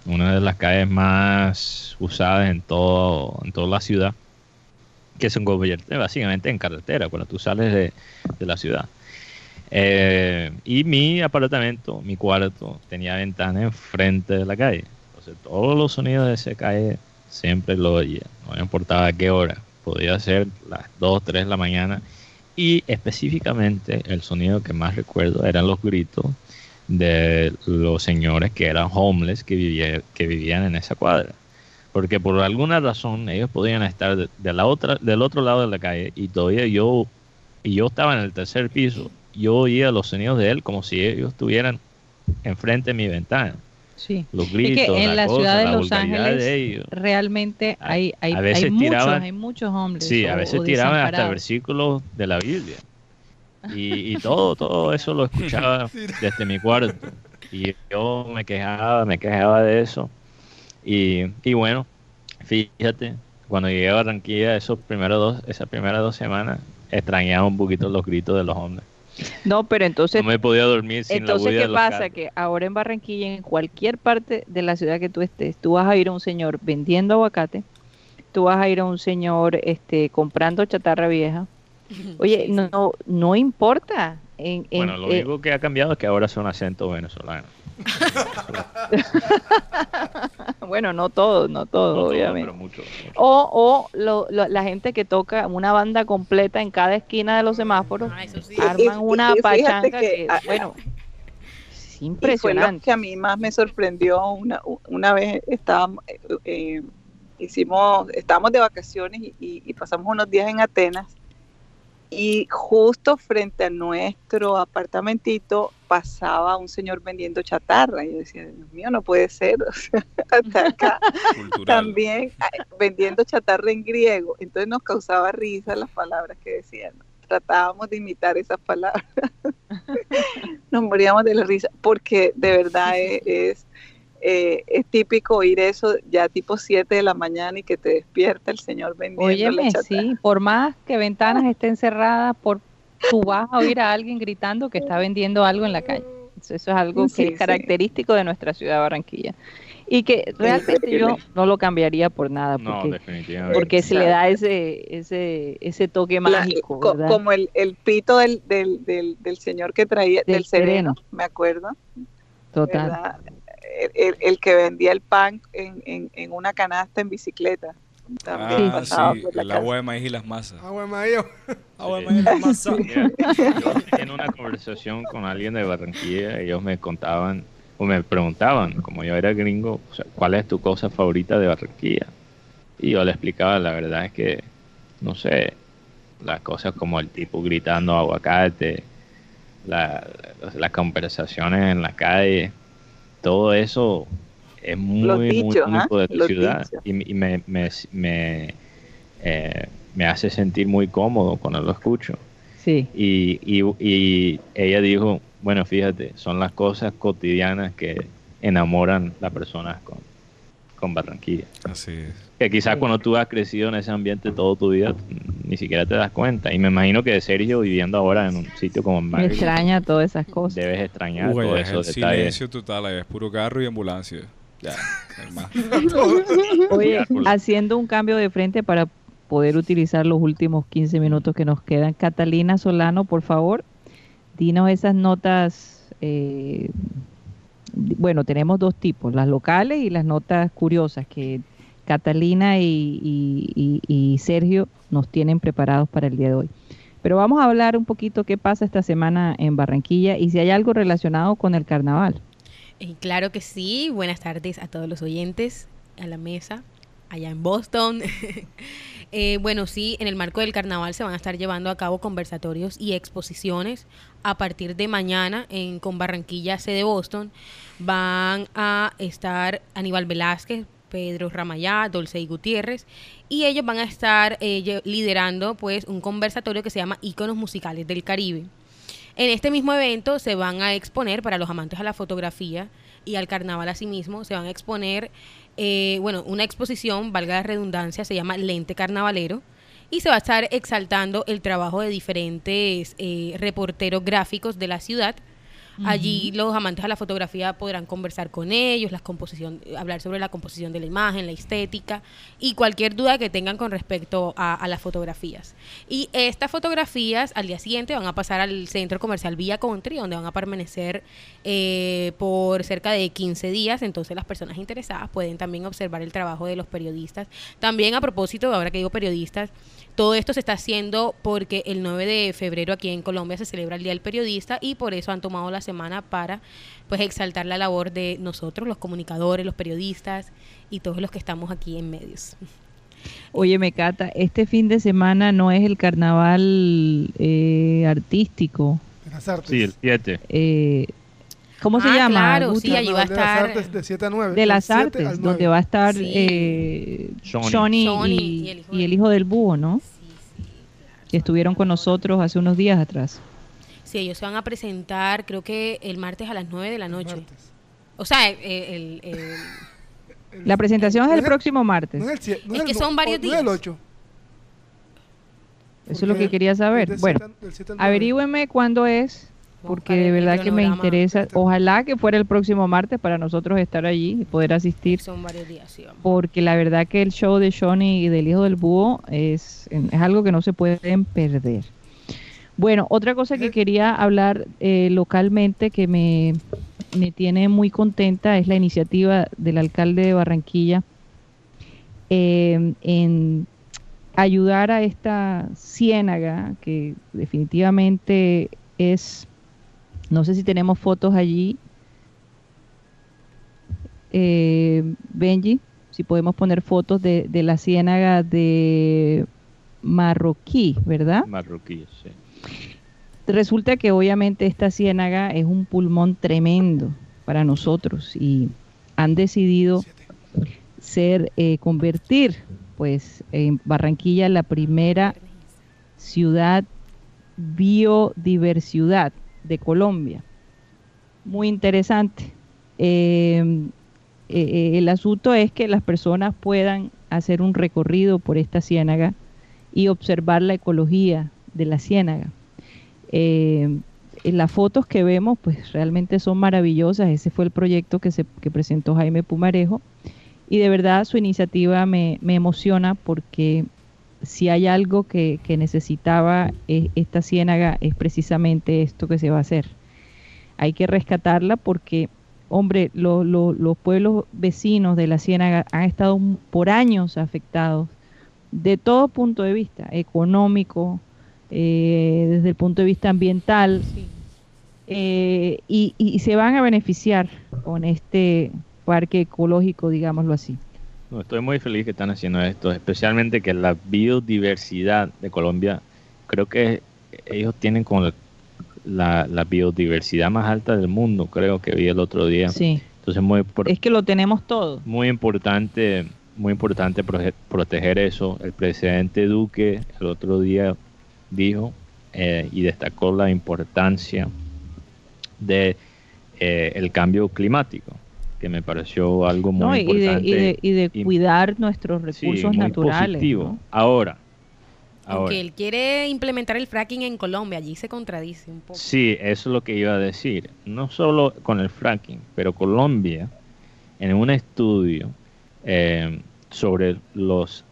E: una de las calles más usadas en, todo, en toda la ciudad, que se convierte básicamente en carretera cuando tú sales de, de la ciudad. Eh, y mi apartamento, mi cuarto, tenía ventana enfrente de la calle. Entonces todos los sonidos de esa calle siempre lo oía. No importaba qué hora. Podía ser las 2, 3 de la mañana. Y específicamente el sonido que más recuerdo eran los gritos de los señores que eran homeless que, vivía- que vivían en esa cuadra. Porque por alguna razón ellos podían estar de la otra, del otro lado de la calle y todavía yo, y yo estaba en el tercer piso, yo oía los sonidos de él como si ellos estuvieran enfrente de mi ventana.
C: Sí.
E: Los
C: Es
E: gritos,
C: que en la
E: cosa,
C: ciudad de
E: la
C: Los
E: vulgaridad
C: Ángeles
E: de ellos.
C: realmente hay, hay,
E: a veces
C: hay muchos,
E: tiraban-
C: hay muchos hombres.
E: Sí, a veces tiraban hasta versículos de la Biblia. Y, y todo, todo eso lo escuchaba desde mi cuarto. Y yo me quejaba, me quejaba de eso. Y, y bueno, fíjate, cuando llegué a Barranquilla, esos primeros dos, esas primeras dos semanas, extrañaba un poquito los gritos de los hombres.
C: No, pero entonces,
E: No me podía dormir sin
C: entonces ¿qué
E: de los
C: pasa?
E: carros.
C: Que ahora en Barranquilla, en cualquier parte de la ciudad que tú estés, tú vas a ir a un señor vendiendo aguacate, tú vas a ir a un señor este, comprando chatarra vieja. Oye, no, no, no importa. En, en-
E: Bueno, lo
C: eh,
E: único que ha cambiado es que ahora son acentos venezolanos.
C: bueno, no todos, no todos, obviamente. O, o lo- lo- la gente que toca una banda completa en cada esquina de los semáforos,
G: Ah, sí.
C: arman
K: Y-
C: una
K: y
C: pachanga
K: que,
C: que, bueno, es
K: Y fue lo
C: impresionante.
K: que a mí más me sorprendió una, una vez estábamos, eh, eh, hicimos, estábamos de vacaciones y, y- y pasamos unos días en Atenas y justo frente a nuestro apartamentito pasaba un señor vendiendo chatarra y yo decía, Dios mío, no puede ser, o sea, hasta acá
D: Cultural.
K: también vendiendo chatarra en griego, entonces nos causaba risa las palabras que decían. Tratábamos de imitar esas palabras. nos moríamos de la risa porque de verdad es, es, eh, es típico oír eso ya tipo 7 de la mañana y que te despierta el señor vendiendo la
C: Óyeme,
K: chatarra.
C: sí, por más que ventanas estén cerradas, por tú vas a oír a alguien gritando que está vendiendo algo en la calle. Eso, eso es algo
K: Sí,
C: que
K: sí.
C: es característico de nuestra ciudad Barranquilla. Y que realmente yo no lo cambiaría por nada,
E: No,
C: porque,
E: definitivamente.
C: porque se le da ese, ese, ese toque
K: La-
C: mágico,
K: como el, el pito del, del, del, del señor que traía,
C: Del
K: del, sereno,
C: sereno.
K: me acuerdo.
C: Total.
K: ¿verdad? El, que vendía el pan en, en, en una canasta en bicicleta. También
D: Ah,
K: pasaba
D: sí,
K: por la
D: el
K: casa.
D: agua de maíz y las masas.
A: Agua de maíz.
D: Agua de
E: Sí.
D: maíz y las masas.
E: Yo en una conversación con alguien de Barranquilla, ellos me contaban o me preguntaban, como yo era gringo, o sea, ¿cuál es tu cosa favorita de Barranquilla? Y yo le explicaba, la verdad es que, no sé, las cosas como el tipo gritando aguacate, la- las conversaciones en la calle, todo eso es muy, muy único
K: ¿ah?
E: de tu
K: Los
E: ciudad
K: dichos.
E: y, y me, me, me, eh, me hace sentir muy cómodo cuando lo escucho.
C: Sí.
E: Y, y, y ella dijo, bueno, fíjate, son las cosas cotidianas que enamoran las personas con, con Barranquilla.
D: Así es.
E: Que quizás
C: Sí.
E: cuando tú has crecido en ese ambiente todo tu vida, ni siquiera te das cuenta. Y me imagino que Sergio viviendo ahora en un sitio como en
C: Me
E: Madrid,
C: extraña todas esas cosas.
E: debes extrañar
D: Uy,
E: todos
D: es el
E: detalles.
D: silencio total, ahí es puro carro y ambulancia. Ya, más.
C: Oye, haciendo un cambio de frente para poder utilizar los últimos 15 minutos que nos quedan. Catalina Solano, por favor, dinos esas notas. eh, bueno, tenemos dos tipos, las locales y las notas curiosas, que Catalina y, Sergio nos tienen preparados para el día de hoy. Pero vamos a hablar un poquito qué pasa esta semana en Barranquilla y si hay algo relacionado con el carnaval.
G: Eh, claro que sí. Buenas tardes a todos los oyentes, a la mesa, allá en Boston. Eh, bueno, sí, en el marco del carnaval se van a estar llevando a cabo conversatorios y exposiciones a partir de mañana en con Barranquilla, sede Boston. Van a estar Aníbal Velázquez, Pedro Ramayá, y Gutiérrez, y ellos van a estar eh, liderando pues un conversatorio que se llama Íconos Musicales del Caribe. En este mismo evento se van a exponer para los amantes a la fotografía y al carnaval asimismo, se van a exponer, eh, bueno, una exposición, valga la redundancia, se llama Lente Carnavalero, y se va a estar exaltando el trabajo de diferentes eh, reporteros gráficos de la ciudad Allí los amantes a la fotografía podrán conversar con ellos, la composición, hablar sobre la composición de la imagen, la estética y cualquier duda que tengan con respecto a, las fotografías. Y estas fotografías al día siguiente van a pasar al centro comercial Villa Country, donde van a permanecer eh, por cerca de 15 días. Entonces las personas interesadas pueden también observar el trabajo de los periodistas. También a propósito, ahora que digo periodistas, todo esto se está haciendo porque el 9 de febrero aquí en Colombia se celebra el Día del Periodista y por eso han tomado la semana para pues exaltar la labor de nosotros, los comunicadores, los periodistas y todos los que estamos aquí en medios.
C: Oye, Mecata, este fin de semana no es el carnaval eh, artístico.
E: Sí, el 7.
C: Eh, ¿Cómo se ah, llama?
G: Claro, sí, allí va a estar.
A: De las artes de 7 a 9.
C: De las artes, donde va a estar eh, Johnny, y, el hijo del búho, ¿no? Sí, sí. Que estuvieron con nosotros hace unos días atrás.
G: Sí, ellos se van a presentar, creo que el martes a las 9 de la noche. O sea, el,
C: la presentación es el próximo martes.
G: es, que son varios días.
A: el 8.
C: Eso es lo que quería saber. Bueno, averígüeme cuándo es porque de verdad que me interesa. Ojalá que fuera el próximo martes para nosotros estar allí y poder asistir.
G: Son varios días, sí,
C: Porque la verdad que el show de Johnny y del Hijo del Búho es, es algo que no se pueden perder. Bueno, otra cosa que quería hablar eh, localmente que me, me tiene muy contenta es la iniciativa del alcalde de Barranquilla eh, en ayudar a esta ciénaga que definitivamente es no sé si tenemos fotos allí. Eh, Benji, si podemos poner fotos de, la ciénaga de Marroquí, ¿verdad?
E: Marroquí, sí.
C: Resulta que obviamente esta ciénaga es un pulmón tremendo para nosotros y han decidido ser, eh, convertir pues en Barranquilla la primera ciudad biodiversidad de Colombia. Muy interesante. Em, eh, eh, el asunto es que las personas puedan hacer un recorrido por esta ciénaga y observar la ecología de la ciénaga. Em, las fotos que vemos pues realmente son maravillosas. Ese fue el proyecto que, se, que presentó Jaime Pumarejo y de verdad su iniciativa me, me emociona porque si hay algo que, necesitaba eh, esta ciénaga es precisamente esto que se va a hacer. Hay que rescatarla porque, hombre, los pueblos vecinos de la ciénaga han estado por años afectados de todo punto de vista, económico, eh, desde el punto de vista ambiental, eh, y se van a beneficiar con este parque ecológico, digámoslo así
E: estoy muy feliz que están haciendo esto, especialmente que la biodiversidad de Colombia, creo que ellos tienen como la, biodiversidad más alta del mundo, creo que vi el otro día.
C: Sí.
E: Entonces muy
C: es que lo tenemos todo.
E: Muy importante, muy importante proteger eso. El presidente Duque el otro día dijo eh, y destacó la importancia de eh, el cambio climático que me pareció algo muy importante.
C: Y de, cuidar nuestros recursos naturales.
E: Ahora,
G: Aunque él quiere implementar el fracking en Colombia, allí se contradice un poco.
E: Sí, eso es lo que iba a decir. No solo con el fracking, pero Colombia, en un estudio eh, sobre los,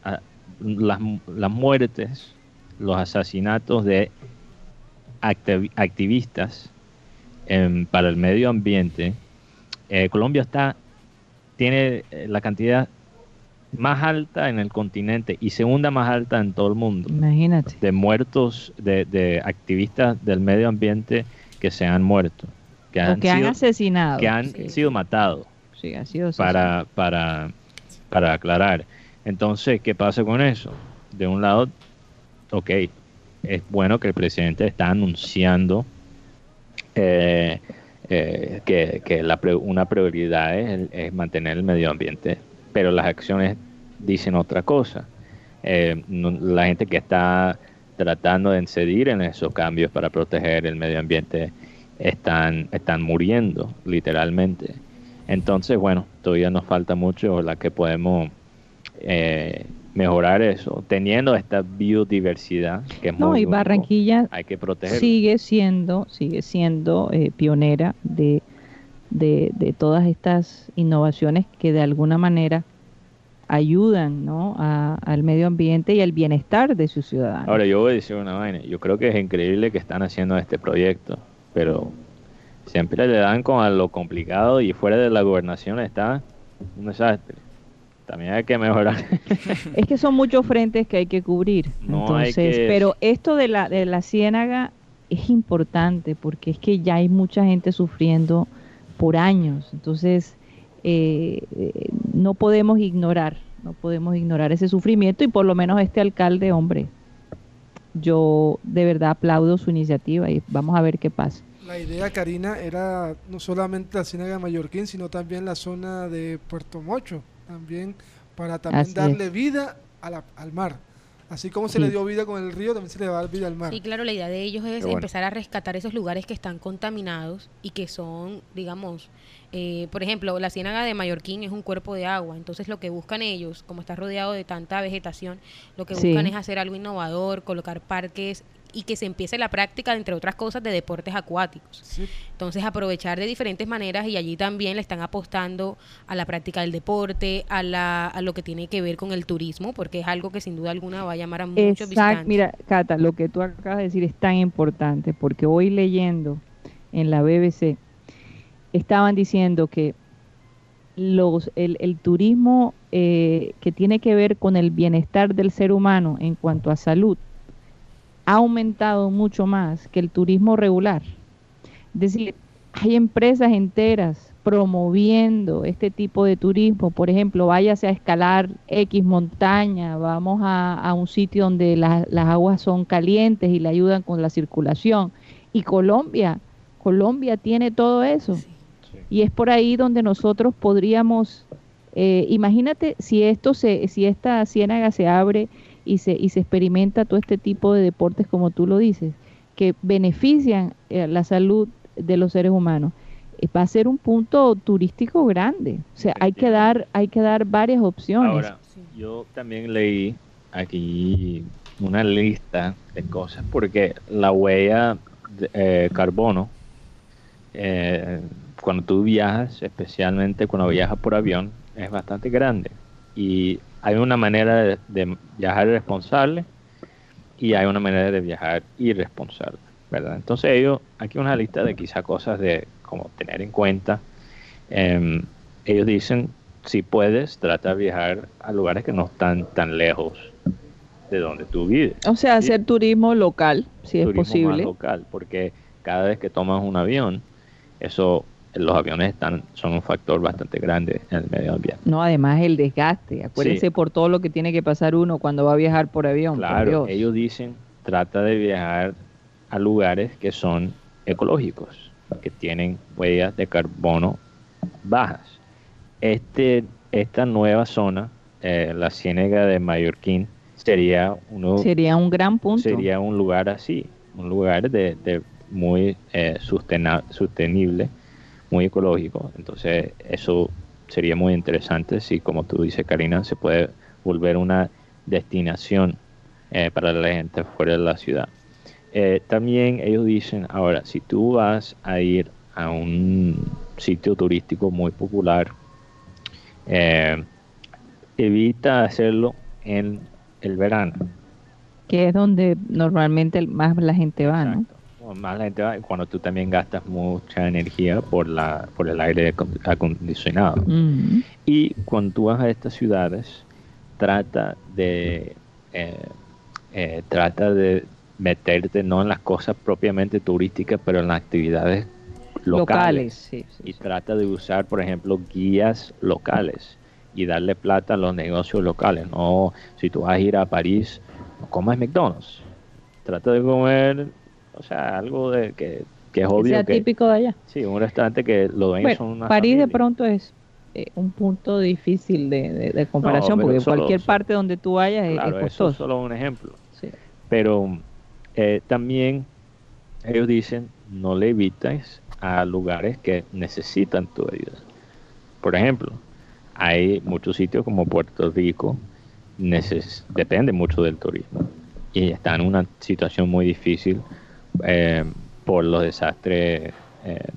E: las, las, muertes, los asesinatos de activistas em, para el medio ambiente, eh, Colombia está tiene eh, la cantidad más alta en el continente y segunda más alta en todo el mundo.
C: Imagínate.
E: De muertos, de, de activistas del medio ambiente que se han muerto.
C: Que han, que han asesinado.
E: Que han sido matados.
C: Sí, ha sido
E: para, para, para aclarar. Entonces, ¿qué pasa con eso? De un lado, ok, es bueno que el presidente está anunciando eh, eh, que, la, una prioridad es, mantener el medio ambiente, pero las acciones dicen otra cosa. Eh, la gente que está tratando de incidir en esos cambios para proteger el medio ambiente están, están muriendo, literalmente. Entonces, bueno, todavía nos falta mucho la que podemos eh, mejorar eso, teniendo esta biodiversidad que es
C: no, y Barranquilla
E: hay que proteger.
C: Sigue siendo, sigue siendo eh, pionera de, de, todas estas innovaciones que de alguna manera ayudan ¿no? al medio ambiente y al bienestar de sus ciudadanos.
E: Ahora, yo voy a decir una vaina. Yo creo que es increíble que están haciendo este proyecto, pero siempre le dan con a lo complicado y fuera de la gobernación está un desastre también hay que mejorar.
C: es que son muchos frentes que hay que cubrir. Entonces, pero esto de la, de la ciénaga es importante porque es que ya hay mucha gente sufriendo por años. Entonces, eh, eh, no podemos ignorar, no podemos ignorar ese sufrimiento y por lo menos este alcalde, hombre, yo de verdad aplaudo su iniciativa y vamos a ver qué pasa.
A: La idea, Karina, era no solamente la ciénaga de Mallorquín, sino también la zona de Puerto Mocho también para también darle vida al mar. Así como se le dio vida con el río, también se le va a dar vida al mar.
G: Sí, claro, la idea de ellos es empezar a rescatar esos lugares que están contaminados y que son, digamos, eh, por ejemplo, la ciénaga de Mallorquín es un cuerpo de agua, entonces lo que buscan ellos, como está rodeado de tanta vegetación, lo que buscan es hacer algo innovador, colocar parques y que se empiece la práctica, entre otras cosas, de deportes acuáticos. Entonces, aprovechar de diferentes maneras y allí también le están apostando a la práctica del deporte, a, la, a lo que tiene que ver con el turismo, porque es algo que sin duda alguna va a llamar a muchos Exacto.
C: Mira, Cata, lo que tú acabas de decir es tan importante, porque hoy leyendo en la BBC estaban diciendo que los, el, el turismo eh, que tiene que ver con el bienestar del ser humano en cuanto a salud ha aumentado mucho más que el turismo regular. Es decir, hay empresas enteras promoviendo este tipo de turismo. Por ejemplo, váyase a escalar X montaña, vamos a, un sitio donde las aguas son calientes y le ayudan con la circulación. Y Colombia, Colombia tiene todo eso. Y es por ahí donde nosotros podríamos, eh, imagínate si esto se, si esta ciénaga se abre y se, y se experimenta todo este tipo de deportes, como tú lo dices, que benefician eh, la salud de los seres humanos, eh, va a ser un punto turístico grande. O sea, hay que dar, hay que dar varias opciones.
E: Ahora, yo también leí aquí una lista de cosas, porque la huella de eh, carbono, cuando tú viajas, especialmente cuando viajas por avión, es bastante grande. Y hay una manera de, viajar responsable y hay una manera de viajar irresponsable, ¿verdad? Entonces ellos, aquí una lista de quizá cosas de como tener en cuenta. Em, ellos dicen, si puedes, trata de viajar a lugares que no están tan lejos de donde tú vives.
C: O sea, hacer turismo local, si es posible.
E: local, porque cada vez que tomas un avión, eso los aviones están son un factor bastante grande en el medio ambiente.
C: No, además el desgaste. Acuérdense por todo lo que tiene que pasar uno cuando va a viajar por avión.
E: Claro, ellos dicen trata de viajar a lugares que son ecológicos, que tienen huellas de carbono bajas. Este, esta nueva zona, eh, la Ciénega de Mallorquín, sería uno
C: sería un gran punto.
E: Sería un lugar así, un lugar de, de muy eh, sostenible muy ecológico. Entonces eso sería muy interesante si, como tú dices, Karina, se puede volver una destinación eh, para la gente fuera de la ciudad. Eh, también ellos dicen, ahora, si tú vas a ir a un sitio turístico muy popular, eh, evita hacerlo en el verano.
C: Que es donde normalmente más la gente va, ¿no?
E: Más la gente cuando tú también gastas mucha energía por la por el aire acondicionado. Y cuando tú vas a estas ciudades, trata de eh, eh, trata de meterte no en las cosas propiamente turísticas, pero en las actividades locales. y trata de usar, por ejemplo, guías locales y darle plata a los negocios locales. No, si tú vas a ir a París, no comas McDonald's. Trata de comer, o sea, algo de que, que es obvio.
C: Sea típico de allá.
E: Sí, un restaurante que lo dueños son una
C: París de pronto es eh, un punto difícil de, comparación, porque cualquier parte donde tú vayas es, costoso.
E: es solo un ejemplo. Pero eh, también ellos dicen, no le evites a lugares que necesitan tu ayuda. Por ejemplo, hay muchos sitios como Puerto Rico, depende mucho del turismo y está en una situación muy difícil eh, por los desastres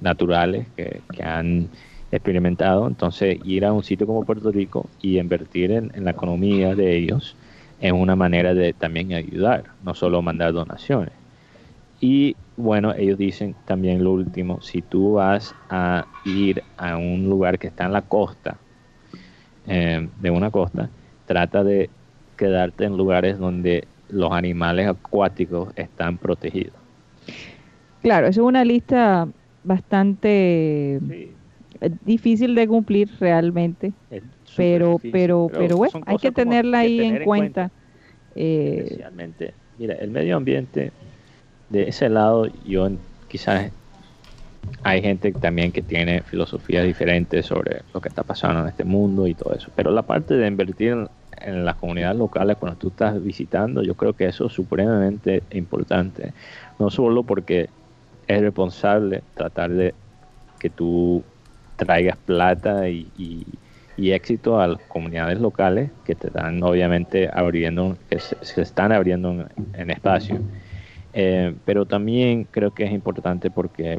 E: naturales que, que han experimentado. Entonces, ir a un sitio como Puerto Rico y invertir en, la economía de ellos es una manera de también ayudar, no solo mandar donaciones. Y bueno, ellos dicen también lo último, si tú vas a ir a un lugar que está en la costa, eh, de una costa, trata de quedarte en lugares donde los animales acuáticos están protegidos.
C: Claro, es una lista bastante difícil de cumplir realmente, pero, pero, pero, bueno, hay que tenerla ahí en, cuenta.
E: Eh, Especialmente, mira, el medio ambiente, de ese lado, yo quizás hay gente también que tiene filosofías diferentes sobre lo que está pasando en este mundo y todo eso, pero la parte de invertir en, en las comunidades locales cuando tú estás visitando, yo creo que eso es supremamente importante, no solo porque es responsable tratar de que tú traigas plata y, éxito a las comunidades locales que te están obviamente abriendo, que se, están abriendo en, espacio. Eh, pero también creo que es importante porque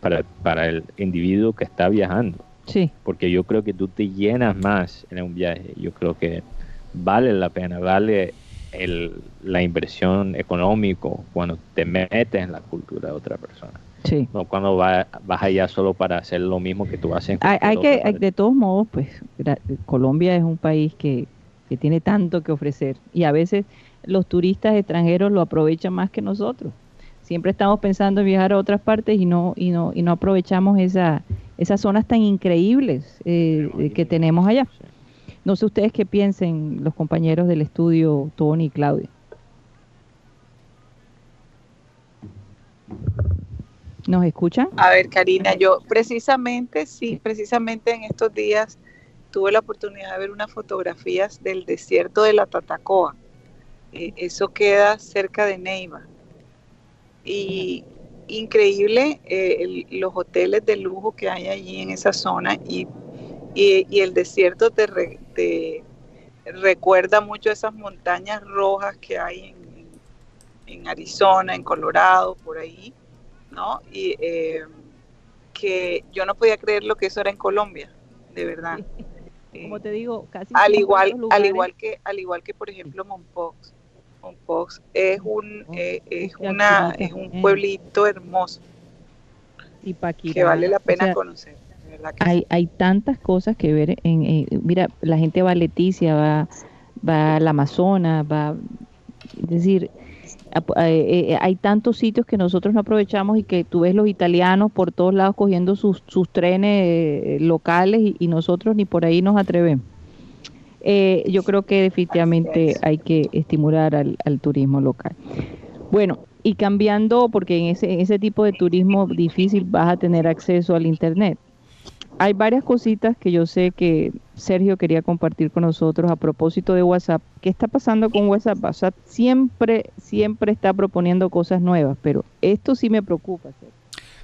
E: para, para el individuo que está viajando.
C: Sí.
E: Porque yo creo que tú te llenas más en un viaje. Yo creo que vale la pena, vale el, la inversión económica cuando te metes en la cultura de otra persona.
C: Sí.
E: No cuando vas allá solo para hacer lo mismo que tú haces.
C: hay, hay que, de todos modos, pues Colombia es un país que, que tiene tanto que ofrecer y a veces los turistas extranjeros lo aprovechan más que nosotros. Siempre estamos pensando en viajar a otras partes y no y no y no aprovechamos esa, esas zonas tan increíbles eh, que tenemos allá. No sé ustedes qué piensen los compañeros del estudio Tony y Claudia. ¿Nos escuchan?
K: A ver, Karina, yo precisamente, sí, precisamente en estos días tuve la oportunidad de ver unas fotografías del desierto de la Tatacoa. Eh, eso queda cerca de Neiva. Y increíble eh, los hoteles de lujo que hay allí en esa zona y, y, el desierto te, te, recuerda mucho esas montañas rojas que hay en, en Arizona, en Colorado, por ahí ¿no? Y eh, que yo no podía creer lo que eso era en Colombia, de verdad.
C: Como te digo, casi
K: al igual, al igual que, al igual que por ejemplo Monpox. Monpox es un, eh, es una, es un pueblito hermoso
C: y
K: que vale la pena conocer.
C: Hay, hay tantas cosas que ver en, mira la gente va a Leticia va va al Amazonas va es decir eh, eh, hay tantos sitios que nosotros no aprovechamos y que tú ves los italianos por todos lados cogiendo sus, sus trenes eh, locales y, nosotros ni por ahí nos atrevemos. yo creo que definitivamente hay que estimular al, al, turismo local. Bueno, y cambiando, porque en ese, en ese tipo de turismo difícil vas a tener acceso al Internet hay varias cositas que yo sé que Sergio quería compartir con nosotros a propósito de WhatsApp. ¿Qué está pasando con WhatsApp? WhatsApp siempre, siempre está proponiendo cosas nuevas, pero esto sí me preocupa.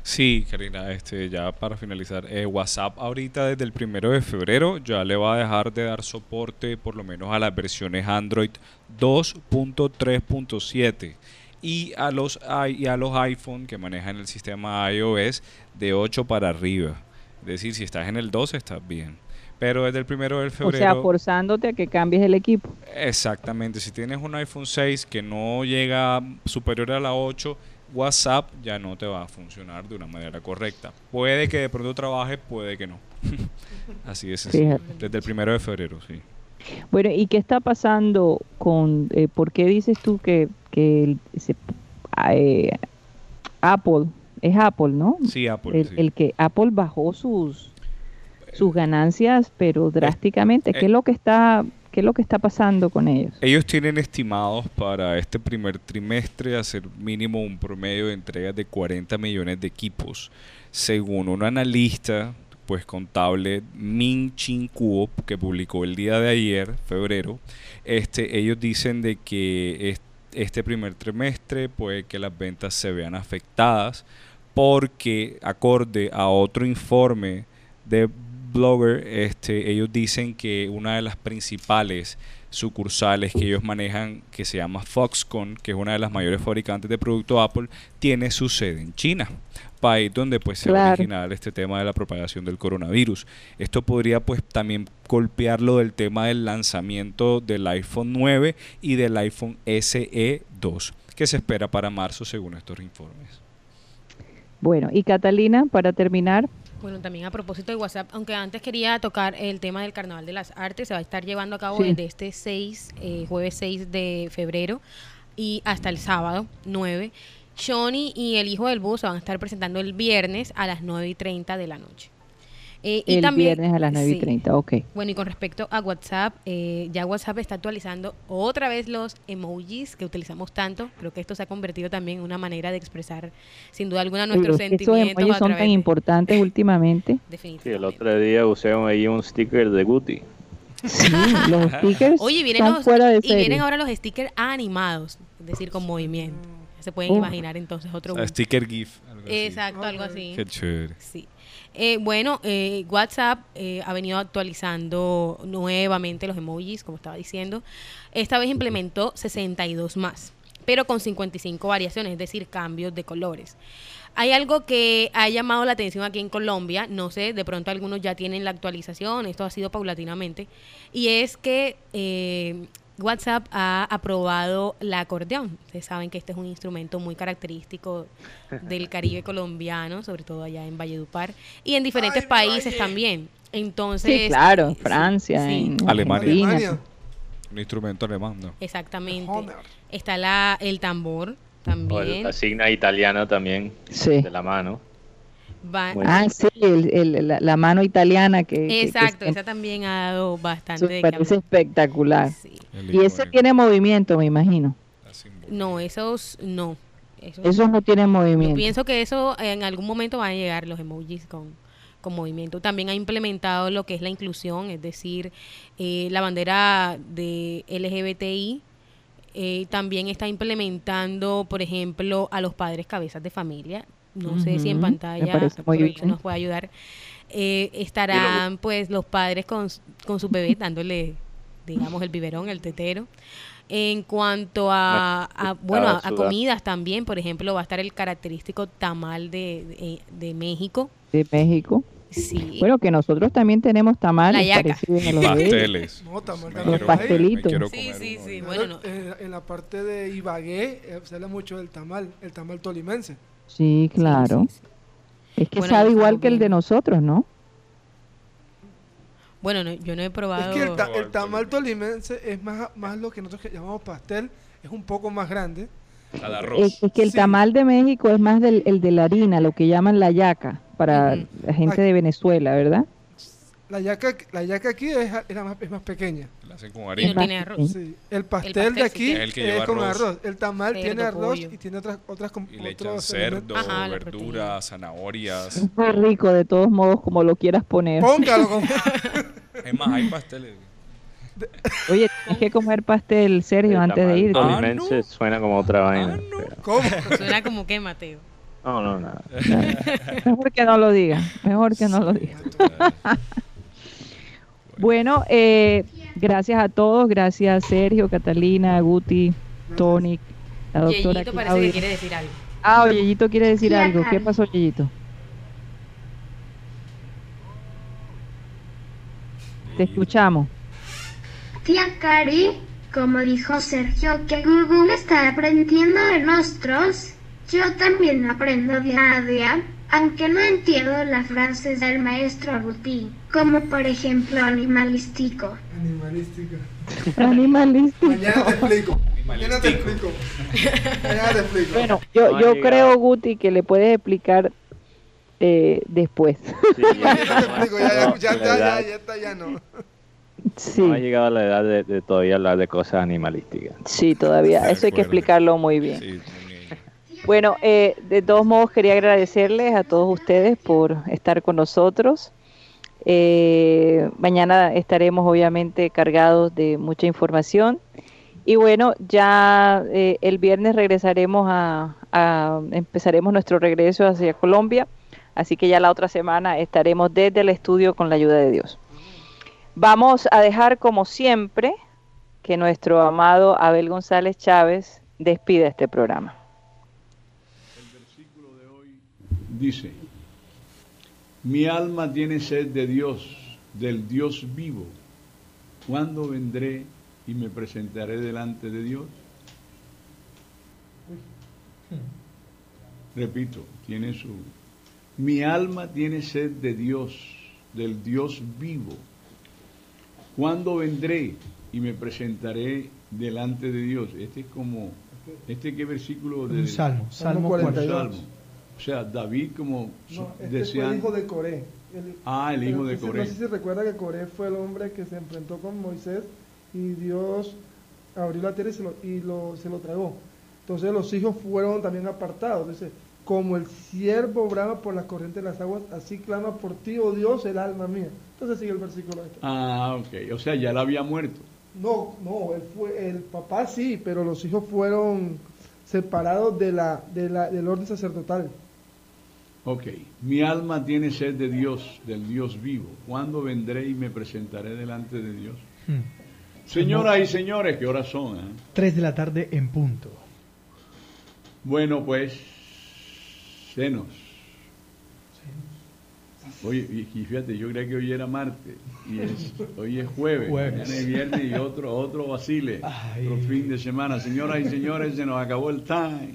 D: Sí, Karina, este, ya para finalizar, eh, WhatsApp ahorita desde el primero de febrero ya le va a dejar de dar soporte por lo menos a las versiones Android 2.3.7 y a los y a los iPhone que manejan el sistema iOS de 8 para arriba. Decir, si estás en el 12 estás bien. Pero desde el primero de febrero... O
C: sea, forzándote a que cambies el equipo.
D: Exactamente. Si tienes un iPhone 6 que no llega superior a la 8, WhatsApp ya no te va a funcionar de una manera correcta. Puede que de pronto trabaje, puede que no. Así es. Desde el primero de febrero, sí.
C: Bueno, ¿y qué está pasando con, eh, por qué dices tú que, que eh, Apple, es Apple, ¿no?
D: Sí, Apple.
C: El, el que Apple bajó sus, sus ganancias, pero drásticamente. ¿Qué es lo que está ¿Qué es lo que está pasando con ellos?
D: Ellos tienen estimados para este primer trimestre hacer mínimo un promedio de entregas de 40 millones de equipos. Según un analista pues contable Min Chin Kuo que publicó el día de ayer, febrero, este, ellos dicen de que este primer trimestre puede que las ventas se vean afectadas porque acorde a otro informe de Blogger, este, ellos dicen que una de las principales sucursales que ellos manejan, que se llama Foxconn, que es una de las mayores fabricantes de productos Apple, tiene su sede en China, país donde pues se va a originar este tema de la propagación del coronavirus. Esto podría pues también golpearlo del tema del lanzamiento del iPhone 9 y del iPhone SE 2, que se espera para marzo según estos informes.
C: Bueno, y Catalina, para terminar,
G: bueno, también a propósito de WhatsApp, aunque antes quería tocar el tema del Carnaval de las Artes, se va a estar llevando a cabo desde este 6, eh, jueves 6 de febrero y hasta el sábado 9. Johnny y el hijo del bus se van a estar presentando el viernes a las 9 y 30 de la noche.
C: Eh, el viernes a las 9 y 30, ok.
G: Bueno, y con respecto a WhatsApp, eh, ya WhatsApp está actualizando otra vez los emojis que utilizamos tanto. Creo que esto se ha convertido también en una manera de expresar, sin duda alguna, nuestros sentimientos. Esos
C: emojis son tan importantes últimamente.
L: Definitivamente. Sí, el otro día usé ahí un sticker de Guti.
C: Sí, los stickers
G: Oye, vienen son fuera de Y vienen ahora los stickers animados, es decir, con movimiento. Se pueden imaginar entonces otro.
D: sticker GIF.
G: Exacto, algo así.
D: Qué chévere.
G: Sí. Eh, bueno, eh, WhatsApp eh, ha venido actualizando nuevamente los emojis, como estaba diciendo. Esta vez implementó 62 más, pero con 55 variaciones, es decir, cambios de colores. Hay algo que ha llamado la atención aquí en Colombia, no sé, de pronto algunos ya tienen la actualización, esto ha sido paulatinamente, y es que WhatsApp ha aprobado la acordeón. Ustedes saben que este es un instrumento muy característico del Caribe colombiano, sobre todo allá en Valledupar y en diferentes países también. Entonces,
C: sí, claro, en Francia, en
D: Alemania. Un instrumento alemán, ¿no?
G: Exactamente. Está la, el tambor también.
L: la signa italiana también, de la mano.
C: Ah, sí, la, mano italiana que...
G: Exacto, esa también ha dado bastante...
C: Parece espectacular. Sí. Y ese tiene movimiento, me imagino.
G: No, esos no.
C: Esos, no tienen movimiento.
G: Yo pienso que eso en algún momento van a llegar los emojis con, movimiento. También ha implementado lo que es la inclusión, es decir, eh, la bandera de LGBTI. Eh, también está implementando, por ejemplo, a los padres cabezas de familia. No sé si en pantalla nos puede ayudar. Eh, estarán pues los padres con, con su bebé dándole digamos, el biberón, el tetero. En cuanto a, bueno, a, comidas también, por ejemplo, va a estar el característico tamal de, de, México.
C: De México. Sí. Bueno, que nosotros también tenemos tamales
D: parecidos a los pasteles.
A: No, tamal
C: los pastelitos.
G: Sí, sí, sí. Bueno,
A: en, la parte de Ibagué eh, se habla mucho del tamal, el tamal tolimense.
C: Sí, claro. Es que sabe igual que el de nosotros, ¿no?
G: Bueno, yo no he probado.
A: Es que el, tamal tolimense es más, más lo que nosotros llamamos pastel, es un poco más grande.
C: Es, que el tamal de México es más del el de la harina, lo que llaman la yaca, para la gente de Venezuela, ¿verdad?
A: La yaca, la yaca aquí es, más, es más pequeña.
D: La hacen con harina.
G: No tiene arroz.
A: El, pastel de aquí es, con arroz. El tamal tiene arroz y tiene otras otras
D: Y le echan cerdo, verduras, zanahorias.
C: Es muy rico, de todos modos, como lo quieras poner.
A: Póngalo.
D: es más, hay pasteles.
C: Oye, tienes que comer pastel, Sergio, antes de ir.
L: Ah, no. suena como otra vaina.
G: Ah, ¿Cómo? Suena como qué, Mateo.
L: No, no, nada.
C: Mejor que no lo diga. Mejor que no lo diga. Bueno, eh, gracias a todos, gracias Sergio, Catalina, Guti, Tony, la doctora.
G: Yeyito parece que quiere decir algo.
C: Ah, Yeyito quiere decir algo. ¿Qué pasó, Yeyito? Te escuchamos.
F: Tía Cari, como dijo Sergio, que Google está aprendiendo de nosotros, yo también aprendo día a día aunque no entiendo las frases del maestro Agustín, como por ejemplo animalístico.
A: Animalística.
C: Animalístico.
A: Mañana te explico. Mañana te explico. Mañana te explico.
C: Bueno, yo, yo creo, Guti, que le puedes explicar eh, después.
L: Sí,
A: Mañana te explico. Ya, ya, ya, está, ya, ya está, ya no.
C: Sí,
L: No ha llegado a la edad de, de todavía hablar de cosas animalísticas.
C: sí, todavía. Eso hay que explicarlo muy bien.
D: Sí, muy bien.
C: Bueno, eh, de todos modos quería agradecerles a todos ustedes por estar con nosotros. Eh, mañana estaremos obviamente cargados de mucha información. Y bueno, ya eh, el viernes regresaremos a, a- empezaremos nuestro regreso hacia Colombia. Así que ya la otra semana estaremos desde el estudio con la ayuda de Dios. Vamos a dejar como siempre que nuestro amado Abel González Chávez despida este programa.
J: Dice, mi alma tiene sed de Dios, del Dios vivo. ¿Cuándo vendré y me presentaré delante de Dios? Repito, tiene su... Mi alma tiene sed de Dios, del Dios vivo. ¿Cuándo vendré y me presentaré delante de Dios? Este es como... ¿Este qué versículo?
A: Un salmo, Salmo 42.
J: Salmo. O sea, David como
A: No, este fue
J: desean-
A: el hijo de Coré. El-
J: Ah, el hijo de Coré.
A: No sé si recuerda que Coré fue el hombre que se enfrentó con Moisés y Dios abrió la tierra y se lo, y lo- se lo tragó. Entonces los hijos fueron también apartados. Dice, como el siervo brama por la corriente de las aguas, así clama por ti, oh Dios, el alma mía. Entonces sigue el versículo este.
J: Ah, ok. O sea, ya él había muerto.
A: No, no, él fue, el papá sí, pero los hijos fueron separados de la, de la, del orden sacerdotal.
J: Ok. Mi alma tiene sed de Dios, del Dios vivo. ¿Cuándo vendré y me presentaré delante de Dios?
M: Hmm.
J: Señoras y señores, ¿qué horas son? eh?
M: 3 de la tarde en punto.
J: Bueno, pues, senos. Oye, y, fíjate, yo creía que hoy era martes, y es, hoy es jueves,
M: Jueves.
J: mañana es viernes y otro, otro vacile, otro fin de semana. Señoras y señores, se nos acabó el time.